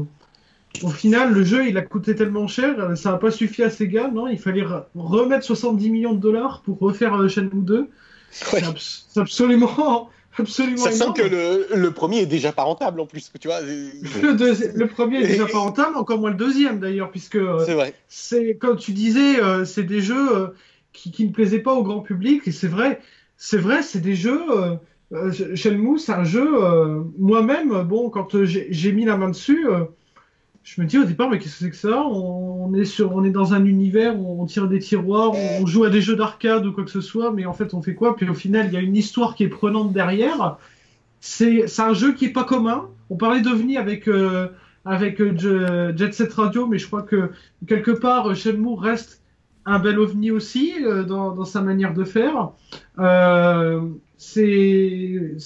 au final, le jeu, il a coûté tellement cher, euh, ça n'a pas suffi à Sega, non Il fallait remettre 70 millions de dollars pour refaire Shenmue 2. C'est absolument, absolument. Sachant que le, premier est déjà pas rentable en plus, tu vois. Le, premier est déjà pas rentable, encore moins le deuxième d'ailleurs, puisque. C'est comme tu disais, c'est des jeux qui, ne plaisait pas au grand public. Et c'est vrai, c'est vrai, c'est des jeux. Euh, euh Shenmue, c'est un jeu. Euh, moi-même, bon, quand j'ai mis la main dessus, euh, je me dis au départ, mais qu'est-ce que c'est que ça? On, est sur, on est dans un univers où on tire des tiroirs, on, joue à des jeux d'arcade ou quoi que ce soit, mais en fait, on fait quoi? Puis au final, il y a une histoire qui est prenante derrière. C'est un jeu qui est pas commun. On parlait d'OVNI avec avec Jet Set Radio, mais je crois que quelque part, Shenmue reste un bel ovni aussi euh, dans, sa manière de faire. Euh, c'est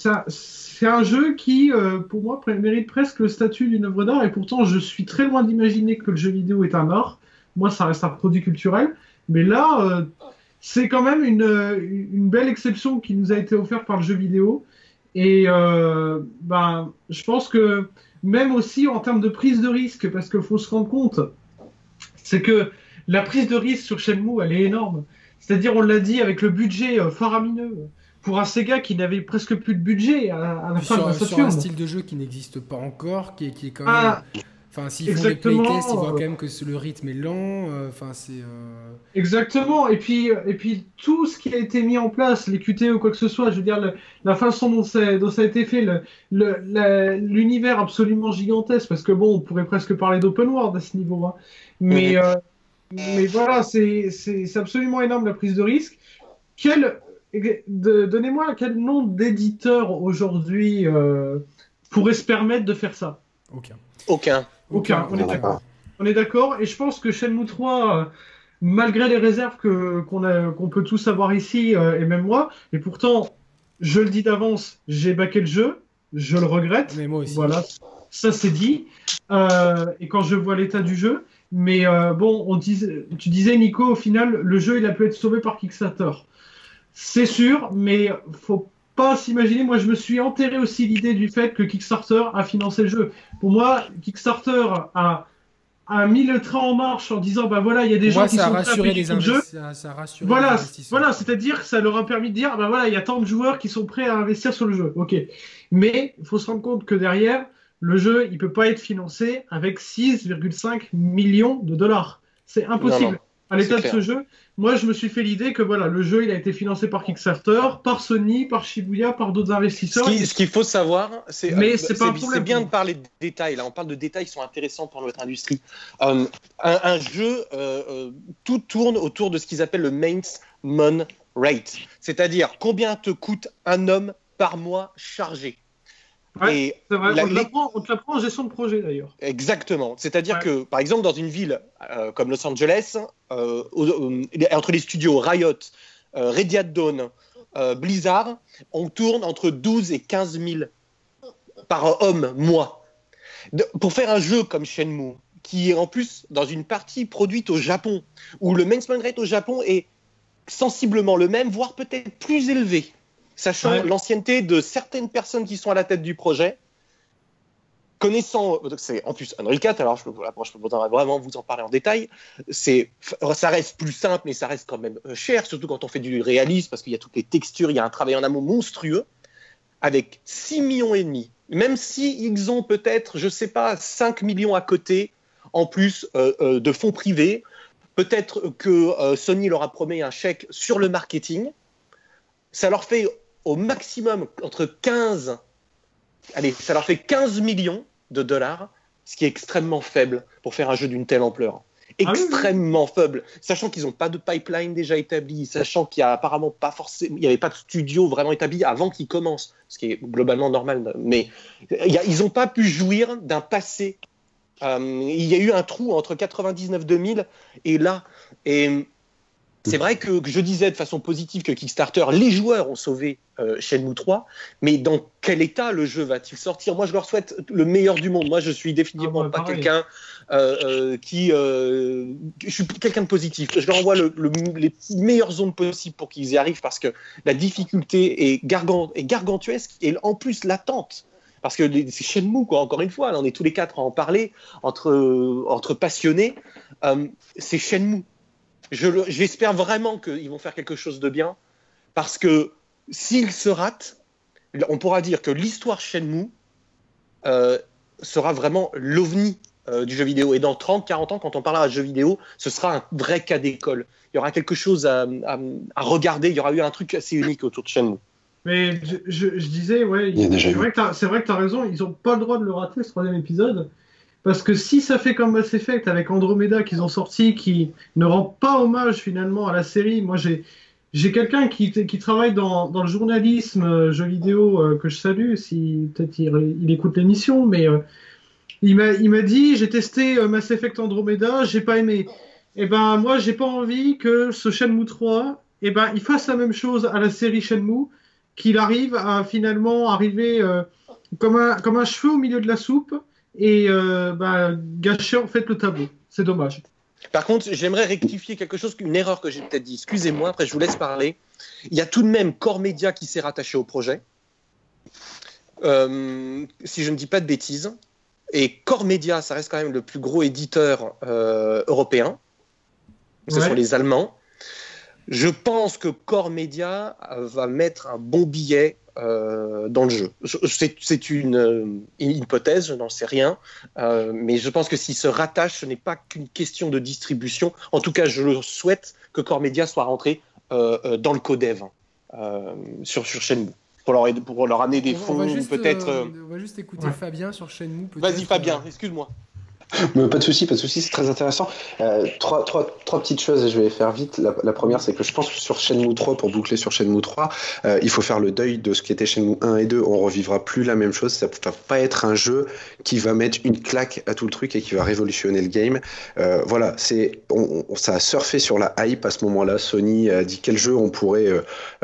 un jeu qui, euh, pour moi, mérite presque le statut d'une œuvre d'art. Et pourtant, je suis très loin d'imaginer que le jeu vidéo est un art. Moi, ça reste un produit culturel. Mais là, c'est quand même une, belle exception qui nous a été offerte par le jeu vidéo. Et ben, je pense que même aussi en termes de prise de risque, parce qu'il faut se rendre compte, c'est que la prise de risque sur Shenmue, elle est énorme. C'est-à-dire, on l'a dit, avec le budget euh, faramineux pour un Sega qui n'avait presque plus de budget à, la fin de la Sur un style de jeu qui n'existe pas encore, qui, est quand ah, même. Enfin, s'ils font des playtests, ils voient quand même que le rythme est lent. Euh, enfin, c'est. Euh, Exactement. Et puis, et puis tout ce qui a été mis en place, les QTE ou quoi que ce soit, je veux dire, la façon dont, ça a été fait, l'univers absolument gigantesque, parce que bon, on pourrait presque parler d'open world à ce niveau. Hein. Mais, mais voilà, c'est absolument énorme la prise de risque. Quel, Donnez-moi quel nom d'éditeur aujourd'hui euh, pourrait se permettre de faire ça? Aucun. Aucun. Aucun, on est d'accord. On est d'accord, et je pense que Shenmue 3, euh, malgré les réserves qu'on peut tous avoir ici, euh, et même moi, et pourtant, je le dis d'avance, j'ai baqué le jeu, je le regrette. Mais moi aussi. Voilà, ça c'est dit. et quand je vois l'état du jeu, mais euh, bon, on tu disais, Nico, au final, le jeu, il a pu être sauvé par Kickstarter. C'est sûr, mais faut pas s'imaginer. Moi, je me suis enterré aussi l'idée du fait que Kickstarter a financé le jeu. Pour moi, Kickstarter a, a mis le train en marche en disant bah voilà, il y a des gens qui sont prêts à le jeu. voilà, voilà, c'est-à-dire que ça leur a permis de dire bah voilà, il y a tant de joueurs qui sont prêts à investir sur le jeu. Ok, mais il faut se rendre compte que derrière le jeu, il peut pas être financé avec 6,5 millions de dollars. C'est impossible. À l'état de ce jeu, moi, je me suis fait l'idée que voilà, le jeu, il a été financé par Kickstarter, par Sony, par Shibuya, par d'autres investisseurs. Ce qu'il faut savoir, c'est mais c'est bien de parler de détails. Là, on parle de détails qui sont intéressants pour notre industrie. Euh, un, jeu, euh, euh, tout tourne autour de ce qu'ils appellent le maintenance rate, c'est-à-dire combien te coûte un homme par mois chargé? C'est vrai, on, te l'apprend en gestion de projet d'ailleurs. Exactement. C'est-à-dire que, par exemple, dans une ville euh, comme Los Angeles, euh, entre les studios Riot, euh, Radiant Dawn, euh, Blizzard, on tourne entre 12 et 15 000 par homme, mois. pour faire un jeu comme Shenmue, qui est en plus dans une partie produite au Japon, où le maintenance rate au Japon est sensiblement le même, voire peut-être plus élevé sachant l'ancienneté de certaines personnes qui sont à la tête du projet, connaissant, c'est en plus Unreal 4, alors je peux, je peux vraiment vous en parler en détail, c'est, ça reste plus simple, mais ça reste quand même euh, cher, surtout quand on fait du réalisme, parce qu'il y a toutes les textures, il y a un travail en amont monstrueux, avec 6 millions et demi, même si ils ont peut-être, je sais pas, 5 millions à côté, en plus euh, euh, de fonds privés, peut-être que Sony leur a promis un chèque sur le marketing. Ça leur fait au maximum entre 15, allez, ça leur fait 15 millions de dollars, ce qui est extrêmement faible pour faire un jeu d'une telle ampleur. Ah extrêmement faible, sachant qu'ils n'ont pas de pipeline déjà établi, sachant qu'il n'y a apparemment pas forcément, il n'y avait pas de studio vraiment établi avant qu'ils commencent, ce qui est globalement normal. Mais ils n'ont pas pu jouir d'un passé. Euh, il y a eu un trou entre 99-2000 et là, et c'est vrai que, je disais de façon positive que Kickstarter, les joueurs ont sauvé euh, Shenmue 3, mais dans quel état le jeu va-t-il sortir? Moi, je leur souhaite le meilleur du monde. Moi, je suis définitivement ah bah, pas quelqu'un euh, euh, qui. je suis quelqu'un de positif. Je leur envoie les meilleures zones possibles pour qu'ils y arrivent parce que la difficulté est, gargantuesque et en plus latente parce que c'est Shenmue, quoi, encore une fois, on est tous les quatre à en parler, entre, entre passionnés, c'est Shenmue. J'espère vraiment qu'ils vont faire quelque chose de bien, parce que s'ils se ratent, on pourra dire que l'histoire Shenmue euh, sera vraiment l'ovni euh, du jeu vidéo. Et dans 30, 40 ans, quand on parlera de jeu vidéo, ce sera un vrai cas d'école. Il y aura quelque chose à, regarder, il y aura eu un truc assez unique autour de Shenmue. Mais je, disais, ouais, c'est vrai que tu as raison, ils n'ont pas le droit de le rater, ce troisième épisode. Parce que si ça fait comme Mass Effect avec Andromeda qu'ils ont sorti, qui ne rend pas hommage finalement à la série, moi j'ai j'ai quelqu'un qui, qui travaille dans, dans le journalisme euh, jeux vidéo euh, que je salue, si peut-être il, écoute l'émission, mais euh, il m'a dit j'ai testé Mass Effect Andromeda, j'ai pas aimé. Et eh ben moi j'ai pas envie que ce Shenmue 3, et eh ben il fasse la même chose à la série Shenmue, qu'il arrive à finalement arriver comme un comme un cheveu au milieu de la soupe et euh, bah, gâcher en fait le tableau. C'est dommage. Par contre, j'aimerais rectifier quelque chose, une erreur que j'ai peut-être dit. Excusez-moi, après je vous laisse parler. Il y a tout de même Core Media qui s'est rattaché au projet. Euh, si je ne dis pas de bêtises. Et Core Media, ça reste quand même le plus gros éditeur euh, européen. Ce sont les Allemands. Je pense que Core Media va mettre un bon billet euh, dans le jeu. C'est une, euh, une, hypothèse, je n'en sais rien, euh, mais je pense que s'il se rattache, ce n'est pas qu'une question de distribution. En tout cas, je le souhaite que Core Media soit rentré dans le codev sur, sur Shenmue. Pour leur, pour leur amener des fonds, peut-être. on va juste écouter Fabien sur Shenmue. Vas-y, Fabien, excuse-moi pas de souci, pas de souci, c'est très intéressant. Euh, trois, trois, trois petites choses et je vais faire vite. La, première, c'est que je pense que sur Shenmue 3, pour boucler sur Shenmue 3, euh, il faut faire le deuil de ce qui était Shenmue 1 et 2. On revivra plus la même chose. Ça va pas être un jeu qui va mettre une claque à tout le truc et qui va révolutionner le game. Euh, voilà, c'est, on, ça a surfé sur la hype à ce moment-là. Sony a dit quel jeu on pourrait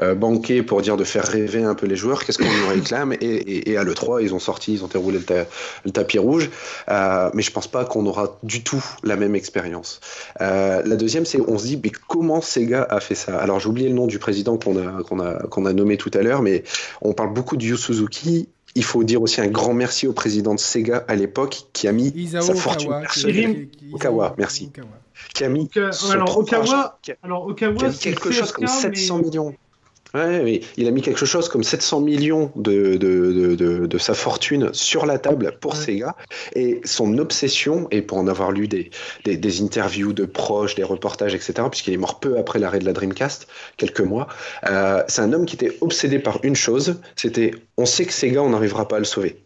euh, banquer pour dire de faire rêver un peu les joueurs? Qu'est-ce qu'on nous réclame? Et, à l'E3, ils ont sorti, ils ont déroulé le, le tapis rouge. mais je pense pas qu'on aura du tout la même expérience. Euh, la deuxième, c'est on se dit, mais comment Sega a fait ça? Alors j'ai oublié le nom du président qu'on a, qu'on a, qu'on a nommé tout à l'heure, mais on parle beaucoup de Yu Suzuki. Il faut dire aussi un grand merci au président de Sega à l'époque qui a mis sa fortune personnelle. Okawa, merci. Qui a mis alors, Okawa, alors Okawa, quelque chose comme 700 millions. Ouais, il a mis quelque chose comme 700 millions de, de, de, de sa fortune sur la table pour Sega. Et son obsession, et pour en avoir lu des, des, des interviews de proches, des reportages, etc., puisqu'il est mort peu après l'arrêt de la Dreamcast, quelques mois, euh, c'est un homme qui était obsédé par une chose, c'était on sait que Sega, on n'arrivera pas à le sauver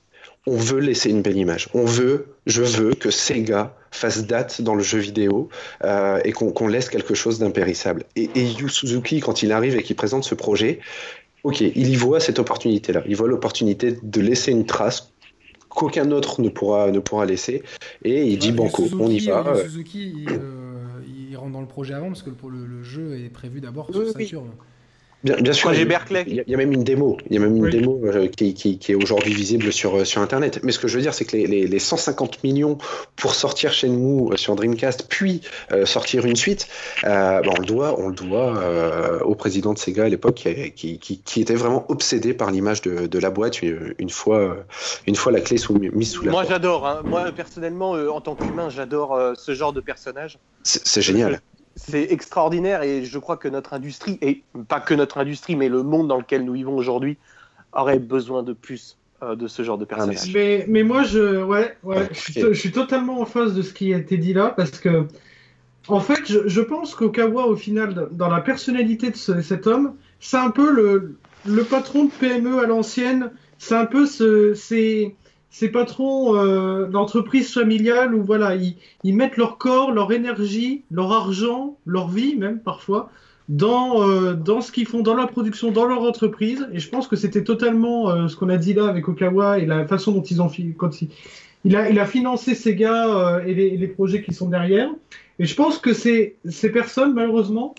on veut laisser une belle image. On veut, je veux que Sega fasse date dans le jeu vidéo euh, et qu'on laisse quelque chose d'impérissable. Et, Yu Suzuki, quand il arrive et qu'il présente ce projet, ok, il y voit cette opportunité-là. Il voit l'opportunité de laisser une trace qu'aucun autre ne pourra, ne pourra laisser. Et il dit banco, on y va. Suzuki, euh, il, rentre dans le projet avant parce que le, le jeu est prévu d'abord sur Saturn. Bien, sûr, il y, a même une démo, il y a même une démo euh, qui, est aujourd'hui visible sur, euh, sur Internet. Mais ce que je veux dire, c'est que les, 150 millions pour sortir chez nous euh, sur Dreamcast, puis sortir une suite, on le doit, on le doit au président de Sega à l'époque, qui, qui, était vraiment obsédé par l'image de, la boîte une, fois, une fois la clé sous, mise sous la Moi, j'adore. Hein. Moi, personnellement, en tant qu'humain, j'adore ce genre de personnage. C'est génial c'est extraordinaire et je crois que notre industrie, et pas que notre industrie, mais le monde dans lequel nous vivons aujourd'hui, aurait besoin de plus euh, de ce genre de personnages. Mais, moi, je, ouais, ouais, je, suis totalement en face de ce qui a été dit là, parce que En fait, je, pense qu'Okawa, au final, dans la personnalité de cet homme, c'est un peu le, le, patron de PME à l'ancienne. C'est un peu ce, ces, ces patrons euh, d'entreprises familiales où voilà, ils, mettent leur corps, leur énergie, leur argent, leur vie même parfois dans, euh, dans ce qu'ils font dans la production, dans leur entreprise. Et je pense que c'était totalement euh, ce qu'on a dit là avec Okawa et la façon dont ils ont quand il, a, il a financé ces gars euh, et, les, les, projets qui sont derrière. Et je pense que ces, ces personnes, malheureusement,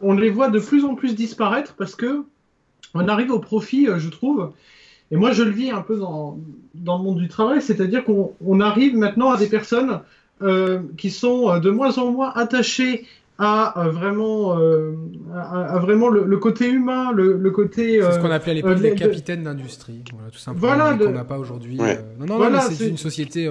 on les voit de plus en plus disparaître parce que on arrive au profit, je trouve. Et moi, je le vis un peu dans, dans le monde du travail, c'est-à-dire qu'on on arrive maintenant à des personnes qui sont de moins en moins attachées à euh, vraiment, euh, à, vraiment le, côté humain, le, côté. c'est ce qu'on appelait à l'époque les capitaines d'industrie, voilà, tout simplement. Voilà, qu'on n'a pas aujourd'hui. non, non, non, c'est une société.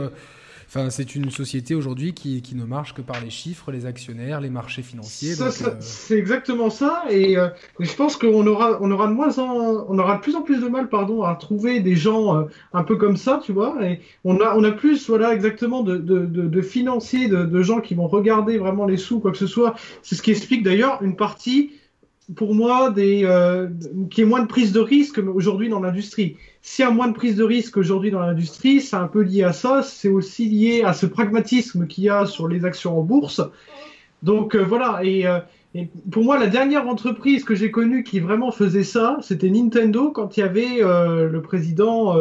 Enfin, c'est une société aujourd'hui qui, qui, ne marche que par les chiffres, les actionnaires, les marchés financiers. Euh, c'est exactement ça. Et euh, je pense qu'on aura, on aura de moins en, on aura de plus en plus de mal, pardon, à trouver des gens euh, un peu comme ça, tu vois. Et on a, on a plus, voilà, exactement de, de, de, de financiers, de, de gens qui vont regarder vraiment les sous, quoi que ce soit. C'est ce qui explique d'ailleurs une partie pour moi, des, euh, qui est moins de prise de risque aujourd'hui dans l'industrie. S'il y a moins de prise de risque aujourd'hui dans l'industrie, c'est un peu lié à ça. C'est aussi lié à ce pragmatisme qu'il y a sur les actions en bourse. Donc euh, voilà. Et, euh, et, pour moi, la dernière entreprise que j'ai connue qui vraiment faisait ça, c'était Nintendo quand il y avait euh, le président.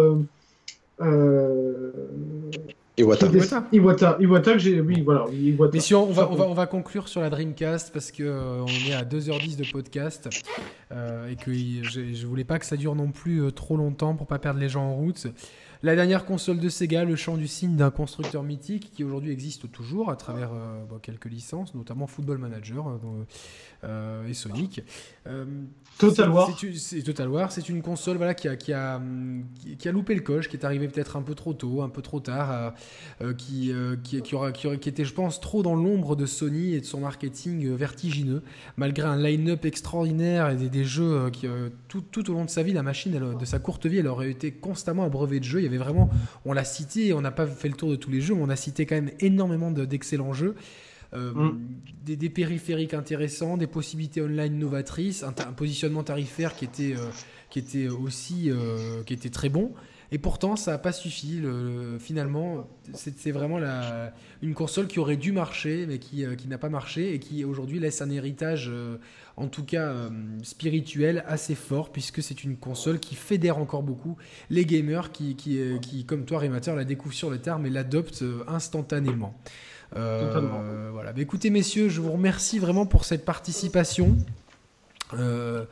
Iwata. Iwata. Iwata, que j'ai. Oui, voilà. Mais si on, va, on, va, on va conclure sur la Dreamcast parce que euh, on est à 2h10 de podcast euh, et que je, je voulais pas que ça dure non plus euh, trop longtemps pour pas perdre les gens en route. La dernière console de Sega, le chant du signe d'un constructeur mythique qui aujourd'hui existe toujours à travers quelques licences, notamment Football Manager et Sonic. Total War. C'est Total War, c'est une console voilà, qui, a, qui, a, qui a loupé le coche, qui est arrivée peut-être un peu trop tôt, un peu trop tard, euh, qui, euh, qui, qui, aura, qui, était, je pense, trop dans l'ombre de Sony et de son marketing euh, vertigineux, malgré un line-up extraordinaire et des, jeux qui, tout, tout, au long de sa vie, la machine, de sa courte vie, elle aurait été constamment abreuvée de jeux. Il y avait vraiment, on l'a cité, on n'a pas fait le tour de tous les jeux, mais on a cité quand même énormément d'excellents jeux. Mm. des, périphériques intéressants, des possibilités online novatrices, un, positionnement tarifaire qui était, euh, qui était aussi euh, qui était très bon. Et pourtant, ça n'a pas suffi. Le, finalement, c'est vraiment la, une console qui aurait dû marcher, mais qui, euh, qui n'a pas marché et qui aujourd'hui laisse un héritage, en tout cas spirituel, assez fort, puisque c'est une console qui fédère encore beaucoup les gamers qui, qui, qui comme toi, Rémateur, la découvrent sur le tard, mais l'adoptent instantanément. Euh, voilà. Mais écoutez, messieurs, je vous remercie vraiment pour cette participation. Euh,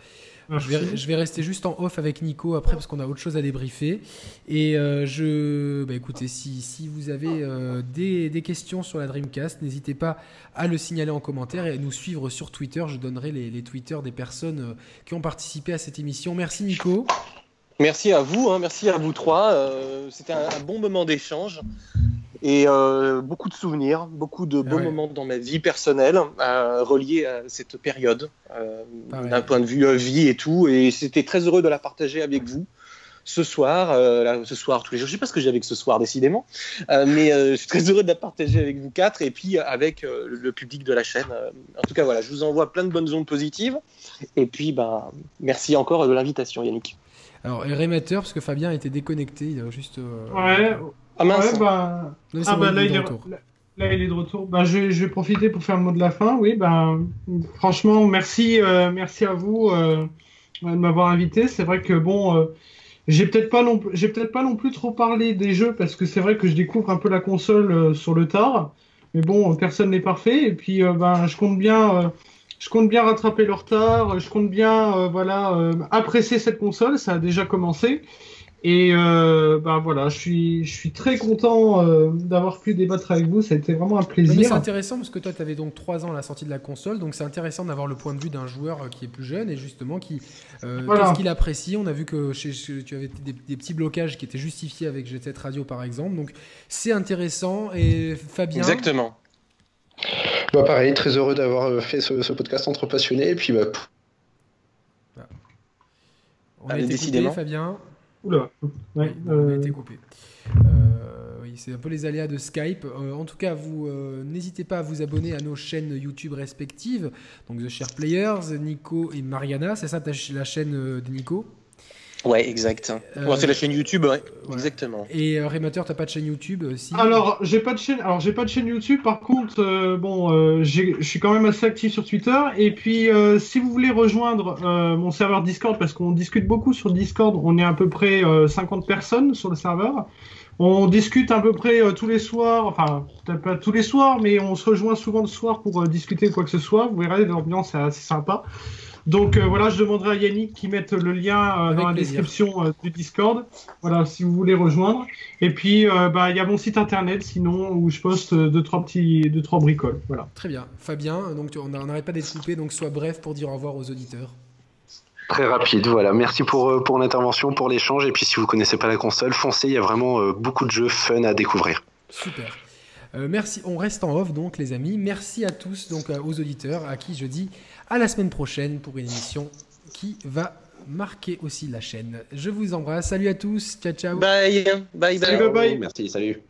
je, vais, je, vais, rester juste en off avec Nico après parce qu'on a autre chose à débriefer. Et euh, je, bah, écoutez, si, si vous avez des, des, questions sur la Dreamcast, n'hésitez pas à le signaler en commentaire et à nous suivre sur Twitter. Je donnerai les, les Twitter des personnes qui ont participé à cette émission. Merci Nico. Merci à vous, hein, merci à vous trois. C'était un, un, bon moment d'échange et euh, beaucoup de souvenirs, beaucoup de beaux moments dans ma vie personnelle euh, reliés à cette période, euh, d'un point de vue vie et tout. Et c'était très heureux de la partager avec vous ce soir, ce soir tous les jours. Je sais pas ce que j'ai avec ce soir décidément, mais je suis très heureux de la partager avec vous quatre et puis avec le public de la chaîne. en tout cas, voilà, je vous envoie plein de bonnes ondes positives. Et puis, bah, merci encore de l'invitation, Yannick. Alors, réméteur, parce que Fabien a été déconnecté, il a juste. Ouais. Ah mince. bah... ah, bah là, il est... là, il est de retour. Bah, je, je, vais profiter pour faire le mot de la fin. Oui, bah, franchement, merci, euh, merci à vous euh, de m'avoir invité. C'est vrai que bon, euh, j'ai peut-être pas non, j'ai peut-être pas non plus trop parlé des jeux parce que c'est vrai que je découvre un peu la console euh, sur le tard. Mais bon, personne n'est parfait. Et puis, ben, je compte bien je compte bien rattraper le retard, je compte bien voilà apprécier cette console, ça a déjà commencé. Et euh, bah voilà, je suis, je suis très content euh, d'avoir pu débattre avec vous. Ça a été vraiment un plaisir. c'est intéressant parce que toi, tu avais donc 3 ans à la sortie de la console. Donc c'est intéressant d'avoir le point de vue d'un joueur euh, qui est plus jeune et justement qui, euh, qu'est-ce qu'il apprécie. On a vu que chez, tu avais des, petits blocages qui étaient justifiés avec GT Radio par exemple. Donc c'est intéressant. Et Fabien? Exactement. Bah pareil, très heureux d'avoir fait ce, podcast entre passionnés. Et puis bah. On a été décidément. Fabien. Oula, ouais, on a été coupé. Euh, oui, c'est un peu les aléas de Skype. en tout cas, vous n'hésitez pas à vous abonner à nos chaînes YouTube respectives. Donc The Share Players, Nico et Mariana. C'est ça la chaîne de Nico? Ouais, exact. Euh, c'est la chaîne YouTube, ouais, exactement. Et euh, Rémateur, t'as pas de chaîne YouTube euh, si? Alors, j'ai pas de chaîne. Alors, j'ai pas de chaîne YouTube. Par contre, euh, bon, je suis quand même assez actif sur Twitter. Et puis, si vous voulez rejoindre mon serveur Discord, parce qu'on discute beaucoup sur Discord, on est à peu près 50 personnes sur le serveur. On discute à peu près tous les soirs, enfin peut-être pas tous les soirs, mais on se rejoint souvent le soir pour discuter de quoi que ce soit. Vous verrez, l'ambiance est assez sympa. Donc euh, voilà, je demanderai à Yannick qui mette le lien euh, dans la description euh, du Discord. Voilà, si vous voulez rejoindre. Et puis bah il y a mon site internet sinon où je poste deux trois petits deux trois bricoles. Voilà. Très bien, Fabien. Donc on n'arrête pas d'être coupé, donc sois bref pour dire au revoir aux auditeurs. Très rapide, voilà. Merci pour, pour l'intervention, pour l'échange. Et puis si vous connaissez pas la console, foncez, il y a vraiment beaucoup de jeux fun à découvrir. Super. merci, on reste en off donc les amis. Merci à tous, donc aux auditeurs à qui je dis à la semaine prochaine pour une émission qui va marquer aussi la chaîne. Je vous embrasse. Salut à tous. Ciao, ciao. Bye. Bye, bye. bye. Merci, salut.